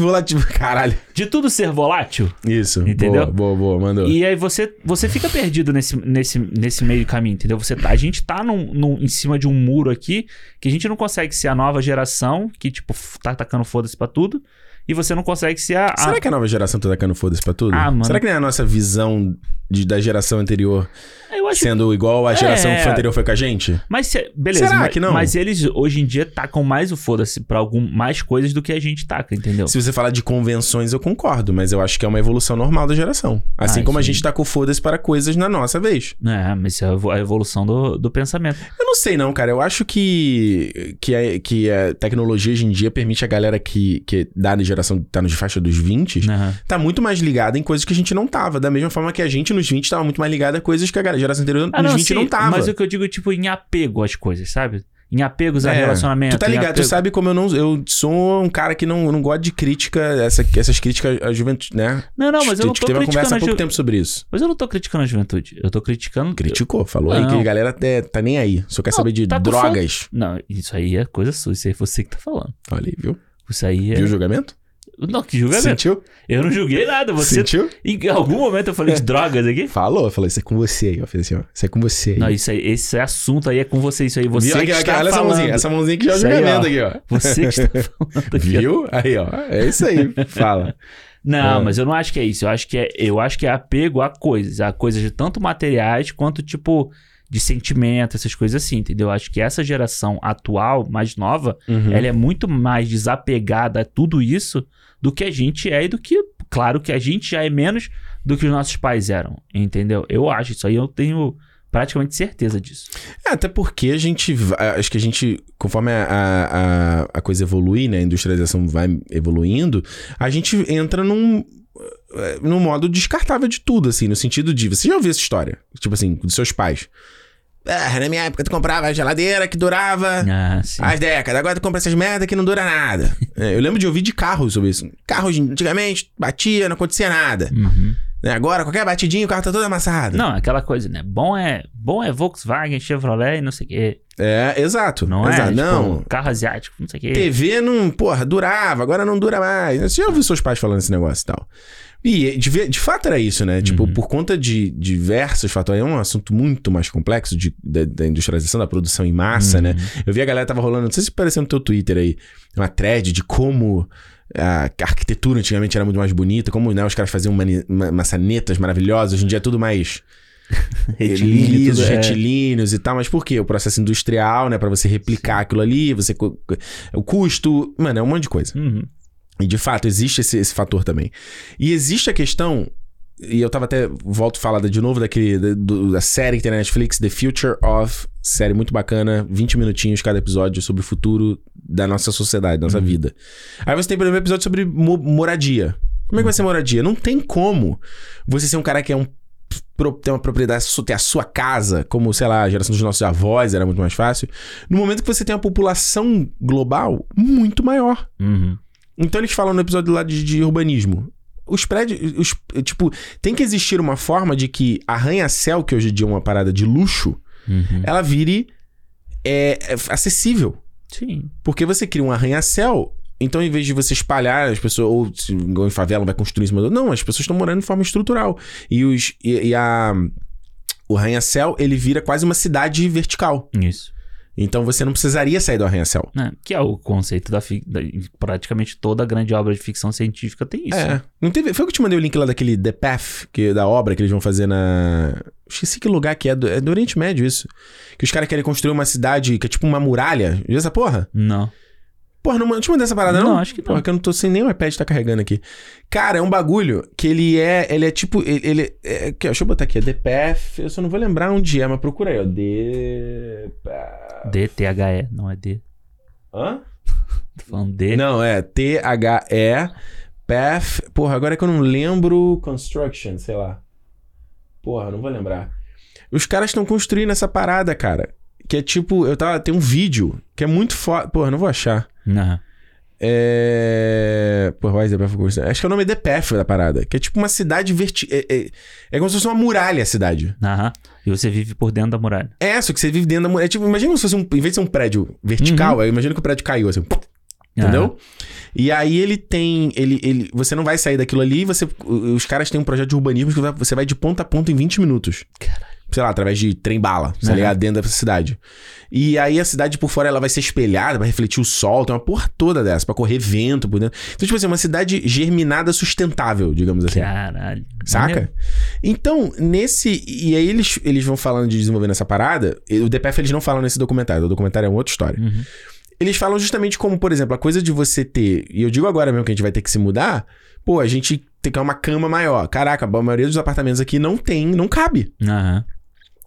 volatil. Caralho. De tudo ser volátil. Isso. Entendeu? Boa, boa, boa. Mandou. E aí você, você fica perdido nesse, nesse, nesse meio caminho, entendeu? Você, tá- a gente tá num, num- em cima de um muro aqui que a gente não consegue ser a nova geração que, tipo, tá atacando foda-se pra tudo. E você não consegue ser a. a- Será que a nova geração tá tacando foda-se pra tudo? Ah, mano. Será que nem a nossa visão de- da geração anterior Eu acho sendo igual a geração É. que foi anterior foi com a gente? Mas se- beleza, Será mas, que não? mas eles hoje em dia tacam mais o foda-se pra algum, mais coisas do que a gente taca, entendeu? Se você falar de convenções, eu concordo, mas eu acho que é uma evolução normal da geração. Assim Ah, como a sim. gente tacou foda-se para coisas na nossa vez. É, mas isso é a evo- a evolução do, do pensamento. Eu não sei não, cara. Eu acho que, que, a, que a tecnologia hoje em dia permite a galera que, que dá na geração, tá nos faixa dos 20, Aham. tá muito mais ligada em coisas que a gente não tava. Da mesma forma que a gente nos 20 tava muito mais ligada a coisas que a galera- geração anterior Ah, nos não, 20 sim, não tava. Mas o que eu digo, tipo, em apego às coisas, sabe? Em apegos a É, relacionamento. Tu tá ligado, tu sabe como eu não. Eu sou um cara que não, não gosta de crítica, essa, essas críticas à juventude, né? Não, não, mas eu não Teve tô uma conversa criticando há a pouco ju... tempo sobre isso. Mas eu não tô criticando a juventude. Eu tô criticando. Criticou, falou aí Não. que a galera até tá nem aí. Só quer Não, saber de tá drogas. Não, isso aí é coisa sua. Isso aí é você que tá falando. Olha aí, viu? Isso aí é. Viu o julgamento? Não, que julgamento. Sentiu? Eu não julguei nada. Você. Sentiu? Em algum momento eu falei de drogas aqui? Falou, falou, isso é com você aí, ó. Fez assim, ó. Isso é com você aí. Não, isso aí, esse assunto aí é com você. Isso aí, você Viu? que Aqui, está olha essa falando. mãozinha, essa mãozinha que já é o Isso aí, julgamento aqui, ó. Você que está falando aqui. ó. Viu? Aí, ó. É isso aí. Fala. Não, É. mas eu não acho que é isso. Eu acho que é, eu acho que é apego a coisas. A coisas de tanto materiais quanto, tipo, de sentimento, essas coisas assim, entendeu? Eu acho que essa geração atual, mais nova, Uhum. ela é muito mais desapegada a tudo isso do que a gente é e do que, claro, que a gente já é menos do que os nossos pais eram, entendeu? Eu acho isso aí, eu tenho praticamente certeza disso. É, até porque a gente. Acho que a gente, conforme a, a, a- a coisa evolui, né? A industrialização vai evoluindo, a gente entra num. eh, num modo descartável de tudo, assim, no sentido de. Você já ouviu essa história? Tipo assim, dos seus pais. Ah, na minha época tu comprava a geladeira que durava Ah, as décadas, agora tu compra essas merda que não dura nada. É, eu lembro de ouvir de carros sobre isso. Carros antigamente batia, não acontecia nada. Uhum. Né, Agora, qualquer batidinho, o carro tá todo amassado. Não, aquela coisa, né? Bom é, bom é Volkswagen, Chevrolet e não sei o quê. É, exato. Não exato. é? Não. Tipo, carro asiático, não sei o quê. TV não, porra, durava, agora não dura mais. Você já ouviu seus pais falando esse negócio e tal? E de, ve- de fato era isso, né? Tipo, Uhum. por conta de diversos fatores, é um assunto muito mais complexo de, da, da industrialização, da produção em massa, Uhum. né? Eu vi a galera tava rolando, não sei se apareceu no teu Twitter aí, uma thread de como a arquitetura antigamente era muito mais bonita, como né, os caras faziam mani- ma- maçanetas maravilhosas, hoje em dia é tudo mais Retilíneo, lisos, tudo, é. retilíneos e tal, mas por quê? O processo industrial, né, Pra você replicar aquilo ali, você o custo, mano, é um monte de coisa. Uhum. E de fato existe esse, esse fator também. E existe a questão E eu tava até. Volto a falar de novo daquele. Da, do- da série que tem na Netflix, The Future of. Série muito bacana, 20 minutinhos cada episódio sobre o futuro da nossa sociedade, da nossa vida. Aí você tem, exemplo, um episódio sobre mo- moradia. Como é que vai ser moradia? Não tem como você ser um cara que é um. ter uma propriedade, ter a sua casa, como, sei lá, a geração dos nossos avós era muito mais fácil. No momento que você tem uma população global muito maior. Uhum. Então eles falam no episódio lá de, de urbanismo. Os prédios. os- tipo, tem que existir uma forma de que arranha-céu, que hoje em dia é uma parada de luxo, Uhum. ela vire é, é, acessível. Sim. Porque você cria um arranha-céu. Então, em vez de você espalhar as pessoas, ou se igual em favela vai construir em cima do. Não, as pessoas estão morando de forma estrutural. E, os, e, e a. O arranha-céu, ele vira quase uma cidade vertical. Isso. Então você não precisaria sair do arranha-céu. É, que é o conceito da, da- Praticamente toda grande obra de ficção científica tem isso. É. né? Não teve, foi eu que te mandei o link lá daquele The Path, que, da obra que eles vão fazer na. Esqueci que lugar que é. Do, é do Oriente Médio isso. Que os caras querem construir uma cidade que é tipo uma muralha. Viu essa porra? Não. Porra, não, não te mandei essa parada, não? Não, acho que não. Porra, que eu não tô sem nem o iPad tá carregando aqui. Cara, é um bagulho que ele é. Ele é tipo. Ele. ele é, aqui, ó, deixa eu botar aqui. É The Path. Eu só não vou lembrar onde é, mas procura aí, ó. The. Path. D-T-H-E, não é D. Hã? Tô falando D. Não, é T-H-E. Path. Porra, agora é que eu não lembro. Construction, sei lá. Porra, não vou lembrar. Os caras estão construindo essa parada, cara. Que é tipo. Eu tava. Tem um vídeo que é muito foda. Porra, não vou achar. Não. É. Porra, Why the Path of? Acho que é o nome The Path da parada. Que é tipo uma cidade verti... É, é, é como se fosse uma muralha a cidade. Aham. E você vive por dentro da muralha. É, só que você vive dentro da muralha. É tipo, imagina se fosse um. Em vez de ser um prédio vertical, aí imagina que o prédio caiu assim. Entendeu? E aí ele tem. Ele, ele, você não vai sair daquilo ali, você, os caras têm um projeto de urbanismo que você vai de ponta a ponta em 20 minutos. Caralho. Sei lá, através de trem-bala, tá Uhum. ligado? Dentro da cidade. E aí a cidade por fora ela vai ser espelhada, vai refletir o sol, tem uma porra toda dessa, pra correr vento por dentro. Então, tipo assim, uma cidade germinada sustentável, digamos assim. Caralho. Saca? Então, nesse. E aí eles, eles vão falando de desenvolver nessa parada. O DPF eles não falam nesse documentário. O documentário é uma outra história. Uhum. Eles falam justamente como, por exemplo, a coisa de você ter. E eu digo agora mesmo que a gente vai ter que se mudar. Pô, a gente tem que ter uma cama maior. Caraca, a maioria dos apartamentos aqui não tem, não cabe. Aham.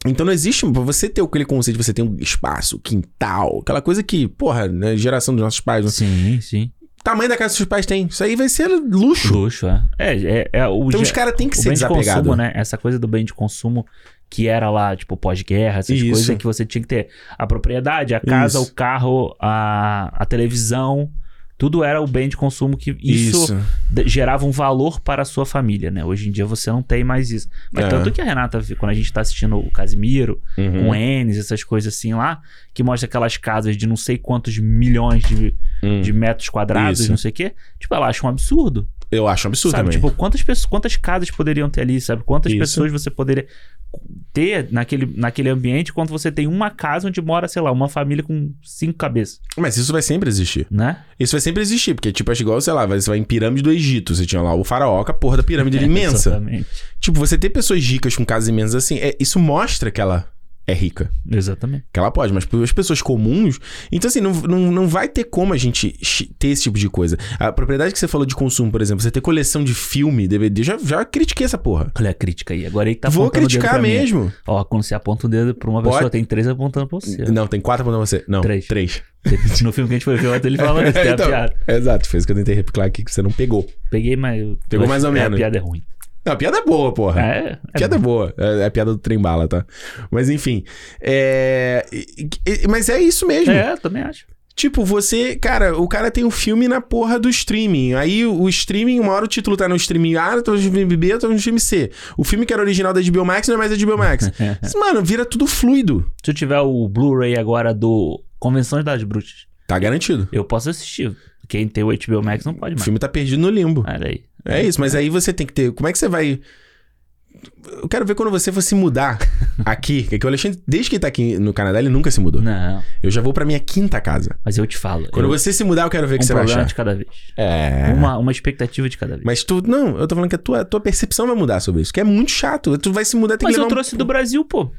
Então não existe. Pra você ter aquele conceito de você ter um espaço, quintal, aquela coisa que, porra, né, geração dos nossos pais. né? Sim, sim. Tamanho da casa dos seus pais tem. Isso aí vai ser luxo. Luxo, é. É, é, é o, Então os caras têm que o ser bem de desapegados. consumo, né? Essa coisa do bem de consumo que era lá, tipo, pós-guerra, essas Isso. coisas que você tinha que ter a propriedade, a casa, Isso. o carro, a, a televisão. Tudo era o bem de consumo que isso, de- gerava um valor para a sua família, né? Hoje em dia você não tem mais isso. Mas É. tanto que a Renata, quando a gente tá assistindo o Casimiro, Uhum. com Enes, essas coisas assim lá, que mostra aquelas casas de não sei quantos milhões de, Hum. de metros quadrados, Isso. não sei o quê. Tipo, ela acha um absurdo. Eu acho um absurdo sabe? também. Tipo, quantas, pessoas, quantas casas poderiam ter ali, sabe? Quantas Isso. pessoas você poderia ter naquele, naquele ambiente quando você tem uma casa onde mora, sei lá, uma família com cinco cabeças, Mas isso vai sempre existir. né? Isso vai sempre existir, porque, tipo, acho igual, sei lá, você vai em pirâmide do Egito, você tinha lá o faraó, com a porra da pirâmide era imensa. Exatamente. Tipo, você ter pessoas ricas com casas imensas assim, é, isso mostra que ela é rica. Exatamente. Que ela pode, mas as pessoas comuns. Então, assim, não, não, não vai ter como a gente ter esse tipo de coisa. A propriedade que você falou de consumo, por exemplo, você ter coleção de filme, DVD, já, já critiquei essa porra. Olha a crítica aí. Agora ele tá Vou apontando criticar pra mim. mesmo. Ó, quando você aponta o dedo pra uma Pode. pessoa, tem três apontando pra você. Não, tem quatro pra você. Não, Três. Três. No filme que a gente foi ver, ele falou isso, tem a Então, piada. Exato, fez o que eu tentei replicar aqui que você não pegou. Peguei, mas... Pegou mais ou é, menos. A piada é ruim. Não, a piada é boa, porra. É, é piada é boa. É, é a piada do trem bala, tá? Mas enfim. É... Mas é isso mesmo. É, também acho. Tipo, você, cara, o cara tem um filme na porra do streaming. Aí o streaming, uma hora o título tá no streaming A, outro no streaming B, outro no streaming C. O filme que era original da HBO Max não é mais da HBO Max. Mas, Mano, vira tudo fluido. Se eu tiver o Blu-ray agora do Convenções das Bruxas, Tá garantido. eu posso assistir. Quem tem o HBO Max não pode O mais. filme tá perdido no limbo. Olha aí. É isso, mas aí você tem que ter. Como é que você vai. Eu quero ver quando você for se mudar aqui. Que o Alexandre, desde que ele tá aqui no Canadá, ele nunca se mudou. Não, Eu já vou pra minha quinta casa. mas eu te falo. Quando eu, você se mudar, eu quero ver o que um você vai problema achar. de cada vez. É. Uma, uma expectativa de cada vez. Mas tu. Não, eu tô falando que a tua, tua percepção vai mudar sobre isso. Que é muito chato. Tu vai se mudar, tem Mas que eu levar um- trouxe do Brasil, pô.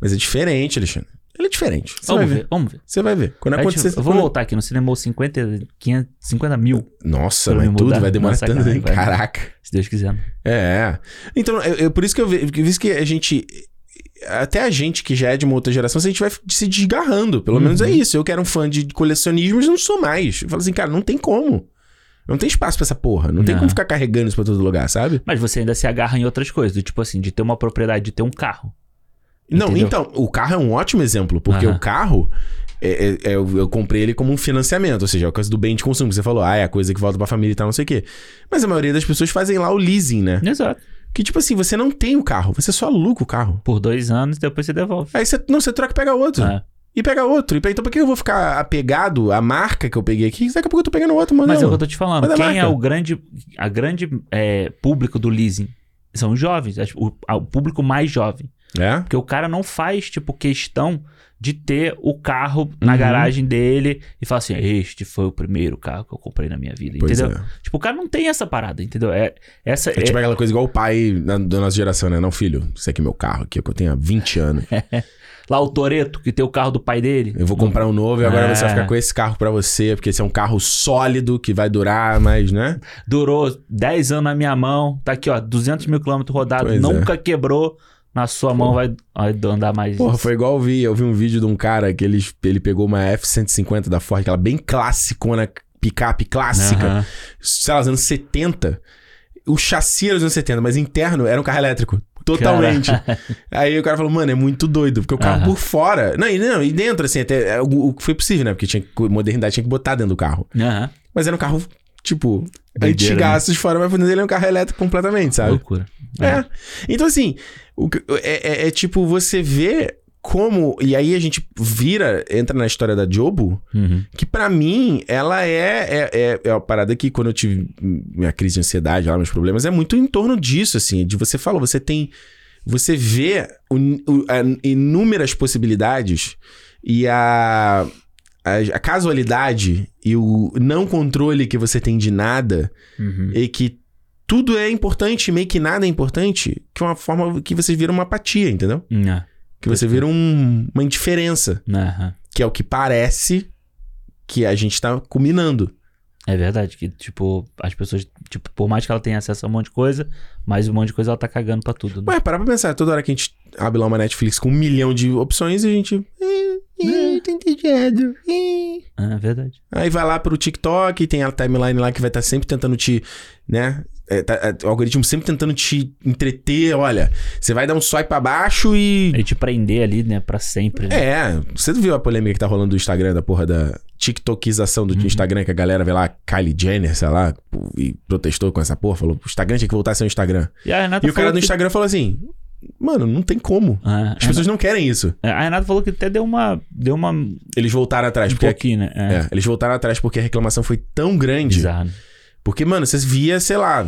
Mas é diferente, Alexandre. Ele é diferente. Você Vamos vai ver, ver. vamos ver. Você vai ver. Quando tipo, acontecer... eu vou quando- voltar aqui no cinema 50, 500, 50 mil, Nossa, mas tudo vai demorar Nossa, tanto. caralho, vai. Caraca. se Deus quiser. né? É. Então, eu, eu- por isso que eu vejo que, visto que a gente. Até a gente que já é de uma outra geração, a gente vai se desgarrando. Pelo menos é Uhum. isso. Eu que era um fã de colecionismo, não sou mais. Eu falo assim, cara, não tem como. Não tem espaço pra essa porra. Não tem Não. como ficar carregando isso pra todo lugar, sabe? Mas você ainda se agarra em outras coisas, do tipo assim, de ter uma propriedade, de ter um carro. Não, Entendeu? então, o carro é um ótimo exemplo, porque Aham. o carro. é- é- é- eu, eu comprei ele como um financiamento, ou seja, é a coisa do bem de consumo. que Você falou, ah, é a coisa que volta pra família e tal, não sei o quê. Mas a maioria das pessoas fazem lá o leasing, né? Exato. Que tipo assim, você não tem o carro, você só aluga o carro. Por dois anos, depois você devolve. Aí você, não, você troca e pega outro. É. E pega outro. E, então por que eu vou ficar apegado à marca que eu peguei aqui? Daqui a pouco eu tô pegando outro, mano. Mas é o que eu tô te falando. Mas é Quem é o grande, a grande é, público do leasing? São os jovens, é, o, a- o público mais jovem. É? Porque o cara não faz, tipo, questão de ter o carro na Uhum. garagem dele e falar assim: este foi o primeiro carro que eu comprei na minha vida. Pois entendeu? é. Tipo, o cara não tem essa parada, entendeu? É, essa, É tipo aquela coisa igual o pai na- da nossa geração, né? Não, filho, isso aqui é meu carro aqui, que eu tenho há 20 anos. Lá o Toreto, que tem o carro do pai dele. Eu vou comprar um novo e agora É. você vai ficar com esse carro pra você, porque esse é um carro sólido que vai durar, mas, né? Durou 10 anos na minha mão. Tá aqui, ó, 200 mil quilômetros rodados. É. nunca quebrou. Na sua mão vai, vai andar mais. Porra, foi igual eu vi. Eu vi um vídeo de um cara que ele, ele pegou uma F-150 da Ford, aquela bem classicona, picape clássica. Aham. sei lá, os anos 70. O chassi era dos anos 70, mas interno era um carro elétrico. Totalmente. Aí o cara falou, mano, é muito doido, porque o carro Aham. por fora. Não, e, não, e dentro, assim, até é, o, o que foi possível, né? Porque tinha modernidade tinha que botar dentro do carro. Aham. Mas era um carro, tipo, Doideira, antigaço de fora, mas dentro ele é um carro elétrico completamente, sabe? Loucura. É. Então, assim, o é, é- é tipo, você vê como. E aí a gente vira, entra na história da Jobo, Uhum. que pra mim, ela é, é, é, é uma parada que quando eu tive minha crise de ansiedade, lá, meus problemas, é muito em torno disso, assim, de você falou, você tem. Você vê o- o- a- inúmeras possibilidades e a, a, casualidade e o não controle que você tem de nada Uhum. e que tudo é importante, meio que nada é importante, que é uma forma que você vira uma apatia, entendeu? É. Que você vira um- uma indiferença, que é o que parece que a gente tá culminando. É verdade, que, tipo, as pessoas, tipo, por mais que ela tenha acesso a um monte de coisa, mas um monte de coisa ela tá cagando pra tudo, né? Ué, parar pra pensar, toda hora que a gente abre lá uma Netflix com um milhão de opções e a gente. "Eh, eh, tô entediado, eh." É verdade. Aí vai lá pro TikTok, tem a timeline lá que vai estar sempre tentando te, né? é, tá- é, o algoritmo sempre tentando te entreter. Olha, você vai dar um swipe pra baixo e. E te prender ali, né, pra sempre. Né? É, você viu a polêmica que tá rolando do Instagram, da porra da TikTokização do Instagram, que a galera vê lá, Kylie Jenner, sei lá, e protestou com essa porra, falou: o Instagram tinha que voltar a ser um Instagram. E E o cara do Instagram falou assim: mano, não tem como. Ah, As pessoas não querem isso. a, a Renata falou que até deu uma. Deu uma. Um Eles voltaram atrás, porque. pouquinho, né? É. É, eles voltaram atrás porque a reclamação foi tão grande. Bizarro. Porque, mano, você via, sei lá,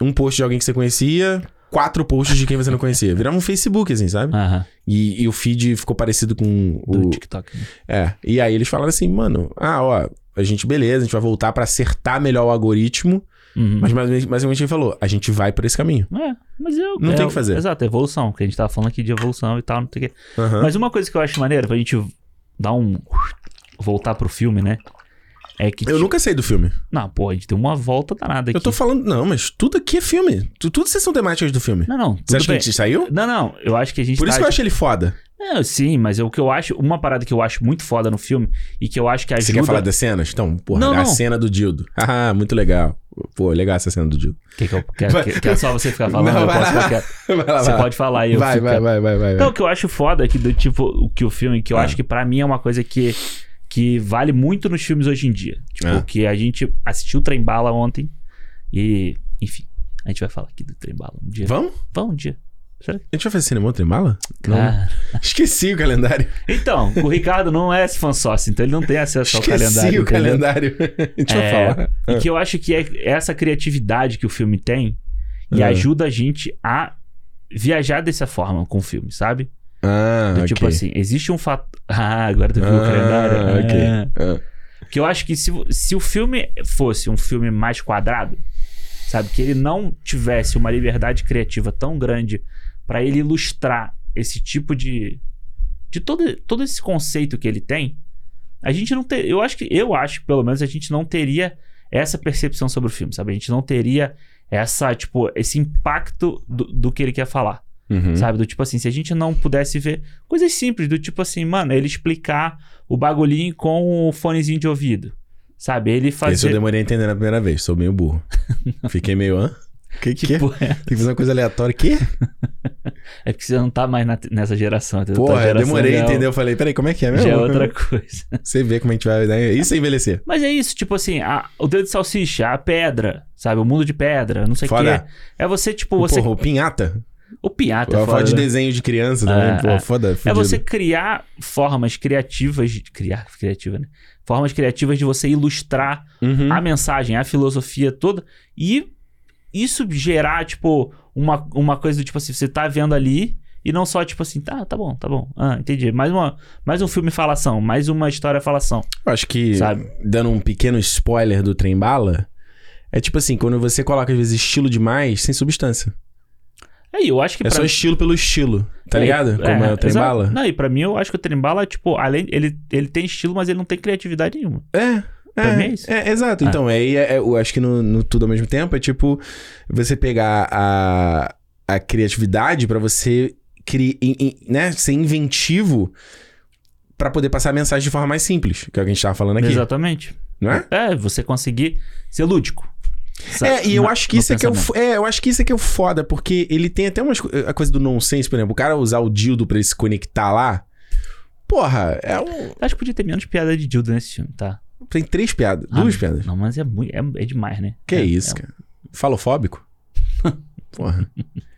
um post de alguém que você conhecia, quatro posts de quem você não conhecia. Virava um Facebook, assim, sabe? Aham. E, e o feed ficou parecido com Do o. TikTok. né? É. E aí eles falaram assim, mano, ah, ó, a gente, beleza, a gente vai voltar pra acertar melhor o algoritmo. Uhum. Mas basicamente basicamente ele falou, a gente vai por esse caminho. É, mas eu. Não é, tem o que fazer. Exato, é evolução, que a gente tava falando aqui de evolução e tal, não sei o quê. Aham. Mas uma coisa que eu acho maneira, pra gente dar um. voltar pro filme, né? É que. Eu tipo- nunca saí do filme. Não, pô, a gente deu uma volta danada aqui. Eu tô falando, não, mas tudo aqui é filme. Tu- Tudo vocês são temáticas do filme. Não, não. Você tudo acha que bem. a gente saiu? Não, não. Eu acho que a gente Por tá, isso que eu acho ele foda. É, sim, mas o que eu acho. Uma parada que eu acho muito foda no filme e que eu acho que ajuda. Você quer falar das cenas? Então, porra, Não, a não. cena do Dildo. Ah, muito legal. Pô, legal essa cena do Dildo. Que, que, eu, que, que- é só você ficar falando? Não, eu posso lá. lá, Você lá. pode falar aí. eu Vai, fico vai, vai, vai, vai, Então, o que eu acho foda é que, do tipo, o que o filme, que eu Ah. acho que pra mim é uma coisa que, que vale muito nos filmes hoje em dia. Tipo, Ah. que a gente assistiu o Trem Bala ontem e, enfim, a gente vai falar aqui do Trem Bala um dia. Vamos? Vamos um dia. A gente vai fazer cinema outra mala? Não. Ah. Esqueci o calendário. Então, o Ricardo não é fã sócio, então ele não tem acesso ao Esqueci calendário. o entendeu? calendário. A gente vai É, falar. E que eu acho que é essa criatividade que o filme tem e Ah. ajuda a gente a viajar dessa forma com o filme, sabe? Ah, Do. Tipo assim, existe um fato. Ah, agora tu viu o Ah, calendário? ok. Ah. Ah. Que eu acho que se, se o filme fosse um filme mais quadrado, sabe? Que ele não tivesse uma liberdade criativa tão grande pra ele ilustrar esse tipo de, de todo, todo esse conceito que ele tem, a gente não ter. Eu acho que. Eu acho, pelo menos, a gente não teria essa percepção sobre o filme, sabe? A gente não teria essa, tipo, esse impacto do, do que ele quer falar. Uhum. Sabe? Do tipo assim, se a gente não pudesse ver coisas simples, do tipo assim, mano, ele explicar o bagulhinho com o fonezinho de ouvido. Sabe? Ele Esse eu fazer. demorei a entender na primeira vez, sou meio burro. Fiquei meio, hã? Que que é? Tipo, Tem que fazer uma coisa aleatória. Que? é porque você não tá mais na- nessa geração. entendeu? Porra, eu geração demorei já é entender. Eu falei, peraí, como é que é mesmo? Já é outra coisa. Você vê como a gente vai. Né? Isso é envelhecer. Mas é isso, tipo assim, a- o dedo de salsicha, a pedra, sabe? O mundo de pedra, não sei o quê. É você, tipo, você. Porra, o pinhata. o piata, a foda, de né? desenho de criança também. É, Pô, é. foda. É fudido. você criar formas criativas. De, criar criativa, né? Formas criativas de você ilustrar Uhum. a mensagem, a filosofia toda. E isso gerar, tipo, uma, uma coisa do tipo assim, você tá vendo ali. E não só, tipo assim, tá, tá bom, tá bom. Ah, entendi. Mais, uma, mais um filme falação, mais uma história falação. Eu acho que, Sabe? dando um pequeno spoiler do trem bala, é tipo assim, quando você coloca, às vezes, estilo demais, sem substância. Aí, eu acho que É só estilo pelo estilo, tá ligado? Como é, o trem exato. bala. Não, e pra mim eu acho que o trem bala, tipo, além. Ele, ele tem estilo, mas ele não tem criatividade nenhuma. É. É, é. É, exato. Ah. Então, aí é, é, eu acho que no, no tudo ao mesmo tempo é tipo você pegar a, a criatividade pra você cri, in- in- né, ser inventivo pra poder passar a mensagem de forma mais simples, que é o que a gente tava falando aqui, Exatamente. não é? É, você conseguir ser lúdico. Sa- É, e eu na- acho que isso é que é, fo- é, eu acho que isso é que é o foda, porque ele tem até umas, a coisa do nonsense, por exemplo, o cara usar o dildo pra ele se conectar lá. Porra, é um, Eu Acho que podia ter menos piada de Dildo nesse filme, tá? Tem três piadas, Ah, duas piadas. Não, mas é, muito, é, é demais, né? Que é, isso, é- cara? Falofóbico? Porra.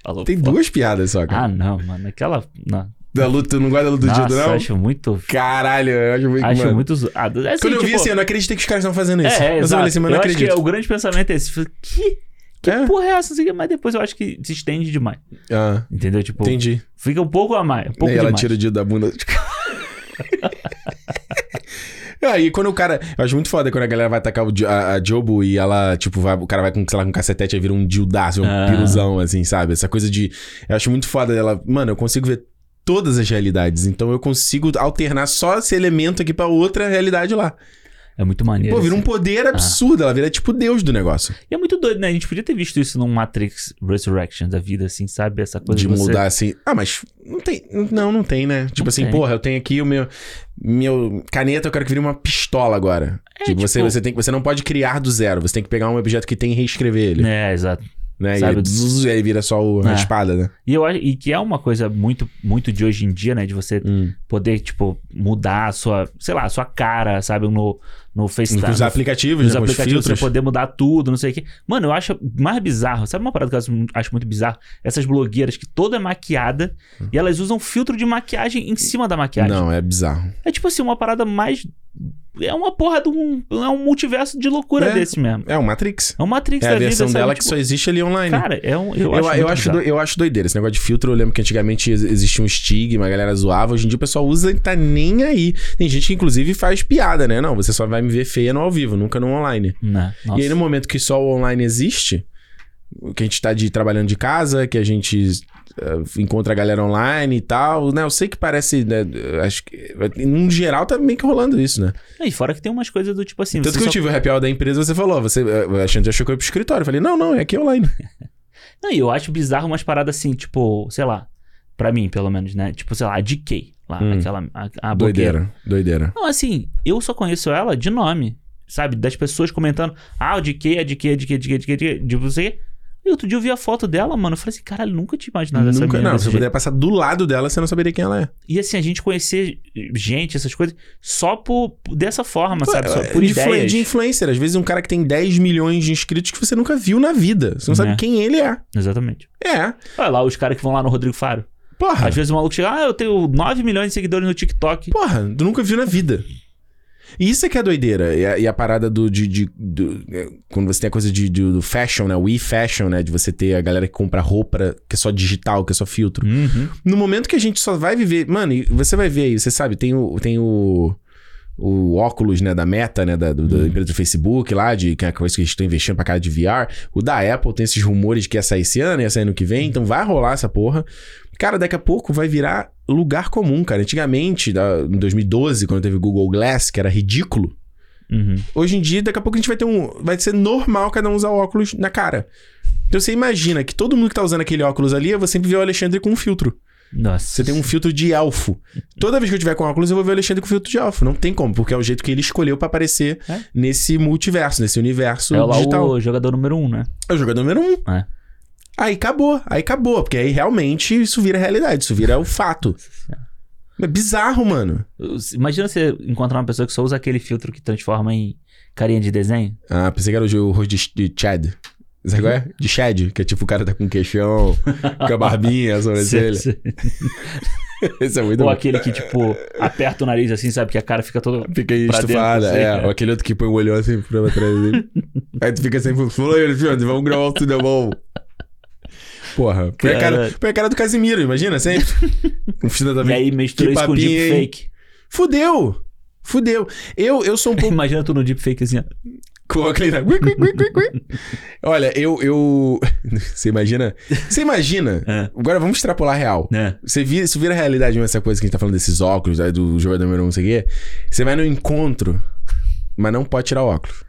falou Tem duas piadas só, cara. Ah, não, mano. Aquela. Não. Da luta, tu não gosta da luta do Dildo, não? acho muito. Caralho, eu acho muito. Acho mano. muito zoado. É assim, Quando eu vi tipo, assim, eu não acreditei que os caras estão fazendo isso. É, é, eu falei assim, mas eu não acho que acredito. o grande pensamento é esse. Que, que É? porra é essa? Mas depois eu acho que se estende demais. Ah, Entendeu? Tipo, entendi. fica um pouco a mais. Um pouco e ela demais. tira o Dildo da bunda. Aí quando o cara. Eu acho muito foda quando a galera vai atacar o, a, a Jobo e ela, tipo, vai, o cara vai com, sei lá, com um cacetete e vira um dildaço, um Ah. piruzão, assim, sabe? Essa coisa de. Eu acho muito foda dela. Mano, eu consigo ver todas as realidades. Então eu consigo alternar só esse elemento aqui pra outra realidade lá. É muito maneiro. Pô, vira um assim. poder absurdo. Ela vira tipo Deus do negócio. E é muito doido, né? A gente podia ter visto isso num Matrix Resurrection da vida, assim, sabe? Essa coisa de de, você... mudar assim. Ah, mas não tem. Não, não tem, né? Tipo Não assim, tem. porra, eu tenho aqui o meu. Meu caneta, eu quero que vire uma pistola agora. É, tipo, você, tipo- você, tem, você não pode criar do zero. Você tem que pegar um objeto que tem e reescrever ele. É, exato. Né? Sabe? E aí, zzz, aí vira só o- a É. espada, né? E eu e que é uma coisa muito, muito de hoje em dia, né? De você Hum. poder, tipo, mudar a sua, sei lá, a sua cara, sabe? No, no FaceTime. Nos no- aplicativos, nos né? Os aplicativos, você filtros. poder mudar tudo, não sei o quê. Mano, eu acho mais bizarro. Sabe uma parada que eu acho- acho muito bizarro? Essas blogueiras que toda é maquiada e elas usam filtro de maquiagem em cima da maquiagem. Não, é bizarro. É tipo assim, uma parada mais. É uma porra de um. É um multiverso de loucura É. desse mesmo. É o Matrix. É um Matrix É da a vida, versão sabe? dela Tipo, que só existe ali online. Cara, é um. Eu, Eu, acho, eu, acho do- eu acho doideira. Esse negócio de filtro, eu lembro que antigamente ex- existia um estigma, a galera zoava. Hoje em dia o pessoal usa e tá nem aí. Tem gente que, inclusive, faz piada, né? Não, você só vai me ver feia no ao vivo, nunca no online. Não, nossa. E aí, no momento que só o online existe, que a gente tá de, trabalhando de casa, que a gente encontra a galera online e tal, né? Eu sei que parece, né? Acho que, no geral, tá meio que rolando isso, né? E fora que tem umas coisas do tipo assim. Tanto que eu tive o happy hour da empresa, você falou, você, eh, a gente achou que eu ia pro escritório. Eu falei, não, não, é aqui online. Não, e eu acho bizarro umas paradas assim, tipo, sei lá. Pra mim, pelo menos, né? Tipo, sei lá, a DK. Lá, Hum. aquela. A, a blogueira. Doideira, doideira. Não, assim, eu só conheço ela de nome. Sabe? Das pessoas comentando. Ah, o DK, a DK, a DK, a DK, a DK, de você. E outro dia eu vi a foto dela, mano. Eu falei assim, caralho, nunca tinha imaginado essa Nunca, menina não, você jeito. passar do lado dela, você não saberia quem ela é. E assim, a gente conhecer gente, essas coisas, só por, dessa forma, sabe? Só por de, ideias. de influencer. Às vezes um cara que tem 10 milhões de inscritos que você nunca viu na vida. Você não sabe É. quem ele é. Exatamente. É. Olha lá os caras que vão lá no Rodrigo Faro. Porra. Às vezes o maluco chega, ah, eu tenho 9 milhões de seguidores no TikTok. Porra, tu nunca viu na vida. E isso é que é doideira. E a, e a parada do, de, de- do- é, Quando você tem a coisa de, de- do fashion, né? O e-fashion, né? De você ter a galera que compra roupa que é só digital, que é só filtro. Uhum. No momento que a gente só vai viver. Mano, você vai ver aí, você sabe, tem o. Tem o. o óculos, né, da Meta, né, da, do, da empresa do Facebook lá, de que é a coisa que eles estão investindo pra cara de VR. O da Apple tem esses rumores de que ia sair esse ano, ia sair ano que vem, então vai rolar essa porra. Cara, daqui a pouco vai virar lugar comum, cara. Antigamente, da- em 2012, quando teve o Google Glass, que era ridículo, Uhum. Hoje em dia, daqui a pouco a gente vai ter um. Vai ser normal cada um usar óculos na cara. Então você imagina que todo mundo que tá usando aquele óculos ali, eu vou sempre ver o Alexandre com um filtro. Nossa. Você tem um filtro de elfo. Toda vez que eu tiver com óculos, eu vou ver o Alexandre com filtro de elfo. Não tem como, porque é o jeito que ele escolheu pra aparecer É? nesse multiverso, nesse universo É lá digital. o jogador número um, né? É o jogador número um. É. Aí acabou, aí acabou, porque aí realmente isso vira realidade, isso vira o fato. É bizarro, mano. Imagina você encontrar uma pessoa que só usa aquele filtro que transforma em carinha de desenho. Ah, pensei que era o rosto de Chad. Sabe qual é? De Chad, que é tipo o cara tá com queixão, com a barbinha, a sobrancelha. Esse é muito Ou bom. aquele que, tipo, aperta o nariz assim, sabe? Que a cara fica toda. Fica estufada, dentro, é. assim, é. Ou aquele outro que põe o olhão assim pra trás dele. aí tu fica sempre, falou Alexandre, vamos gravar o cinemão. Porra, põe a, cara, põe a cara do Casimiro, imagina, sempre. E aí mistura isso com hein? deepfake. Fudeu! Fudeu. Eu, eu sou um pouco. Imagina tu no deepfake assim, ó. Com gui, gui. Olha, eu, eu. Você imagina? Você imagina? É. Agora vamos extrapolar real. Né? Você vira, isso vira realidade mesmo, essa coisa que a gente tá falando desses óculos, aí do jogador número um, não sei o quê. Você vai no encontro, mas não pode tirar o óculos.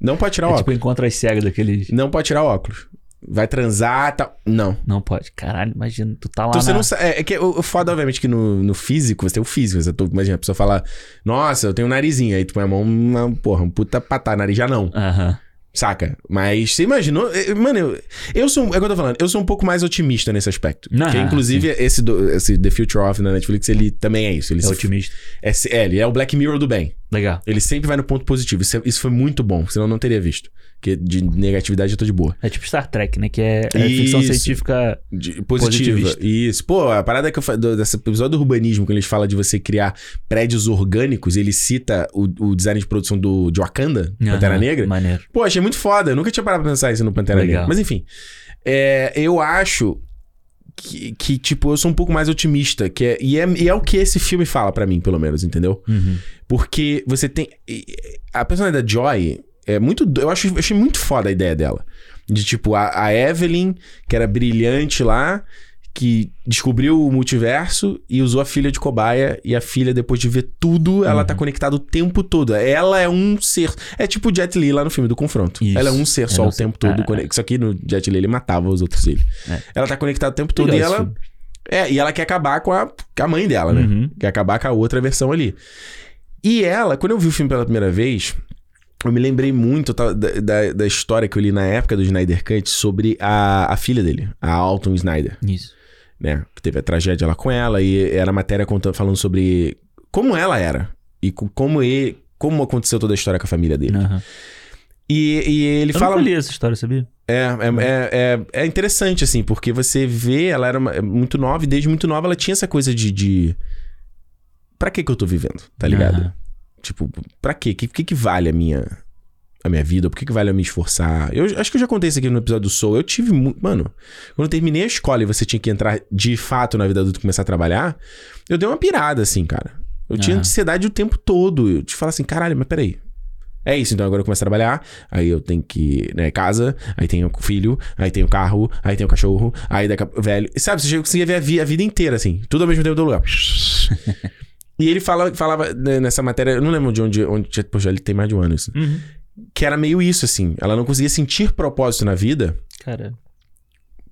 Não pode tirar o É óculos. tipo encontra as cegas daqueles. Não pode tirar o óculos. Vai transar, tal. Não. Não pode. Caralho, imagina, tu tá lá. Então você na- não sa- É, é que o, o foda, obviamente, que no, no físico, você tem o físico. Você, imagina, a pessoa fala, nossa, eu tenho um narizinho. Aí tu põe a mão, uma, porra, um puta patá, nariz já não. Aham. Saca? Mas você imaginou. eh, Mano, eu, eu sou. É o que eu tô falando. Eu sou um pouco mais otimista nesse aspecto. Ah, que inclusive esse, do- esse The Future of na Netflix, ele também é isso. Ele É se- otimista. é, é, ele é o Black Mirror do bem. Legal. Ele sempre vai no ponto positivo. Isso, é- isso foi muito bom, senão eu não teria visto. Porque de negatividade eu tô de boa. É tipo Star Trek, né? Que é, é ficção científica. De- positiva. Isso. Pô, a parada que eu fa- do, desse episódio do urbanismo, quando eles falam de você criar prédios orgânicos, ele cita o, o design de produção do, de Wakanda, Pantera Aham, Negra. Maneiro. Pô, achei muito foda. Eu nunca tinha parado pra pensar isso no Pantera Legal. Negra. Mas enfim. É, eu acho que, que, tipo, eu sou um pouco mais otimista. Que é, e, é, e é o que esse filme fala pra mim, pelo menos, entendeu? Uhum. Porque você tem. A personagem da Joy é muito. Eu, acho, eu achei muito foda a ideia dela. De tipo, a, a Evelyn, que era brilhante lá, que descobriu o multiverso e usou a filha de cobaia. E a filha, depois de ver tudo, ela tá conectada o tempo todo. Ela é um ser. É tipo o Jet Li lá no filme do confronto. Isso. Ela é um ser só Ela o tempo todo. é, conec- Só que no Jet Li ele matava os outros dele. É. Ela tá conectada o tempo todo Legal e ela. É, e ela quer acabar com a, com a mãe dela, né? Uhum. Quer acabar com a outra versão ali. E ela, quando eu vi o filme pela primeira vez, eu me lembrei muito tá, da, da, história que eu li na época do Snyder Cut sobre a, a filha dele, a Alton Snyder, Isso. né? Que teve a tragédia lá com ela e era matéria contando, falando sobre como ela era e co- como, ele, como aconteceu toda a história com a família dele. Aham. E, e ele Eu fala. nunca li essa história, sabia? É, é, é, é, é interessante, assim, porque você vê, ela era uma- é muito nova e desde muito nova ela tinha essa coisa de. de... Pra que que eu tô vivendo? Tá ligado? Aham. Tipo, pra quê? O que, que, que vale a minha, a minha vida? Por que, que vale eu me esforçar? Eu acho que eu já contei isso aqui no episódio do Soul. Eu tive muito. Mano, quando eu terminei a escola e você tinha que entrar de fato na vida adulta e começar a trabalhar, eu dei uma pirada, assim, cara. Eu tinha Aham. ansiedade o tempo todo. Eu te falo assim, caralho, mas peraí. É isso, então agora eu começo a trabalhar, aí eu tenho que, né, casa, aí tenho filho, aí tenho carro, aí tenho cachorro, aí daqui a velho. E sabe, você já conseguia ver a, vi- a vida inteira, assim, tudo ao mesmo tempo do lugar. e ele fala, falava né, nessa matéria, eu não lembro de onde, onde poxa, ele tem mais de um ano isso, Uhum. que era meio isso, assim. Ela não conseguia sentir propósito na vida, Cara.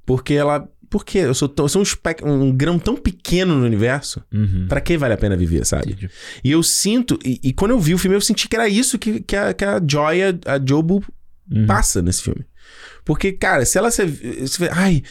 porque ela. Por quê? Eu sou, tão- eu sou um, um grão tão pequeno no universo. Uhum. Pra que vale a pena viver, sabe? Entendi. E eu sinto, e, e quando eu vi o filme, eu senti que era isso que, que, a, que a Joy, a, a Jobu, Uhum. passa nesse filme. Porque, cara, se ela se, se ai,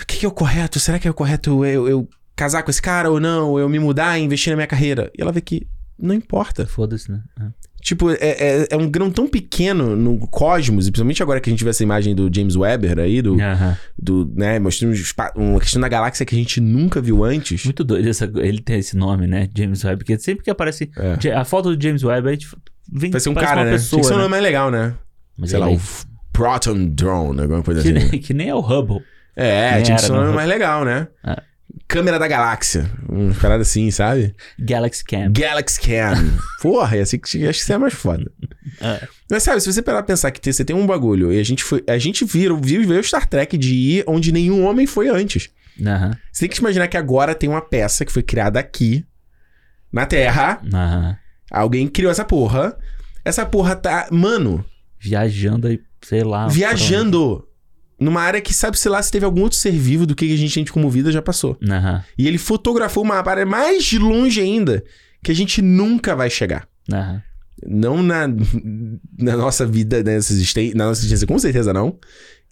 o que, que é o correto? Será que é o correto eu, eu casar com esse cara ou não? Eu me mudar e investir na minha carreira? E ela vê que não importa. Foda-se, né? É. Tipo, é, é, é um grão tão pequeno no cosmos, e principalmente agora que a gente vê essa imagem do James Webber aí, do, Aham. do né, mostrando uma questão da galáxia que a gente nunca viu antes. Muito doido essa, ele tem esse nome, né? James Webb. Porque sempre que aparece É. A foto do James Webb, a gente vem Vai ser um cara, né? pessoa, que um né? nome mais legal, né? Mas Sei lá, o Proton Drone, alguma coisa que, assim. nem, que nem é o Hubble. É, tinha que ser um nome não. mais legal, né? É. câmera da galáxia. Uma parada assim, sabe? Galaxy Cam. Galaxy Cam. Porra, ia ser, que- acho que isso é mais foda. É. Mas sabe, se você parar pra pensar que você tem um bagulho e a gente foi. A gente viu, veio o Star Trek de ir onde nenhum homem foi antes. Aham. Você tem que imaginar que agora tem uma peça que foi criada aqui, na Terra. Aham. Alguém criou essa porra. Essa porra tá, mano, Viajando aí, sei lá. viajando numa área que sabe-se lá se teve algum outro ser vivo do que a gente, gente como vida já passou. Aham. E ele fotografou uma área mais longe ainda que a gente nunca vai chegar. Aham. Não na, na nossa vida, nessa existência, na nossa existência, com certeza não.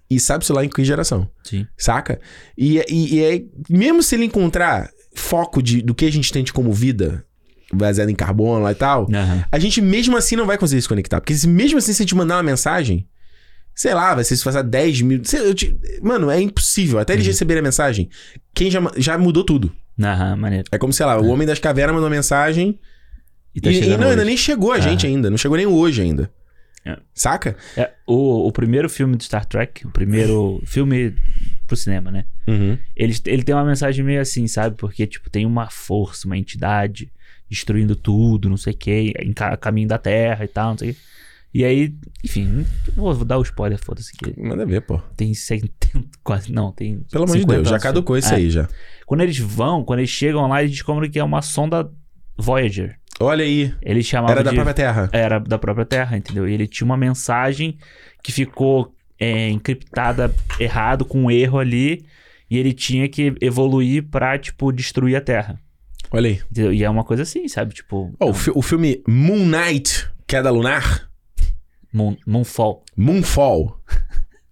E sabe-se lá em que geração, Sim. saca? E, e, e aí, mesmo se ele encontrar foco de, do que a gente tem como vida, baseado em carbono lá e tal, Aham. a gente mesmo assim não vai conseguir se conectar. Porque se mesmo assim, se a gente mandar uma mensagem, sei lá, vai ser se passar 10 mil. sei- te- mano, é impossível. Até eles receberem a mensagem, quem já, já mudou tudo. Aham, maneiro. É como, sei lá, o Homem das Cavernas mandou mensagem. E tá e, e não, ainda nem chegou a gente ainda. Não chegou nem hoje ainda. É. Saca? É, o, o primeiro filme do Star Trek, o primeiro filme pro cinema, né? Uhum. Ele, ele tem uma mensagem meio assim, sabe? Porque, tipo, tem uma força, uma entidade destruindo tudo, não sei o que, em caminho da Terra e tal, não sei o quê. E aí, enfim, vou, vou dar o spoiler, foda-se Manda ver, pô. tem 70, quase, não, tem Pelo amor de 50 Deus, já caducou isso É. aí já. Quando eles vão, quando eles chegam lá, eles descobrem que é uma sonda Voyager. Olha aí. Eles chamavam Era da de... própria Terra. Era da própria Terra, entendeu? E ele tinha uma mensagem que ficou é, encriptada errado, com um erro ali. E ele tinha que evoluir pra, tipo, destruir a Terra. Olha aí. Entendeu? E é uma coisa assim, sabe? Tipo, Ó, o, fi- o filme Moon Knight, Queda Lunar, Moon, Moonfall. Moonfall.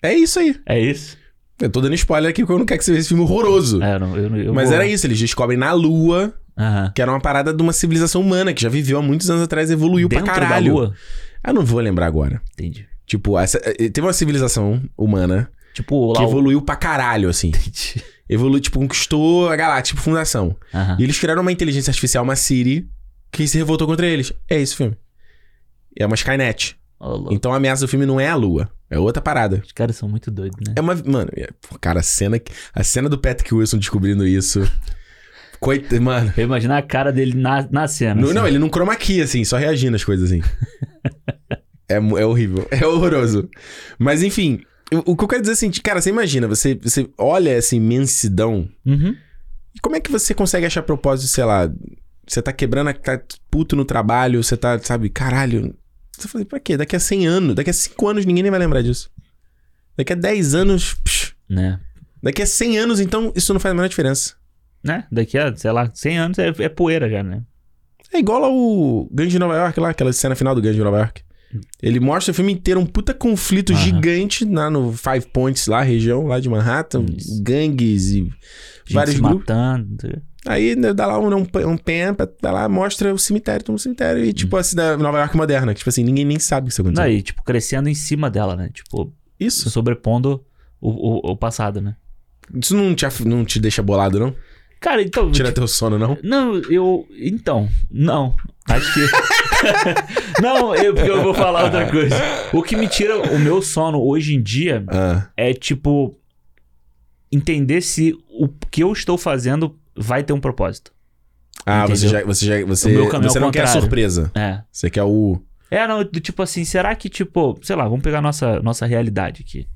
É isso aí. É isso? Eu tô dando spoiler aqui porque eu não quero que você veja esse filme horroroso. É, eu não, eu, eu Mas vou- era isso, eles descobrem na Lua Aham. que era uma parada de uma civilização humana que já viveu há muitos anos atrás e evoluiu Dentro pra caralho. da Lua. Ah, não vou lembrar agora. Entendi. Tipo, essa, eh, teve uma civilização humana Tipo, que o... evoluiu pra caralho, assim. Evoluiu, tipo, conquistou a galáxia, tipo, fundação. Aham. E eles criaram uma inteligência artificial, uma Siri, que se revoltou contra eles. É esse filme. É uma Skynet. Louco. Então a ameaça do filme não é a Lua. É outra parada. Os caras são muito doidos, né? É uma. Mano, é- cara, a cena, a cena do Patrick Wilson descobrindo isso. Coitado, mano. Eu imagino a cara dele na, na cena. Não, assim. não, ele não chroma key, assim, só reagindo às coisas assim. é, é horrível. É horroroso. Mas enfim, o, o que eu quero dizer é assim, cara, você imagina, você, você olha essa imensidão. Uhum. E como é que você consegue achar propósito, sei lá? Você tá quebrando, tá puto no trabalho, você tá, sabe, caralho. Você fala, pra quê? Daqui a 100 anos, daqui a 5 anos ninguém nem vai lembrar disso. Daqui a 10 anos, psh, Né? daqui a 100 anos, então, isso não faz a menor diferença. Né? Daqui a, sei lá, 100 anos é, é poeira já, né? É igual ao Gangue de Nova York lá, aquela cena final do Gangue de Nova York. Ele mostra o filme inteiro um puta conflito Aham. gigante lá no Five Points, lá, região lá de Manhattan, Isso. gangues e Gente vários se grupos. matando. Aí né, dá lá um, um, um pen, dá lá, mostra o cemitério, todo um cemitério. E tipo, assim, da Nova York moderna, que tipo assim, ninguém nem sabe o que isso aconteceu. E, tipo, crescendo em cima dela, né? Tipo, Isso. sobrepondo o, o, o passado, né? Isso não te, não te deixa bolado, não? Cara, então. Tira tipo, teu sono, não? Não, eu. Então, não. Acho que. não, eu, porque eu vou falar outra coisa. O que me tira o meu sono hoje em dia Ah, é, tipo. Entender se o que eu estou fazendo vai ter um propósito. ah você já. Você, já, você, O meu caminho você não quer a contrário. surpresa. É. Você quer o. É, não, do tipo assim, será que, tipo, sei lá, vamos pegar nossa, nossa realidade aqui.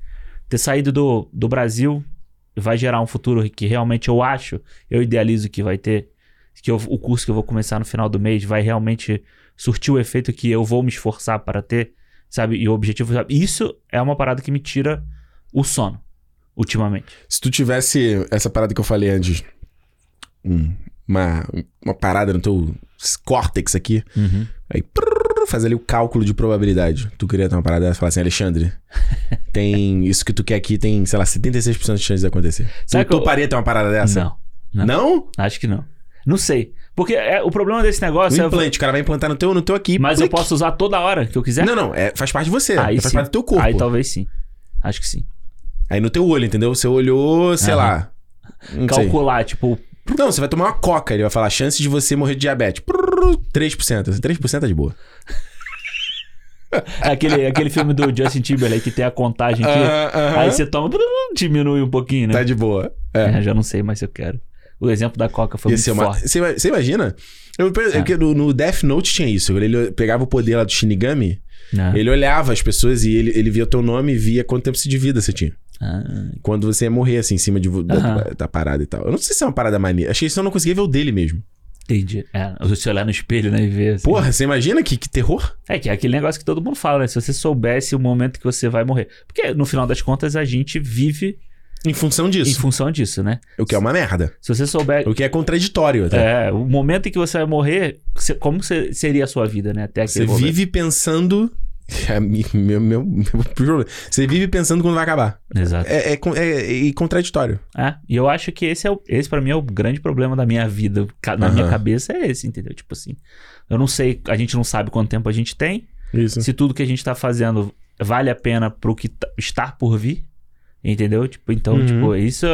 Ter saído do, do Brasil vai gerar um futuro que realmente eu acho, eu idealizo que vai ter, que eu- o curso que eu vou começar no final do mês vai realmente surtir o efeito que eu vou me esforçar para ter, sabe? E o objetivo, sabe? Isso é uma parada que me tira o sono, ultimamente. Se tu tivesse essa parada que eu falei antes, um- uma, uma parada no teu córtex aqui, aí prrr, faz ali o cálculo de probabilidade. Tu queria ter uma parada dessa e falar assim, Alexandre, tem isso que tu quer aqui, tem, sei lá, 76% de chance de acontecer. Tu Sabe que eu- toparia ter uma parada dessa? Não, não, Não? acho que não. Não sei. Porque é, o problema desse negócio é. implante, o cara vai implantar no teu, no teu aqui. Mas eu plic. posso usar toda hora que eu quiser? Não, não, é, faz parte de você, Aí faz parte do teu corpo. Aí Aí, talvez sim. Acho que sim. no teu olho, entendeu? Você olhou, sei Aham. lá. Não sei. Calcular, tipo, Não, você vai tomar uma coca, ele vai falar chance de você morrer de diabetes. Prrr, 3%. 3% é de boa. aquele, aquele filme do Justin Timberlake que tem a contagem aqui. Aham, aham. Aí você toma, diminui um pouquinho, né? Tá de boa. É. É, já não sei mais se eu quero. O exemplo da Coca foi Ia muito uma-. Você imagina? Eu, É. no, no Death Note tinha isso. Ele pegava o poder lá do Shinigami, né? ele olhava as pessoas e ele, ele via o teu nome e via quanto tempo de vida você tinha. Ah, Quando você ia morrer, assim, em cima de, da, Aham. da parada e tal. Eu não sei se é uma parada maneira. Achei que eu não conseguia ver o dele mesmo. entendi. É, você olhar no espelho, né, e ver assim. Porra, você imagina que, que terror? É que é aquele negócio que todo mundo fala, né? Se você soubesse o momento que você vai morrer. Porque no final das contas a gente vive Em função em disso. função disso, né? O que é uma merda. Se você souber. O que é contraditório até. É, o momento em que você vai morrer, você- como você- seria a sua vida, né? Até Você aquele momento. vive pensando. É meu, meu, meu problema. Você vive pensando quando vai acabar. Exato. É, é, é- é contraditório. É, e eu acho que esse, é o, esse para mim é o grande problema da minha vida. Na minha Aham. cabeça é esse, entendeu? Tipo assim, eu não sei, a gente não sabe quanto tempo a gente tem, Isso. se tudo que a gente tá fazendo vale a pena pro que tá- está por vir, entendeu? Tipo, então, Uhum. tipo, isso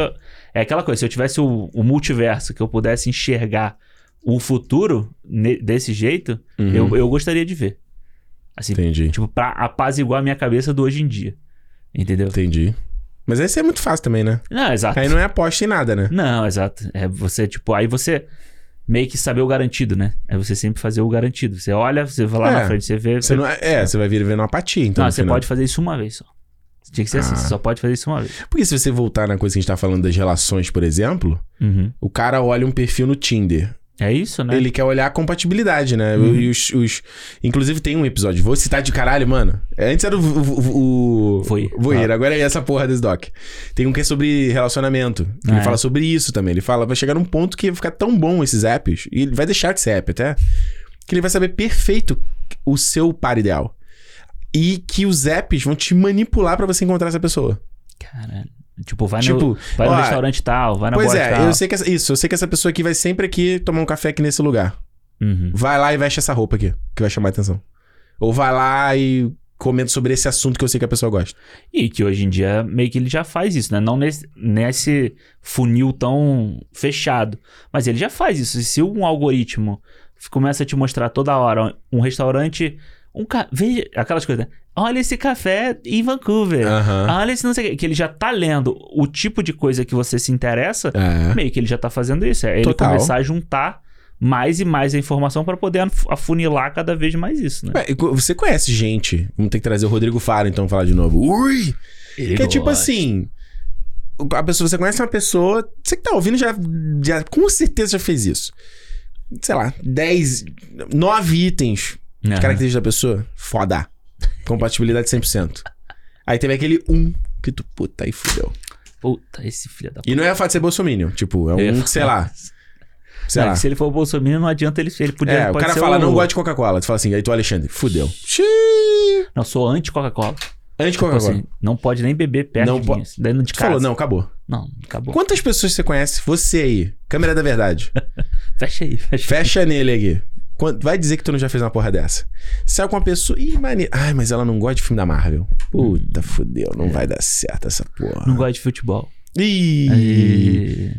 é aquela coisa, se eu tivesse o, o multiverso, que eu pudesse enxergar o futuro desse jeito, Uhum. eu, eu gostaria de ver. Assim, Entendi. tipo, pra apaziguar a minha cabeça do hoje em dia. Entendeu? Entendi. Mas esse é muito fácil também, né? Não, exato. Aí não é aposta em nada, né? Não, exato. É você, tipo, aí você meio que saber o garantido, né? É você sempre fazer o garantido. Você olha, você vai lá É. na frente, você vê. Você não é, é, você vai vir vendo uma apatia, então. não, você final. pode fazer isso uma vez só. Tinha que ser assim, Ah. você só pode fazer isso uma vez. Porque se você voltar na coisa que a gente tá falando das relações, por exemplo, Uhum. o cara olha um perfil no Tinder. É isso, né? Ele quer olhar a compatibilidade, né? Uhum. E os, os- Inclusive tem um episódio, vou citar de caralho, mano. Antes era o. o, o Voe- Voeira, agora é essa porra desse doc. Tem um que é sobre relacionamento. Ah, ele é. fala sobre isso também. Ele fala, vai chegar num ponto que vai ficar tão bom esses apps, e ele vai deixar de ser app até, que ele vai saber perfeito o seu par ideal. E que os apps vão te manipular pra você encontrar essa pessoa. Caralho. Tipo, vai no, tipo, vai no ó, restaurante tal, vai na Pois é, tal. eu sei que essa, isso, eu sei que essa pessoa aqui vai sempre aqui tomar um café aqui nesse lugar. Uhum. Vai lá e veste essa roupa aqui, que vai chamar a atenção. Ou vai lá e comenta sobre esse assunto que eu sei que a pessoa gosta. E que hoje em dia meio que ele já faz isso, né? Não nesse, nesse funil tão fechado. Mas ele já faz isso. E se um algoritmo começa a te mostrar toda hora um restaurante. Um ca... Veja aquelas coisas, né? Olha esse café em Vancouver. Aham. Olha esse não sei o quê. Que ele já tá lendo o tipo de coisa que você se interessa. É. Meio que ele já tá fazendo isso. É ele Total. começar a juntar mais e mais a informação para poder af- afunilar cada vez mais isso, né? Co- Você conhece gente. Vamos ter que trazer o Rodrigo Faro, então, falar de novo. Ui! Ele que é tipo assim. A pessoa, você conhece uma pessoa. Você que tá ouvindo já, já com certeza já fez isso. Sei lá, 10, 9 itens Aham. características da pessoa. Foda. Compatibilidade 100%. Aí teve aquele um que tu, puta, aí fudeu. Puta, esse filho da E não é fato de ser bolsominion. Tipo, é um, que, sei lá. Sei Não, lá. Se ele for Bolsonaro, não adianta ele. Ele podia. É, o cara fala, o- não gosta de Coca-Cola. Tu fala assim, aí tu, Alexandre, fudeu. Xiii. Não, sou anti-Coca-Cola. De Tipo assim, não pode nem beber perto Não de po- Dentro de tu casa. falou, não, acabou. Não, acabou. Quantas pessoas você conhece? Você aí, câmera da verdade. Fecha aí, fecha. Fecha nele aqui. Quant- Vai dizer que tu não já fez uma porra dessa. Saiu com uma pessoa. Ih, maneiro. Ai, mas ela não gosta de filme da Marvel. Puta, fudeu. Não vai dar certo essa porra. Não gosta de futebol. Ih. Aí,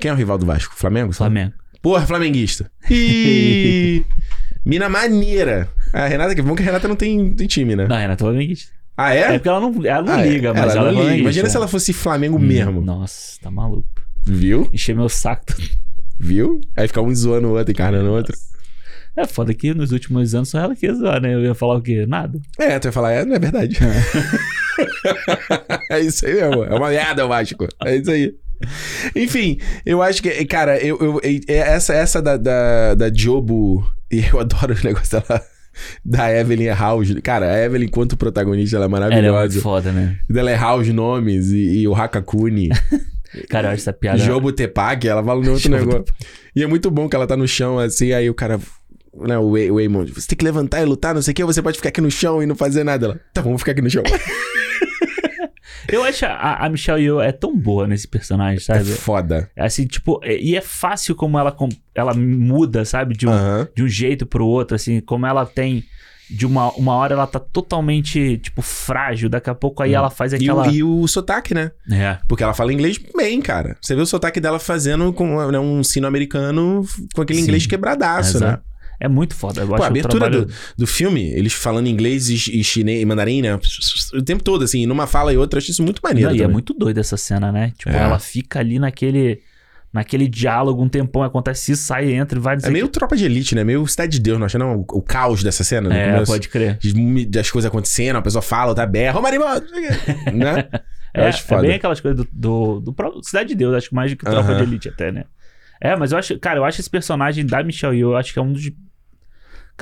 Quem é o rival do Vasco? Flamengo? Flamengo. Porra, flamenguista. Ih. Mina maneira. A Renata, que bom que a Renata não tem, tem time, né? Não, Renato Flamenguista. Ah, É é? porque ela não, ela não Ah, é. liga, mas ela, não é liga. Imagina se ela fosse Flamengo Hum, mesmo. Nossa, tá maluco. Viu? Encher meu saco. Viu? Aí fica um zoando o outro, encarnando o outro. É foda que nos últimos anos só ela que ia zoar, né? Eu ia falar o quê? Nada. É, tu vai falar, é, não é verdade. é isso aí mesmo. É uma merda o Vasco. É isso aí. Enfim, eu acho que, cara, eu, eu- é essa, essa da, da, da Jobo, e eu adoro o negócio dela, da Evelyn House. Cara, a Evelyn, enquanto protagonista, ela é Ela é muito maravilhosa. foda, né? Dela é House Nomes e, e o Hakakuni. Cara, eu acho essa piada. Jobo Tepak, ela fala no outro Jobo negócio. E é muito bom que ela tá no chão, assim, aí o cara. Né, o Way- o Waymond, você tem que levantar e lutar, não sei o que, você pode ficar aqui no chão e não fazer nada. Ela, tá, vamos ficar aqui no chão. Eu acho a, a Michelle Yeoh é tão boa nesse personagem, É sabe? foda. É assim, tipo, é- e é fácil como ela, com- ela muda, sabe? De um, de um jeito pro outro, assim, como ela tem. De uma, uma hora ela tá totalmente, tipo, frágil, daqui a pouco aí ela faz E, aquela. o, e o sotaque, né? É. Porque ela fala inglês bem, cara. Você vê o sotaque dela fazendo com né, um sino americano com aquele Sim. inglês quebradaço, né? É muito foda. Eu Pô, acho a abertura trabalho... do, do filme, eles falando inglês e, e chinês e mandarim, né? O tempo todo, assim, numa fala e outra, eu achei isso muito maneiro. Não, e é muito doido essa cena, né? Tipo, É. ela fica ali naquele. naquele diálogo um tempão, acontece isso, sai, entra e vai... É meio quê. tropa de elite, né? Meio cidade de Deus, não acha não? O, o caos dessa cena no É, pode crer. Das coisas acontecendo, a pessoa fala, outra berra, ô Marimão! né? É, acho é bem aquelas coisas do, do, do Cidade de Deus, acho que mais do que Tropa Aham. de Elite até, né? É, mas eu acho, cara, eu acho esse personagem da Michelle Yeoh, eu acho que é um dos...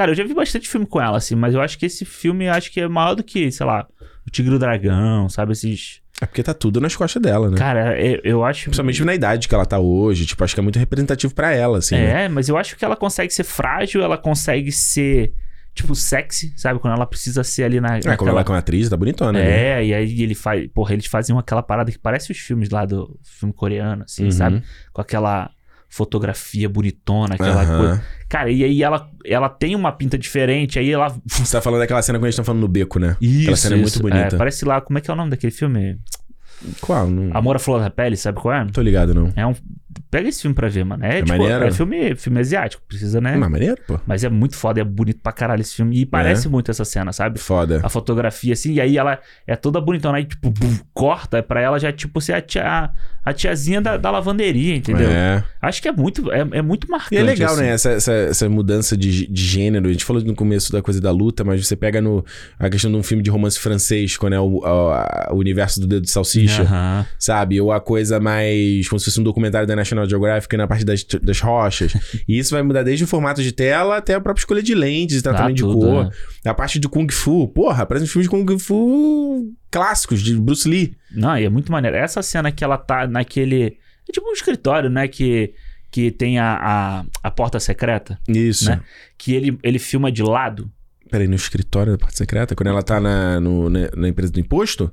Cara, eu já vi bastante filme com ela, assim, mas eu acho que esse filme, acho que é maior do que, sei lá, O Tigre e o Dragão, sabe? Esses... É porque tá tudo nas costas dela, né? Cara, eu, eu acho... Principalmente na idade que ela tá hoje. Tipo, acho que é muito representativo pra ela, assim. né? É, mas eu acho que ela consegue ser frágil, ela consegue ser, tipo, sexy, sabe? Quando ela precisa ser ali na. É, como naquela- ela é uma atriz, tá bonitona, né? É, e aí ele faz. Porra, eles faziam aquela parada que parece os filmes lá do filme coreano, assim, Uhum. sabe? Com aquela fotografia bonitona, aquela Aham. coisa. Cara, e aí ela, ela tem uma pinta diferente, aí ela. Você tá falando daquela cena quando a gente tá falando no beco, né? Isso, Aquela cena é muito isso. bonita. parece lá, como é que é o nome daquele filme? Qual? Não, Amor à Flor da Pele, sabe qual é? tô ligado, não. É um. Pega esse filme pra ver, mano. É, É tipo, é filme, filme asiático, precisa, né? Mas maneiro, pô. Mas é muito foda, é bonito pra caralho esse filme. E parece muito essa cena, sabe? Foda. A fotografia, assim, e aí ela é toda bonitona, aí, tipo, bum, corta, é pra ela já, tipo, ser a, tia, a tiazinha da, da lavanderia, entendeu? É. Acho que é muito, é, é muito marcante. E é legal, assim. né? Essa, essa, essa mudança de, de gênero. A gente falou no começo da coisa da luta, mas você pega no, a questão de um filme de romance francês, quando é o, a- o universo do dedo de salsicha, Aham. sabe? Ou a coisa mais. como se fosse um documentário da National Geographic na parte das, das rochas. e isso vai mudar desde o formato de tela até a própria escolha de lentes e tratamento de tudo, cor. né? A parte de Kung Fu. Porra, parece um filme de Kung Fu clássicos, de Bruce Lee. Não, e é muito maneiro. Essa cena que ela tá naquele. É tipo um escritório, né? Que, que tem a, a, a porta secreta, Isso. Né? que ele, ele filma de lado. Peraí, no escritório da parte secreta? Quando ela tá na, no- na, na empresa do imposto?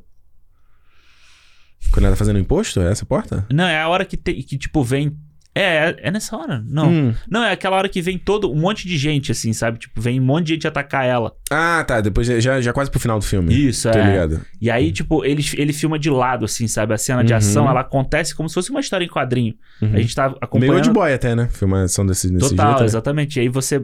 Quando ela tá fazendo imposto? É essa porta? Não, é a hora que, tem, que tipo, vem. É, é, é nessa hora. Não. Hum. Não, é aquela hora que vem todo um monte de gente, assim, sabe? Tipo, vem um monte de gente atacar ela. Ah, tá. Depois já, já quase pro final do filme. Isso, Tô é. ligado. E aí, tipo, ele, ele filma de lado, assim, sabe? A cena de Uhum. ação, ela acontece como se fosse uma história em quadrinho. Uhum. A gente tá Meio acompanhando... de boy até, né? Filmação desse, desse Total, jeito. né? exatamente. E aí você...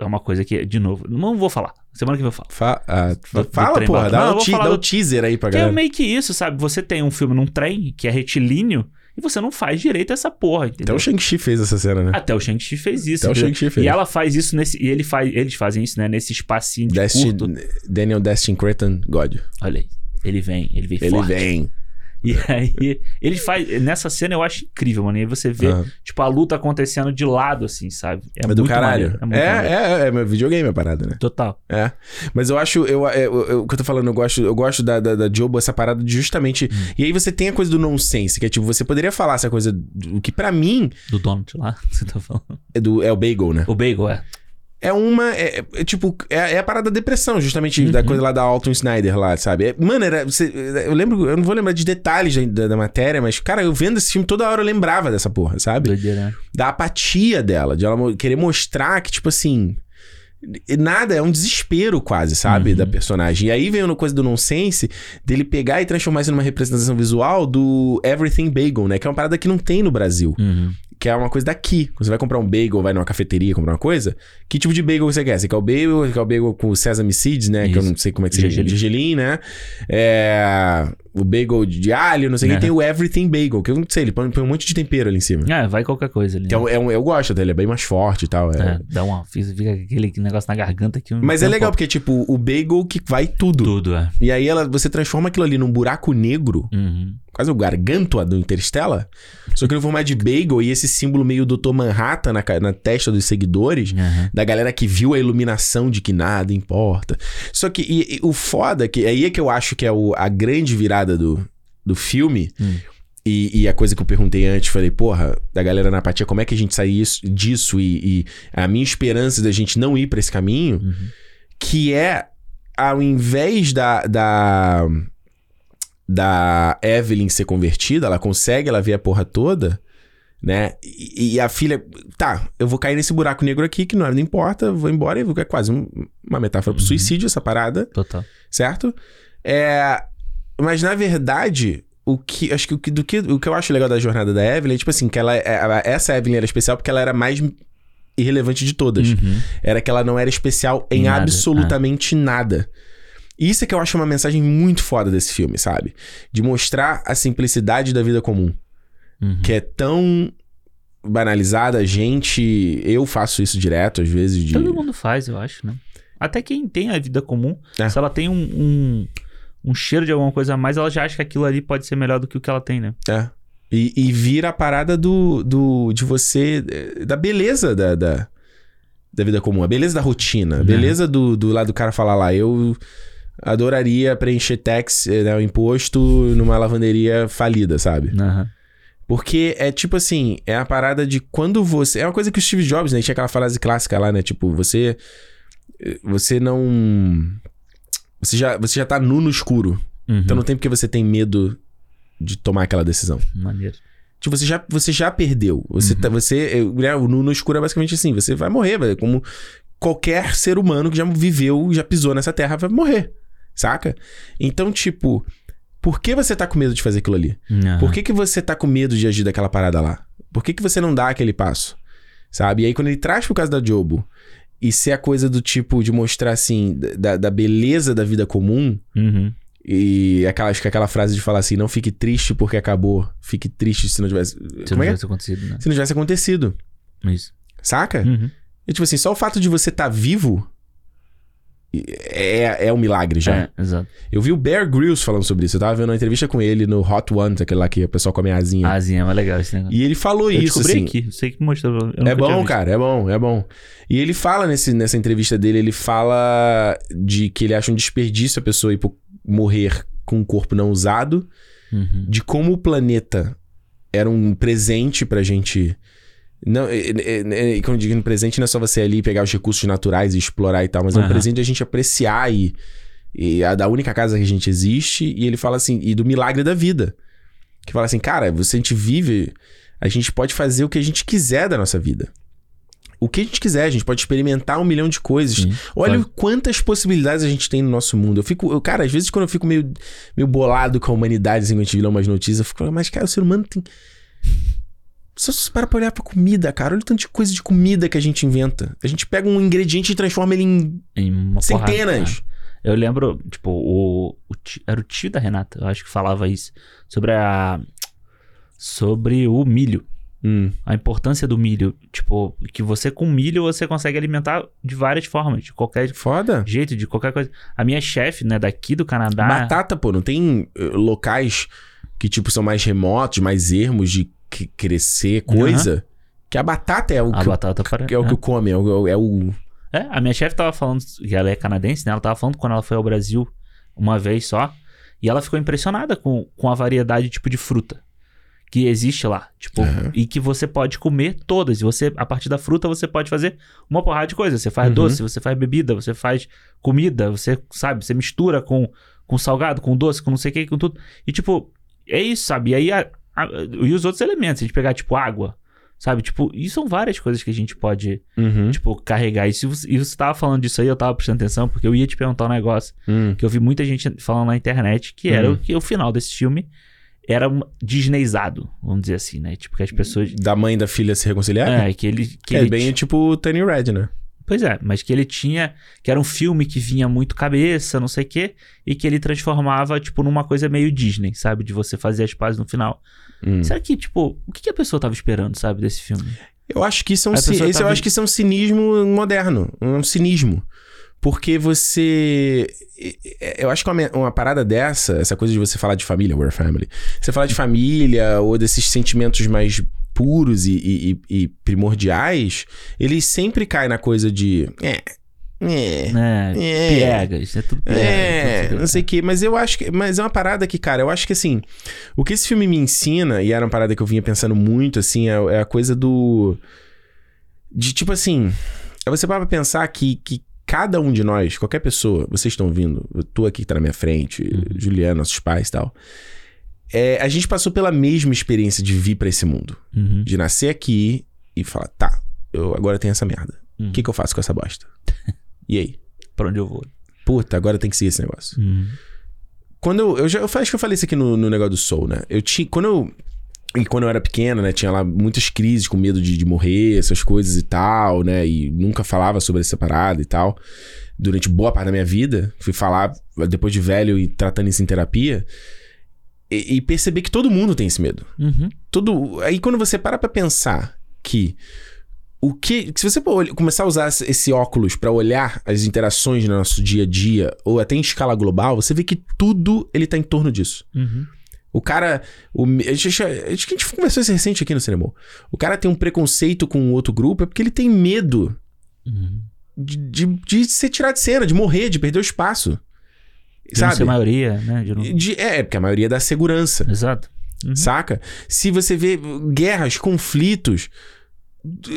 É uma coisa que, de novo, não vou falar. Semana que vem eu falo. Fa- ah, Do- do fala, trem porra. Dá, Não, vou te- dá do- teaser aí pra Que é galera. meio que isso, sabe? Você tem um filme num trem que é retilíneo e você não faz direito a essa porra, Até entendeu? o Shang-Chi fez essa cena, né? Até o Shang-Chi fez isso. Até o? Shang-Chi fez. E ela faz isso nesse. E ele faz, eles fazem isso, né? Nesse espacinho de Destin, curto. Daniel Destin Cretton God. Olha aí. Ele vem, ele vem Ele forte. vem. E aí, ele faz. Nessa cena eu acho incrível, mano. E aí você vê, Aham. tipo, a luta acontecendo de lado, assim, sabe? É, É muito do caralho. maneiro. É, É, maneiro. é, é, é, meu videogame a parada, né? Total. É. Mas eu acho, eu, eu- eu- o que eu tô falando, eu gosto, eu gosto da, da, da Jobo, essa parada de justamente. Hum. E aí você tem a coisa do nonsense, que é tipo, você poderia falar essa coisa. do- que pra mim Do Donald lá, você tá falando. é, do, é o bagel, né? O Bagel, é. É uma. É, é- tipo, é, é a parada da depressão, justamente Uhum. da coisa lá da Alton Snyder lá, sabe? É- mano, era. você- eu lembro, eu não vou lembrar de detalhes da, da- da matéria, mas, cara, eu vendo esse filme toda hora eu lembrava dessa porra, sabe? Doideira, né? da apatia dela, de ela querer mostrar que, tipo assim. Nada, é um desespero quase, sabe? Uhum. Da personagem. E aí vem uma coisa do nonsense dele pegar e transformar isso numa representação visual do Everything Bagel, né? Que é uma parada que não tem no Brasil. Uhum. Que é uma coisa daqui. Quando você vai comprar um bagel, vai numa cafeteria comprar uma coisa, que tipo de bagel você quer? Você quer o bagel, você quer o bagel com sesame seeds, né? Que eu Isso. não sei como é que se chama. Gergelim, né? É... O bagel de alho, não sei o que. Uhum. Tem o Everything Bagel, que eu não sei, ele põe, põe um monte de tempero ali em cima. É, vai qualquer coisa ali. É um- é um- eu gosto dele, é bem mais forte e tal. é. É, dá uma. Fica aquele negócio na garganta que. Mas é legal, porque, tipo, o bagel que vai tudo. Tudo, é. E aí ela, você transforma aquilo ali num buraco negro, Uhum. quase o gargantua do Interstellar, só que no formato de bagel e esse símbolo meio Dr. Manhattan na, na testa dos seguidores, Uhum. da galera que viu a iluminação de que nada importa. Só que e- e o foda, que aí é que eu acho que é o- a grande virada do, do filme, Hum. e, e a coisa que eu perguntei antes, falei, porra, da galera na apatia, como é que a gente sai isso- disso? E, e a minha esperança da gente não ir pra esse caminho, Uhum. que é, ao invés da, da, da Evelyn ser convertida, ela consegue, ela vê a porra toda, né? E, e a filha, tá, eu vou cair nesse buraco negro aqui, que não, não importa, vou embora, e é quase um- uma metáfora pro Uhum. suicídio essa parada, Total. certo? É, mas na verdade, o que acho que o que, do que o que eu acho legal da jornada da Evelyn é tipo assim, que ela, ela- essa Evelyn era especial porque ela era mais irrelevante de todas. Uhum. Era que ela não era especial em Nada, absolutamente nada. E isso é que eu acho uma mensagem muito foda desse filme, sabe? De mostrar a simplicidade da vida comum, Uhum. que é tão banalizada. A gente. Eu faço isso direto, às vezes. De... Todo mundo faz, eu acho, né? Até quem tem a vida comum, É. se ela tem um, um, um cheiro de alguma coisa a mais, ela já acha que aquilo ali pode ser melhor do que o que ela tem, né? É. E, e vira a parada do, do. de você. eh, Da beleza da. da da vida comum, a beleza da rotina, a beleza do, do lado do cara falar lá, eu adoraria preencher tax, eh, né, o imposto numa lavanderia falida, sabe? Aham. Porque é tipo assim, é a parada de quando você. É uma coisa que o Steve Jobs, né? Tinha aquela frase clássica lá, né? Tipo, você. Você não. Você já, você já tá nu no escuro. Uhum. Então não tem porque você tem medo de tomar aquela decisão. Maneiro. Tipo, você já, você já perdeu. Você, tá, você né, o nu no escuro é basicamente assim: você vai morrer, velho. Como qualquer ser humano que já viveu, já pisou nessa terra, vai morrer. Saca? Então, tipo, por que você tá com medo de fazer aquilo ali? Aham. Por que, que você tá com medo de agir daquela parada lá? Por que, que você não dá aquele passo? Sabe? E aí, quando ele traz pro caso da Jobo e ser a coisa do tipo de mostrar assim, da, da beleza da vida comum, Uhum. e aquela, acho que aquela frase de falar assim: não fique triste porque acabou, fique triste se não tivesse. Se não é? é? tivesse acontecido, né? Se não tivesse acontecido. Isso. Saca? Uhum. E tipo assim, só o fato de você estar vivo é, é um milagre já. É, exato. Eu vi o Bear Grylls falando sobre isso. Eu tava vendo uma entrevista com ele no Hot Ones, aquele lá que o pessoal come a asinha. A asinha é mais legal esse negócio. E ele falou eu isso, assim. aqui. Eu sei que mostrou. É bom, cara, é bom, é bom. E ele fala nesse, nessa entrevista dele, ele fala de que ele acha um desperdício a pessoa ir morrer com um corpo não usado, Uhum. de como o planeta era um presente pra gente. Não, é, é, e quando eu digo um presente, não é só você ali pegar os recursos naturais e explorar e tal, mas é um presente de a gente apreciar e, e a da única casa que a gente existe. E ele fala assim, e do milagre da vida. Que fala assim, cara, você a gente vive, a gente pode fazer o que a gente quiser da nossa vida. O que a gente quiser, a gente pode experimentar um milhão de coisas. Sim, Olha claro. quantas possibilidades a gente tem no nosso mundo. Eu fico, eu, cara, às vezes quando eu fico meio, meio bolado com a humanidade, assim, quando a gente vê umas notícias, eu fico, mas cara, o ser humano tem. Só se para pra olhar pra comida, cara. Olha o tanto de coisa de comida que a gente inventa. A gente pega um ingrediente e transforma ele em Em uma porrada, centenas. né? Eu lembro, tipo, o, o tio- era o tio da Renata, eu acho que falava isso. Sobre a. Sobre o milho. Hum. A importância do milho. Tipo, que você com milho você consegue alimentar de várias formas. De qualquer Foda. jeito, de qualquer coisa. A minha chefe, né, daqui do Canadá. Batata, pô, não tem eh, locais que, tipo, são mais remotos, mais ermos de que- crescer coisa. Que a batata é o A que, batata para. é o que come, é o, é o- É, a minha chefe tava falando, e ela é canadense, né? Ela tava falando quando ela foi ao Brasil uma vez só. E ela ficou impressionada com, com a variedade tipo de fruta que existe lá. Tipo, Aham. e que você pode comer todas. E você, a partir da fruta, você pode fazer uma porrada de coisa. Você faz Uhum. doce, você faz bebida, você faz comida, você, sabe, você mistura com, com salgado, com doce, com não sei o que, com tudo. E tipo, é isso, sabe? E aí, a- e os outros elementos, a gente pegar, tipo, água. Sabe, tipo, e são várias coisas que a gente pode Uhum. tipo, carregar. E, se você, e você tava falando disso aí, eu tava prestando atenção, porque eu ia te perguntar um negócio Hum. que eu vi muita gente falando na internet, que era Hum. o que o final desse filme era um Disneyzado, vamos dizer assim, né? Tipo, que as pessoas. Da mãe e da filha se reconciliar? É, que ele. Que é ele bem ti- tipo o Tiny Red, né? Pois é, mas que ele tinha. Que era um filme que vinha muito cabeça, não sei o quê, e que ele transformava, tipo, numa coisa meio Disney, sabe? De você fazer as pazes no final. Hum. Será que, tipo, o que, a pessoa tava esperando, sabe, desse filme? Eu acho que isso é um, ci- esse tá eu acho que isso é um cinismo moderno. Um cinismo. Porque você. Eu acho que uma, uma parada dessa, essa coisa de você falar de família, we're family. Você falar de família ou desses sentimentos mais puros e, e- e- primordiais, ele sempre cai na coisa de. É. É. Né? É. Piegas, é tudo piegas. É, tudo- não sei o que, mas eu acho que. Mas é uma parada que, cara, eu acho que assim. O que esse filme me ensina, e era uma parada que eu vinha pensando muito, assim, é, é a coisa do. De tipo assim. É você parar pra pensar que, que cada um de nós, qualquer pessoa, vocês estão vindo, eu tô aqui que tá na minha frente, Juliana, nossos pais e tal. É, a gente passou pela mesma experiência de vir pra esse mundo. Uhum. De nascer aqui e falar, tá, eu agora tenho essa merda. O Uhum. que, que eu faço com essa bosta? e aí? Pra onde eu vou? Puta, agora tem que seguir esse negócio. Uhum. Quando eu, eu já eu acho que eu falei isso aqui no, no negócio do Soul, né? Eu tinha. Quando eu. E quando eu era pequeno, né? Tinha lá muitas crises com medo de, de morrer, essas coisas e tal, né? E nunca falava sobre essa parada e tal. Durante boa parte da minha vida. Fui falar depois de velho e tratando isso em terapia. E, e perceber que todo mundo tem esse medo. Uhum. Todo. Aí quando você para pra pensar que o que se você começar a usar esse- óculos pra olhar as interações no nosso dia a dia ou até em escala global, você vê que tudo ele tá em torno disso. Uhum. O cara. O, a gente, acho que a gente conversou isso recente aqui no cinema. O cara tem um preconceito com o outro grupo é porque ele tem medo Uhum. de, de, de ser tirado de cena, de morrer, de perder o espaço. De não ser Sabe? maioria, né? De não- De- é, porque a maioria dá segurança. Exato. Uhum. Saca? Se você vê guerras, conflitos.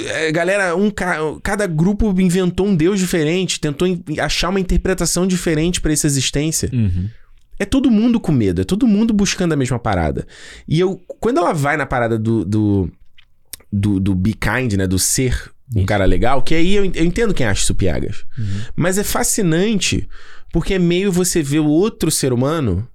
é, galera, um, ca- cada grupo inventou um deus diferente, tentou achar uma interpretação diferente pra essa existência. Uhum. É todo mundo com medo, é todo mundo buscando a mesma parada. E eu, quando ela vai na parada do. do, do, do be kind, né? Do ser um Isso. cara legal, que aí eu, eu entendo quem acha isso piegas. Uhum. Mas é fascinante porque é meio você ver o outro ser humano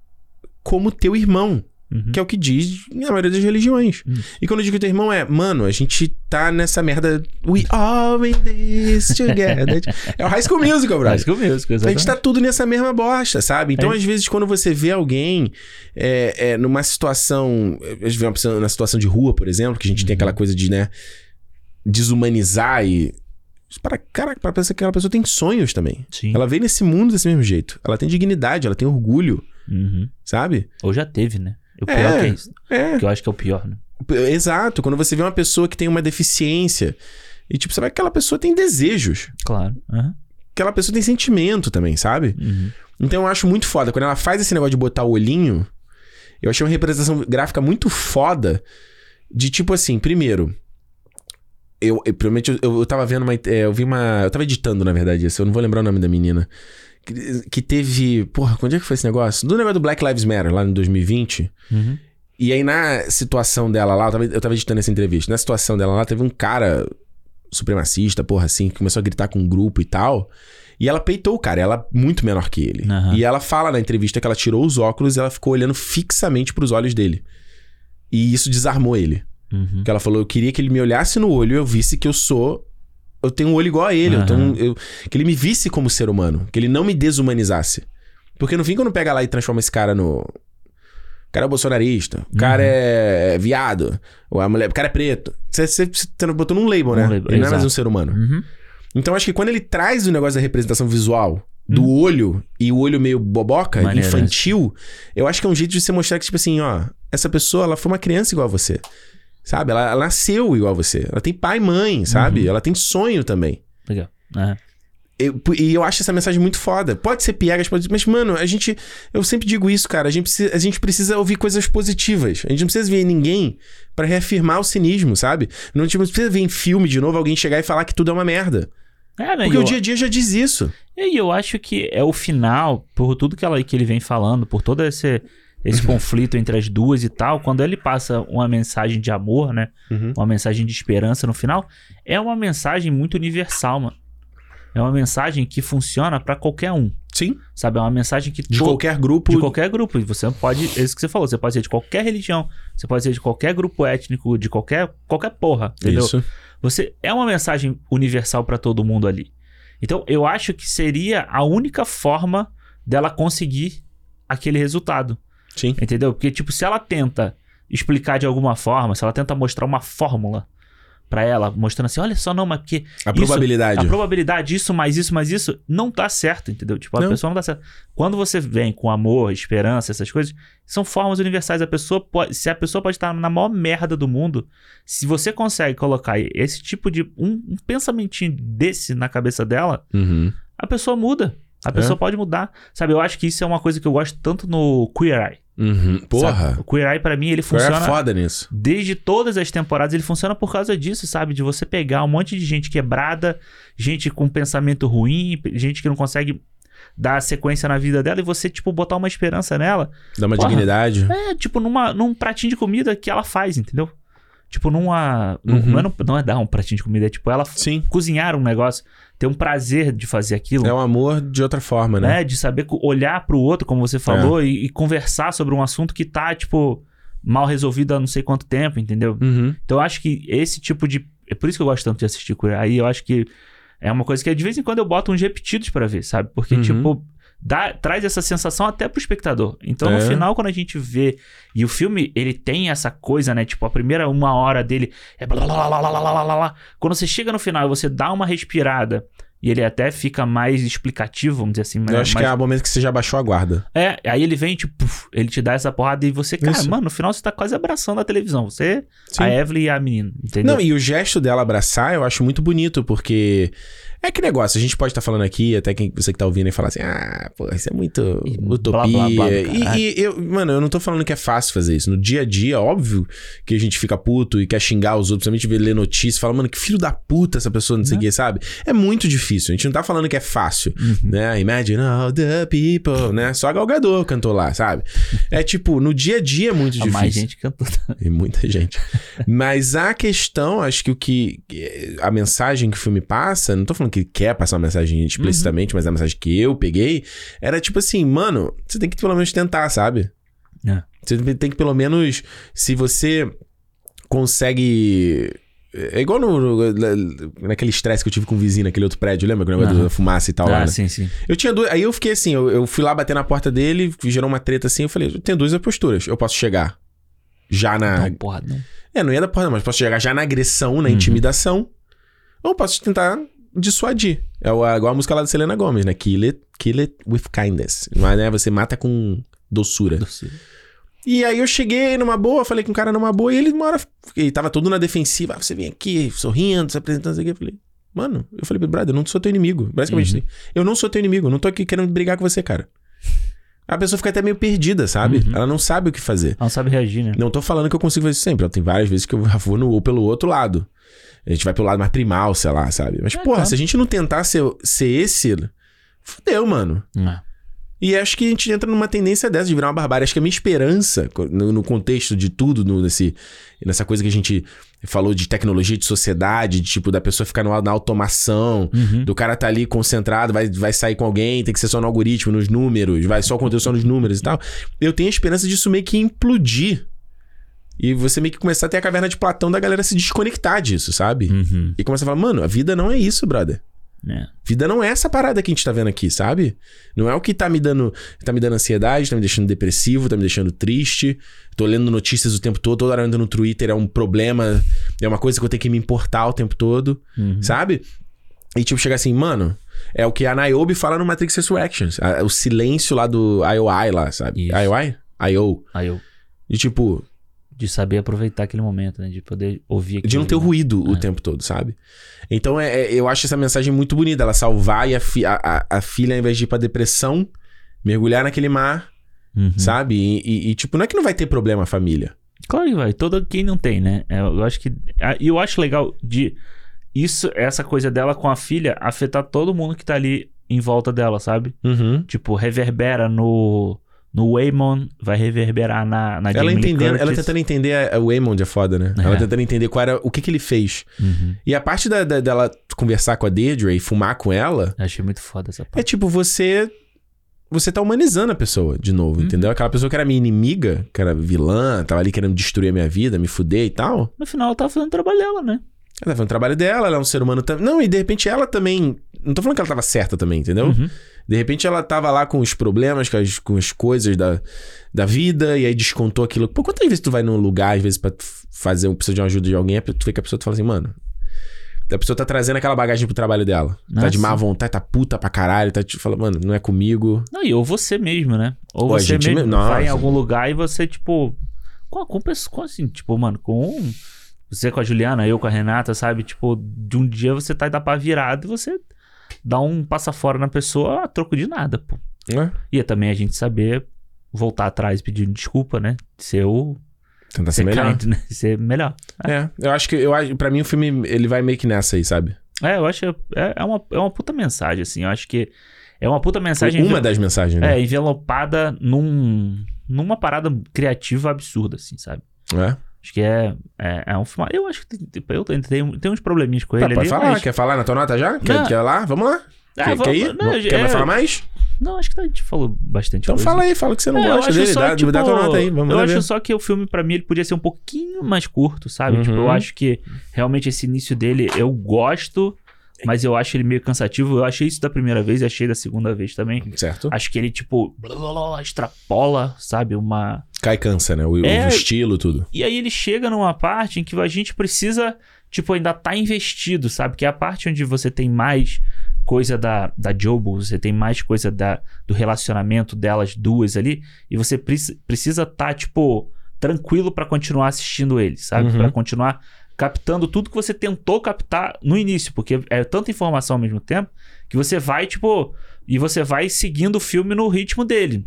como teu irmão. Uhum. Que é o que diz na maioria das religiões. Hum. E quando eu digo teu irmão é, mano, a gente tá nessa merda. We are in this together. é o High School Musical, brother. Acho que eu mesmo, A exatamente. gente tá tudo nessa mesma bosta, sabe? Então, É. às vezes, quando você vê alguém é, é, numa situação. Às vezes, uma pessoa na situação de rua, por exemplo, que a gente tem Uhum. aquela coisa de, né, desumanizar e. Para, cara, para pensar que aquela pessoa tem sonhos também. Sim. Ela veio nesse mundo desse mesmo jeito. Ela tem dignidade, ela tem orgulho, Uhum. sabe? Ou já teve, né? O pior É. que é isso. É. Que eu acho que é o pior, né? Exato. Quando você vê uma pessoa que tem uma deficiência. E, tipo, você vai que aquela pessoa tem desejos. Claro. Aham. Aquela pessoa tem sentimento também, sabe? Uhum. Então eu acho muito foda. Quando ela faz esse negócio de botar o olhinho, eu achei uma representação gráfica muito foda. De tipo assim, primeiro. Eu, eu provavelmente eu, eu tava vendo uma. é, eu vi uma. Eu tava editando, na verdade, isso. Eu não vou lembrar o nome da menina. Que, que teve. Porra, quando é que foi esse negócio? Do negócio do Black Lives Matter, lá em 2020. Uhum. E aí, na situação dela lá, eu tava, eu tava editando essa entrevista. Na situação dela lá, teve um cara supremacista, porra, assim, que começou a gritar com um grupo e tal. E ela peitou o cara, ela é muito menor que ele. Aham. E ela fala na entrevista que ela tirou os óculos e ela ficou olhando fixamente pros olhos dele. E isso desarmou ele. Uhum. Porque ela falou: eu queria que ele me olhasse no olho e eu visse que eu sou. Eu tenho um olho igual a ele. eu tenho eu- que ele me visse como ser humano. Que ele não me desumanizasse. Porque no fim, quando pega lá e transforma esse cara no. O cara é bolsonarista, o cara Uhum. é viado, ou a mulher, o cara é preto. Você, você, você botou num label, Um né? label, ele não é mais um ser humano. Uhum. Então acho que quando ele traz o negócio da representação visual do Hum. olho e o olho meio boboca, Maneiro, infantil, eu acho que é um jeito de você mostrar que, tipo assim, ó, essa pessoa, ela foi uma criança igual a você. Sabe? Ela, ela nasceu igual a você. Ela tem pai e mãe, sabe? Uhum. Ela tem sonho também. Legal. Aham. Eu- e eu acho essa mensagem muito foda. Pode ser piegas, pode mas, mano, a gente. Eu sempre digo isso, cara. A gente, precisa, a gente precisa ouvir coisas positivas. A gente não precisa ver ninguém pra reafirmar o cinismo, sabe? Não, gente não precisa ver em filme de novo alguém chegar e falar que tudo é uma merda. É, né? Porque eu, o dia a dia já diz isso. E eu acho que é o final, por tudo que, ela, que ele vem falando, por todo esse, esse conflito entre as duas e tal, quando ele passa uma mensagem de amor, né? Uhum. Uma mensagem de esperança no final, é uma mensagem muito universal, mano. É uma mensagem que funciona pra qualquer um, Sim. sabe? É uma mensagem que De qualquer grupo. de qualquer grupo. E você pode. É isso que você falou. Você pode ser de qualquer religião. Você pode ser de qualquer grupo étnico, de qualquer, qualquer porra. Entendeu? Isso. Você é uma mensagem universal pra todo mundo ali. Então, eu acho que seria a única forma dela conseguir aquele resultado. Sim. Entendeu? Porque, tipo, se ela tenta explicar de alguma forma, se ela tenta mostrar uma fórmula pra ela, mostrando assim, olha só, não, mas porque A Isso, probabilidade. a probabilidade, isso mais isso mais isso, não tá certo, entendeu? Tipo, a Não. pessoa não tá certa. Quando você vem com amor, esperança, essas coisas, são formas universais. A pessoa pode, se a pessoa pode estar na maior merda do mundo, se você consegue colocar esse tipo de um, um pensamentinho desse na cabeça dela, Uhum. a pessoa muda. A É. pessoa pode mudar. Sabe, eu acho que isso é uma coisa que eu gosto tanto no Queer Eye. Uhum. Porra. sabe? O Queer Eye, pra mim, ele é funciona... foda nisso. Desde todas as temporadas, ele funciona por causa disso, sabe? De você pegar um monte de gente quebrada, gente com pensamento ruim, gente que não consegue dar sequência na vida dela e você, tipo, botar uma esperança nela. Dá uma Porra. dignidade. É, tipo, numa, num pratinho de comida que ela faz, entendeu? Tipo, numa. num- Uhum. Não, é, não é dar um pratinho de comida, é tipo, ela Sim. cozinhar um negócio, ter um prazer de fazer aquilo. É um amor de outra forma, né? né? De saber olhar pro outro, como você falou, e, e conversar sobre um assunto que tá, tipo, mal resolvido há não sei quanto tempo, entendeu? Uhum. Então eu acho que esse tipo de. É por isso que eu gosto tanto de assistir. Aí eu acho que é uma coisa que de vez em quando eu boto uns repetidos pra ver, sabe? Porque, Uhum. tipo, dá, traz essa sensação até pro espectador. Então, no É. final, quando a gente vê. E o filme, ele tem essa coisa, né? Tipo, a primeira uma hora dele é. Blá, blá, blá, blá, blá, blá, blá, blá. Quando você chega no final e você dá uma respirada. E ele até fica mais explicativo, vamos dizer assim. Eu mais- acho que é o momento que você já baixou a guarda. é, aí ele vem, tipo, ele te dá essa porrada e você, cara, Isso. mano, no final você tá quase abraçando a televisão. Você, Sim. a Evelyn e a menina, entendeu? Não, e o gesto dela abraçar eu acho muito bonito, porque é que negócio, a gente pode estar falando aqui, até quem você que tá ouvindo e falar assim, ah, pô, isso é muito E utopia. blá, blá, blá e, e eu, mano, eu não tô falando que é fácil fazer isso. No dia a dia, óbvio que a gente fica puto e quer xingar os outros, principalmente ver ler notícia, e fala, mano, que filho da puta essa pessoa, não sei o Né? que, sabe? É muito difícil. A gente não tá falando que é fácil, Uhum. né? Imagine all the people, né? Só Galgador cantou lá, sabe? É tipo, no dia a dia é muito A difícil. mais gente cantou. E muita gente. Mas a questão, acho que o que. A mensagem que o filme passa, não tô falando que ele quer passar uma mensagem explicitamente, mas a mensagem que eu peguei era tipo assim, mano, você tem que pelo menos tentar, sabe? É. Você tem que pelo menos. Se você consegue. É igual no, no- naquele estresse que eu tive com o vizinho naquele outro prédio, lembra? O negócio Aham. da fumaça e tal. lá, ah, né? sim, sim. Eu tinha duas. Aí eu fiquei assim, eu, eu fui lá bater na porta dele, gerou uma treta assim, eu falei, eu tenho duas posturas. Eu posso chegar já na. Não, porra, não. É, não ia dar porra, mas posso chegar já na agressão, na Uhum. intimidação. Ou posso tentar dissuadir. É o- igual a música lá da Selena Gomez, né? Kill it, kill it with kindness. Mas, né, você mata com doçura. Doce. E aí eu cheguei numa boa, falei com o cara numa boa, e ele uma hora. Ele tava todo na defensiva. Ah, você vem aqui, sorrindo, se apresentando, isso aqui. Eu falei, mano, eu falei, brother, eu não sou teu inimigo. Basicamente, Uhum. assim. Eu não sou teu inimigo, não tô aqui querendo brigar com você, cara. A pessoa fica até meio perdida, sabe? Uhum. Ela não sabe o que fazer. Ela não sabe reagir, né? Não tô falando que eu consigo fazer isso sempre. Tem várias vezes que eu vou no, pelo outro lado. A gente vai pelo lado mais primal, sei lá, sabe? Mas, É, porra, claro. se a gente não tentar ser, ser esse, fudeu, mano. É. E acho que a gente entra numa tendência dessa de virar uma barbárie. Acho que a minha esperança, no, no contexto de tudo, no- nesse, nessa coisa que a gente falou de tecnologia, de sociedade, de tipo, da pessoa ficar no- na automação, Uhum. do cara tá ali concentrado, vai, vai sair com alguém, tem que ser só no algoritmo, nos números, vai só o conteúdo só nos números e tal. Eu tenho a esperança disso meio que implodir. E você meio que começar a ter a caverna de Platão da galera se desconectar disso, sabe? Uhum. E começar a falar, mano, a vida não é isso, brother. É. Vida não é essa parada que a gente tá vendo aqui, sabe? Não é o que tá me dando, tá me dando ansiedade, tá me deixando depressivo, tá me deixando triste. Tô lendo notícias o tempo todo, toda hora andando no Twitter é um problema, é uma coisa que eu tenho que me importar o tempo todo, Uhum. sabe? E tipo, chegar assim, mano, é o que a Niobe fala no Matrix Resurrections. a- o silêncio lá do IOI lá, sabe? Isso. IOI? I.O. Eu. De tipo, De saber aproveitar aquele momento, né? De poder ouvir de não ter aquilo. ruído o É. tempo todo, sabe? Então é, é- eu acho essa mensagem muito bonita. Ela salvar a, fi- a, a- a filha, ao invés de ir pra depressão, mergulhar naquele mar, Uhum. sabe? E, e- e, tipo, não é que não vai ter problema a família. Claro que vai. Todo quem não tem, né? É, Eu acho que. E eu acho legal de. Isso, essa coisa dela com a filha afetar todo mundo que tá ali em volta dela, sabe? Uhum. Tipo, reverbera no. No Waymon, vai reverberar na, na Ela entendendo, ela tentando entender a, a Waymond é foda, né? Ela É. tentando entender qual era o que que ele fez. Uhum. E a parte da, da- dela conversar com a Deirdre e fumar com ela Eu Achei muito foda essa é parte. tipo você você tá humanizando a pessoa de novo, Uhum. entendeu? Aquela pessoa que era minha inimiga, que era vilã, tava ali querendo destruir a minha vida, me fuder e tal. No final, ela tava fazendo o trabalho dela, né? Ela tá fazendo o trabalho dela, ela é um ser humano também. Não, e de repente ela também. Não tô falando que ela tava certa também, entendeu? Uhum. De repente ela tava lá com os problemas, com as, com as coisas da, da vida, e aí descontou aquilo. Pô, quantas vezes tu vai num lugar, às vezes, pra fazer um, precisa de uma ajuda de alguém, aí tu vê que a pessoa tu fala assim, mano. A pessoa tá trazendo aquela bagagem pro trabalho dela. tá Ah, de má sim. vontade, tá puta pra caralho, tá te falando, mano, não é comigo. Não, e ou você mesmo, né? Ou Pô, você mesmo me- vai em algum lugar e você, tipo. Com, com com assim, tipo, mano, com. Você com a Juliana, eu com a Renata, sabe? Tipo, de um dia você tá da pá virado e você dá um passa fora na pessoa a troco de nada, pô. Né? E é também a gente saber voltar atrás pedindo desculpa, né? Ser o. Tentar ser Ser melhor. kind, né? Ser melhor. É, eu acho que, eu pra mim o filme, ele vai meio que nessa aí, sabe? É, eu acho. É, é, uma, é uma puta mensagem, assim. Eu acho que é uma puta mensagem. Uma das mensagens, né? É, envelopada num, numa parada criativa absurda, assim, sabe? É. Acho que é, é, é um filme. Eu acho que tipo, eu tenho, tem, uns probleminhas com Tá, ele pode ali. falar, mas- quer falar na tua nota já? Quer, quer lá? Vamos lá? Ah, quer, vamos- quer ir? não, quer é- mais falar mais? Não, acho que a gente falou bastante Então coisa. fala aí, fala que você não É, gosta dele, só, dá, tipo, dá tua nota aí, vamos Eu acho ver. só que o filme, pra mim, ele podia ser um pouquinho mais curto, sabe? Uhum. Tipo, eu acho que realmente esse início dele eu gosto, Mas eu acho ele meio cansativo. Eu achei isso da primeira vez e achei da segunda vez também. Certo? Acho que ele, tipo, blá, blá, blá, extrapola, sabe? Uma. Cai cansa, né? O, É. o estilo, tudo. E aí ele chega numa parte em que a gente precisa, tipo, ainda tá investido, sabe? Que é a parte onde você tem mais coisa da, da Jobo, você tem mais coisa da, do relacionamento delas duas ali, e você preci- precisa tá, tipo, tranquilo pra continuar assistindo ele, sabe? Uhum. Pra continuar captando tudo que você tentou captar no início, porque é tanta informação ao mesmo tempo que você vai, tipo, e você vai seguindo o filme no ritmo dele.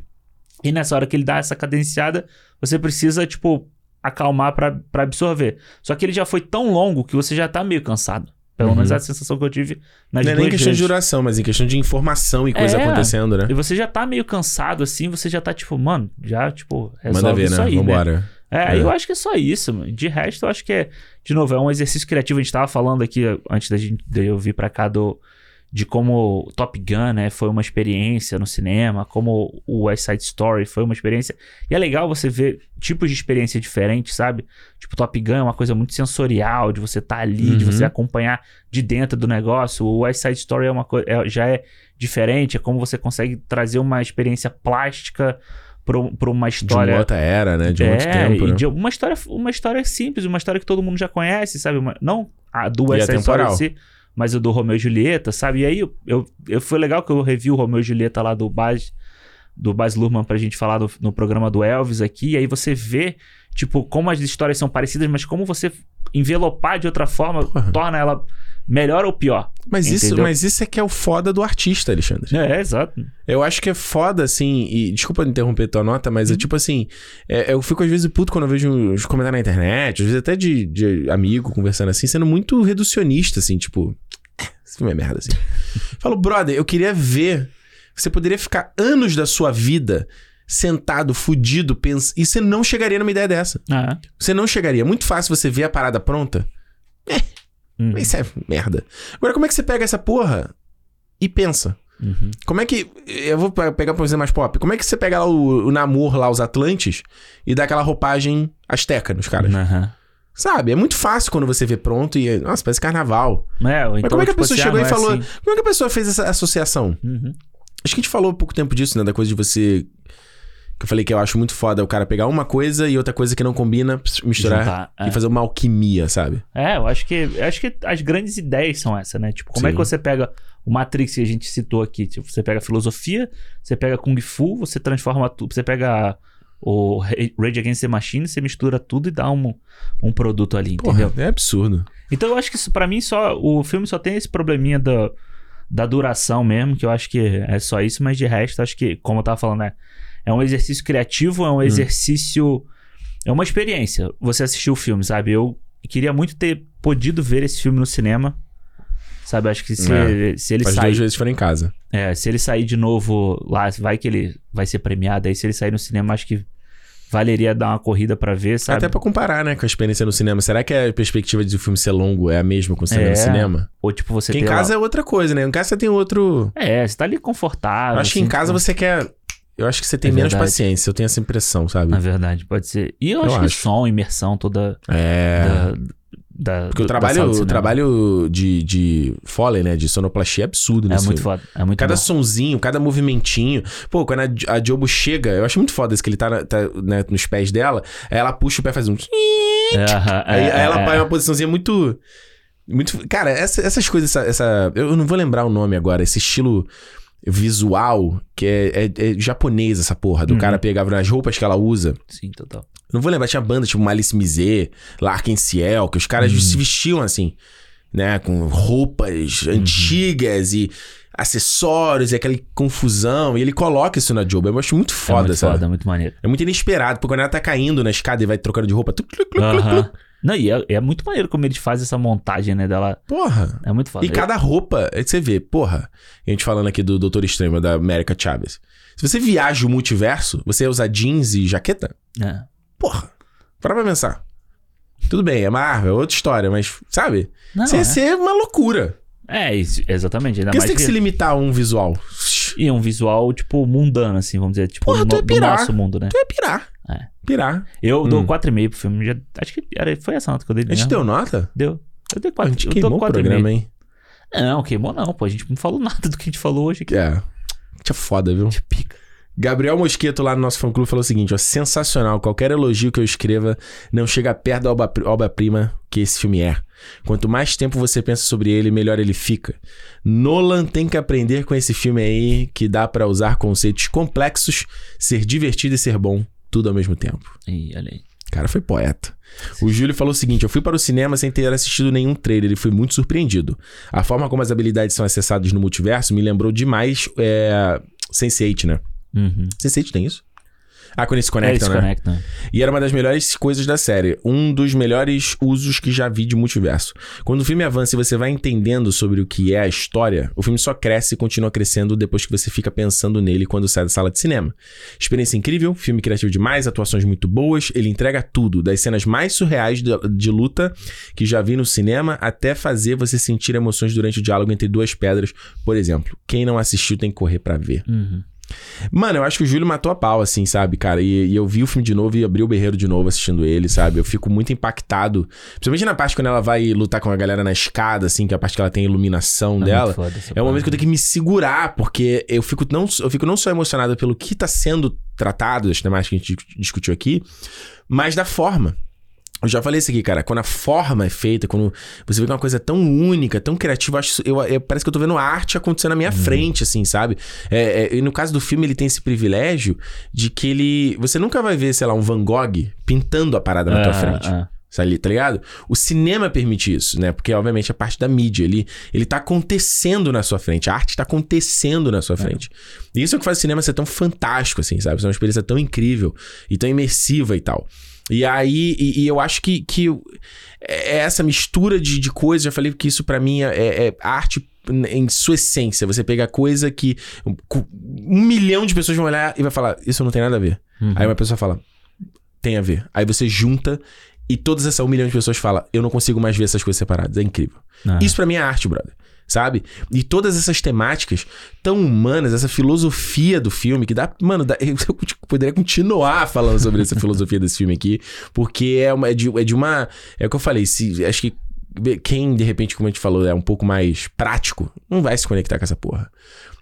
E nessa hora que ele dá essa cadenciada, você precisa, tipo, acalmar pra pra absorver. Só que ele já foi tão longo que você já tá meio cansado. Pelo Uhum. menos é a sensação que eu tive nas Não é nem questão vezes. de duração, mas em questão de informação e coisa É. acontecendo, né? E você já tá meio cansado, assim, você já tá tipo, mano, já, tipo, resolve Manda ver, isso né? aí, né? É, É. eu acho que é só isso, mano. De resto, eu acho que é, de novo, é um exercício criativo. A gente tava falando aqui, antes da gente, de eu vir pra cá, do, de como o Top Gun, né, foi uma experiência no cinema, como o West Side Story foi uma experiência. E é legal você ver tipos de experiência diferentes, sabe? Tipo, Top Gun é uma coisa muito sensorial, de você estar ali, de Uhum. você acompanhar de dentro do negócio. O West Side Story é uma coisa, já é diferente, é como você consegue trazer uma experiência plástica pra pra uma De história uma outra era, né? De um outro é, tempo, e né? de uma história, uma história simples, uma história que todo mundo já conhece, sabe? Uma- não a do West E Side Story em si, mas o do Romeu e Julieta, sabe? E aí eu, eu, eu- foi legal que eu revi o Romeu e Julieta lá do Baz, do Baz Luhrmann pra gente falar no, no programa do Elvis aqui, e aí você vê, tipo, como as histórias são parecidas, mas como você envelopar de outra forma Porra. torna ela melhor ou pior. Mas isso, Entendeu? mas isso é que é o foda do artista, Alexandre. É, exato. Eu acho que é foda, assim, e desculpa interromper tua nota, mas Uhum. é tipo assim, é, eu fico às vezes puto quando eu vejo uns comentários na internet, às vezes até de, de amigo conversando assim, sendo muito reducionista, assim, tipo, "É, esse filme é merda, assim. Falo, brother, eu queria ver, você poderia ficar anos da sua vida sentado, fudido, pens... e você não chegaria numa ideia dessa. Ah, Você não chegaria. É muito fácil você ver a parada pronta, uhum, isso é merda. Agora, como é que você pega essa porra e pensa? uhum. Como é que. Eu vou pe- pegar pra você mais pop. Como é que você pega lá o, o Namor, lá, os Atlantes, e dá aquela roupagem asteca nos caras? Aham. Sabe? É muito fácil quando você vê pronto e. Nossa, parece carnaval. É, ou Mas então, como é que a tipo pessoa assim, ah, chegou não e é falou. assim. Como é que a pessoa fez essa associação? Uhum. Acho que a gente falou há pouco tempo disso, né? Da coisa de você. Que eu falei que eu acho muito foda o cara pegar uma coisa e outra coisa que não combina, misturar Juntar, é. e fazer uma alquimia, sabe? É, eu acho que eu acho que as grandes ideias são essa, né? Tipo, como é Sim. que você pega o Matrix que a gente citou aqui? Tipo, você pega a filosofia, você pega Kung Fu, você transforma tudo, você pega o Rage Against the Machine, você mistura tudo e dá um, um produto ali, Porra, entendeu? é absurdo. Então eu acho que isso, pra mim só o filme só tem esse probleminha da, da duração mesmo, que eu acho que é só isso, mas de resto acho que, como eu tava falando, né, é um exercício criativo, Hum. é um exercício é uma experiência. Você assistiu o filme, sabe? Eu queria muito ter podido ver esse filme no cinema. Sabe, acho que se, É. se ele As sair, duas vezes foram em casa. é, se ele sair de novo lá, vai que ele vai ser premiado aí, se ele sair no cinema, acho que valeria dar uma corrida pra ver, sabe? Até pra comparar, né, com a experiência no cinema. Será que a perspectiva de o filme ser longo é a mesma com o cinema É. no cinema? Ou tipo você Porque em ter lá- casa é outra coisa, né? Em casa você tem outro. É, você tá ali confortável. Eu acho que em assim, casa você quer. Eu acho que você tem É menos verdade. paciência, eu tenho essa impressão, sabe? Na verdade, pode ser. E eu, Eu acho que acho. som, imersão toda É. da, da- Porque o trabalho, o trabalho de, de Foley, né? De sonoplastia é absurdo é nesse muito filme. foda. É muito Cada bom. sonzinho, cada movimentinho. Pô, quando a, a Jobo chega, eu acho muito foda isso, que ele tá, tá, né, nos pés dela, aí ela puxa o pé e faz um. É, Aí, é, aí ela é, vai uma posiçãozinha muito. Muito. Cara, essa- essas coisas, essa, essa- Eu não vou lembrar o nome agora, esse estilo visual, que é, é- é japonês essa porra, do Uhum. cara pegava nas roupas que ela usa. Sim, total. Não vou lembrar, tinha banda tipo Malice Miser, Larkin-Ciel, que os caras Uhum. se vestiam assim, né? Com roupas Uhum. antigas e acessórios e aquela confusão. E ele coloca isso na Job. Eu acho muito é foda, muito sabe? foda, é muito maneiro. É muito inesperado, porque quando ela tá caindo na escada e vai trocando de roupa. tuc, tuc. Não, e é, é muito maneiro como eles fazem essa montagem, né, dela. Porra. É muito foda. E cada roupa, aí você vê, porra, a gente falando aqui do Doutor Estranho, da América Chaves. Se você viaja o multiverso, você usa jeans e jaqueta? É. Porra, para pra pensar. Tudo bem, é Marvel, é outra história, mas, sabe? Não, ia é. ser uma loucura. É, isso, exatamente. Ainda Porque você mais tem que que... se limitar a um visual. E um visual, tipo, mundano, assim, vamos dizer. Tipo, Porra, tu no, ia do pirar. nosso mundo, né? Tu ia pirar. É. Pirar. Eu dou Hum. 4,5 pro filme. Já, acho que era, foi essa nota que eu dei A gente mesmo. deu nota? Deu. Eu dei Pô, a 4. gente Eu queimou o programa, 4,5. hein? Não, queimou não, pô. A gente não falou nada do que a gente falou hoje aqui. É. Tinha foda, viu? Que pica. Gabriel Mosqueto lá no nosso fã-clube falou o seguinte, ó, sensacional, qualquer elogio que eu escreva não chega perto da obra- obra-prima que esse filme é. Quanto mais tempo você pensa sobre ele, melhor ele fica. Nolan tem que aprender com esse filme aí que dá pra usar conceitos complexos, ser divertido e ser bom, tudo ao mesmo tempo. Ih, olha aí. Cara, foi poeta. O Júlio falou o seguinte: eu fui para o cinema sem ter assistido nenhum trailer e fui muito surpreendido. A forma como as habilidades são acessadas no multiverso me lembrou demais é... Sense8, né? Uhum. Sense8 tem isso? Ah, quando eles se É, eles conectam, se né? conectam. E era uma das melhores coisas da série. Um dos melhores usos que já vi de multiverso. Quando o filme avança e você vai entendendo sobre o que é a história, o filme só cresce e continua crescendo depois que você fica pensando nele quando sai da sala de cinema. Experiência incrível, filme criativo demais, atuações muito boas, ele entrega tudo, das cenas mais surreais de, de luta que já vi no cinema até fazer você sentir emoções durante o diálogo entre duas pedras, por exemplo. Quem não assistiu tem que correr pra ver. Uhum. Mano, eu acho que o Júlio matou a pau, assim, sabe, cara? E, e eu vi o filme de novo e abri o berreiro de novo assistindo ele, sabe? Eu fico muito impactado. Principalmente na parte quando ela vai lutar com a galera na escada, assim, que é a parte que ela tem a iluminação É dela. É um momento que eu tenho que me segurar, porque eu fico não, eu fico não só emocionado pelo que tá sendo tratado, das temáticas que a gente dis- discutiu aqui, mas da forma. Eu já falei isso aqui, cara. Quando a forma é feita, quando você vê que é uma coisa tão única, tão criativa, eu acho, eu, eu- parece que eu tô vendo a arte acontecendo na minha frente, assim, sabe? É, é, e no caso do filme, ele tem esse privilégio de que ele. Você nunca vai ver, sei lá, um Van Gogh pintando a parada na tua Ah, frente. ah. Sabe, tá ligado? O cinema permite isso, né? Porque, obviamente, é parte da mídia. Ele, ele tá acontecendo na sua frente. A arte tá acontecendo na sua frente. E isso é o que faz o cinema ser tão fantástico, assim, sabe? Ser uma experiência tão incrível e tão imersiva e tal. E aí, e, e eu acho que, que é essa mistura de, de coisas, já falei que isso pra mim é, é arte em sua essência. Você pega coisa que um milhão de pessoas vão olhar e vai falar, isso não tem nada a ver. Uhum. Aí uma pessoa fala, tem a ver. Aí você junta e todas essas um milhão de pessoas falam, eu não consigo mais ver essas coisas separadas. É incrível. Ah. Isso pra mim é arte, brother. Sabe? E todas essas temáticas tão humanas, essa filosofia do filme, que dá. Mano, dá- eu poderia continuar falando sobre essa filosofia desse filme aqui, porque é, uma, é, de, é de uma. É o que eu falei, se, acho que quem, de repente, como a gente falou, é um pouco mais prático, não vai se conectar com essa porra.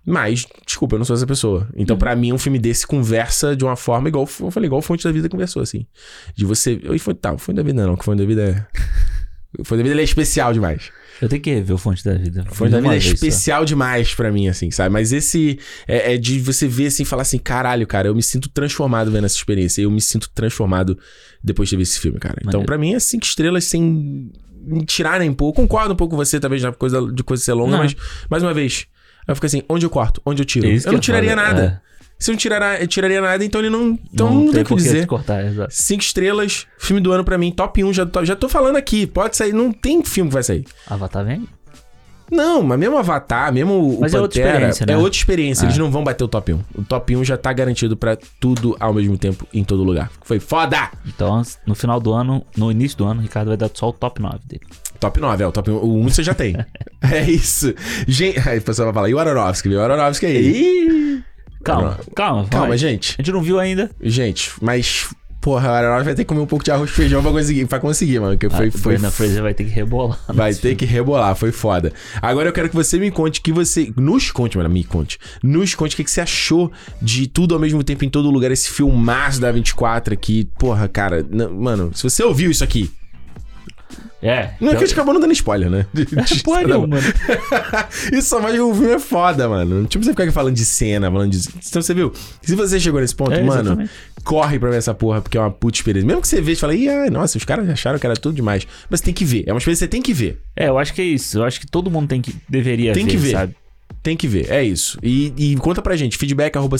Mas, desculpa, eu não sou essa pessoa. Então, pra mim, um filme desse conversa de uma forma igual, eu falei, igual o Fonte da Vida conversou, assim. De você. E foi, tá, o Fonte da Vida não, que o Fonte da Vida é. O Fonte da Vida é especial demais. Eu tenho que ver o Fonte da Vida. O Fonte da Vida é vez só. especial demais pra mim, assim, sabe? Mas esse é, é de você ver assim e falar assim: caralho, cara, eu me sinto transformado vendo essa experiência. Eu me sinto transformado depois de ver esse filme, cara. Então, pra mim, é cinco estrelas sem me tirar nem pouco. Concordo um pouco com você, talvez, na coisa de coisa ser longa, Não. mas, mais uma vez, eu fico assim: onde eu corto? Onde eu tiro? É isso eu não tiraria falo, nada. é. Se não tiraria, eu tiraria nada, então ele não. Então não, tem tem o que dizer. cortar, exato. Cinco estrelas, filme do ano pra mim, top 1, já tô, já tô falando aqui. Pode sair, não tem filme que vai sair. Avatar vem? Não, mas mesmo Avatar, mesmo o Mas é outra Pantera, experiência, né? É outra experiência, Ah. eles não vão bater o top 1. O top 1 já tá garantido pra tudo ao mesmo tempo, em todo lugar. Foi foda! Então, no final do ano, no início do ano, o Ricardo vai dar só o top 9 dele. Top 9, é, o top 1, o 1 você já tem. é isso. Gente, aí o pessoal vai falar, e o Aronofsky? O Aronofsky aí. Calma, calma, Calma, vai. gente. A gente não viu ainda. Gente, mas... Porra, o Aronofsky vai ter que comer um pouco de arroz e feijão pra conseguir, pra conseguir mano. Porque foi, a foi Brenda Fraser vai ter que rebolar. Vai ter que rebolar, foi foda. Agora eu quero que você me conte que você. Nos conte, mano, me conte. Nos conte o que, que você achou de tudo ao mesmo tempo em todo lugar, esse filmaço da 24 aqui. Porra, cara, não- mano, se você ouviu isso aqui. É. Não é que a gente acabou não dando spoiler, né? Porra nenhuma, mano. Isso só mais que o filme é foda, mano. Não tipo você ficar aqui falando de cena, falando de. Então você viu? Se você chegou nesse ponto, É, mano, exatamente. corre pra ver essa porra, porque é uma puta experiência. Mesmo que você veja e fale, Ih, ai, nossa, os caras acharam que era tudo demais. Mas tem que ver. É uma experiência que você tem que ver. É, eu acho que é isso. Eu acho que todo mundo tem que deveria Tem ver, que ver. sabe? Tem que ver, é isso. E, e conta pra gente, feedback arroba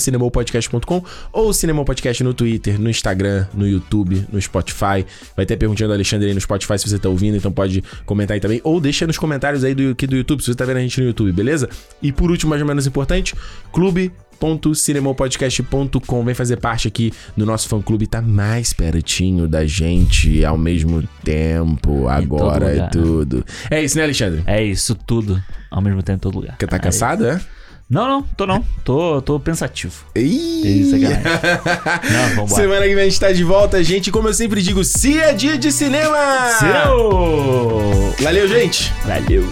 ou Cinemopodcast no Twitter, no Instagram, no YouTube, no Spotify. Vai ter perguntinha do Alexandre aí no Spotify se você tá ouvindo, então pode comentar aí também. Ou deixa nos comentários aí do, aqui do YouTube, se você tá vendo a gente no YouTube, beleza? E por último, mais ou menos importante, clube.cinemopodcast.com Vem fazer parte aqui do nosso fã-clube, tá mais pertinho da gente ao mesmo tempo, agora é lugar. tudo. É isso, né, Alexandre? É isso tudo ao mesmo tempo em todo lugar. Que tá Aí- cansado, é? Não, não, tô não. Tô, tô pensativo. Ih! Isso. Não, vambora. Semana que vem a gente tá de volta, gente. Como eu sempre digo, se é dia de cinema! Seu! Valeu, gente! Valeu!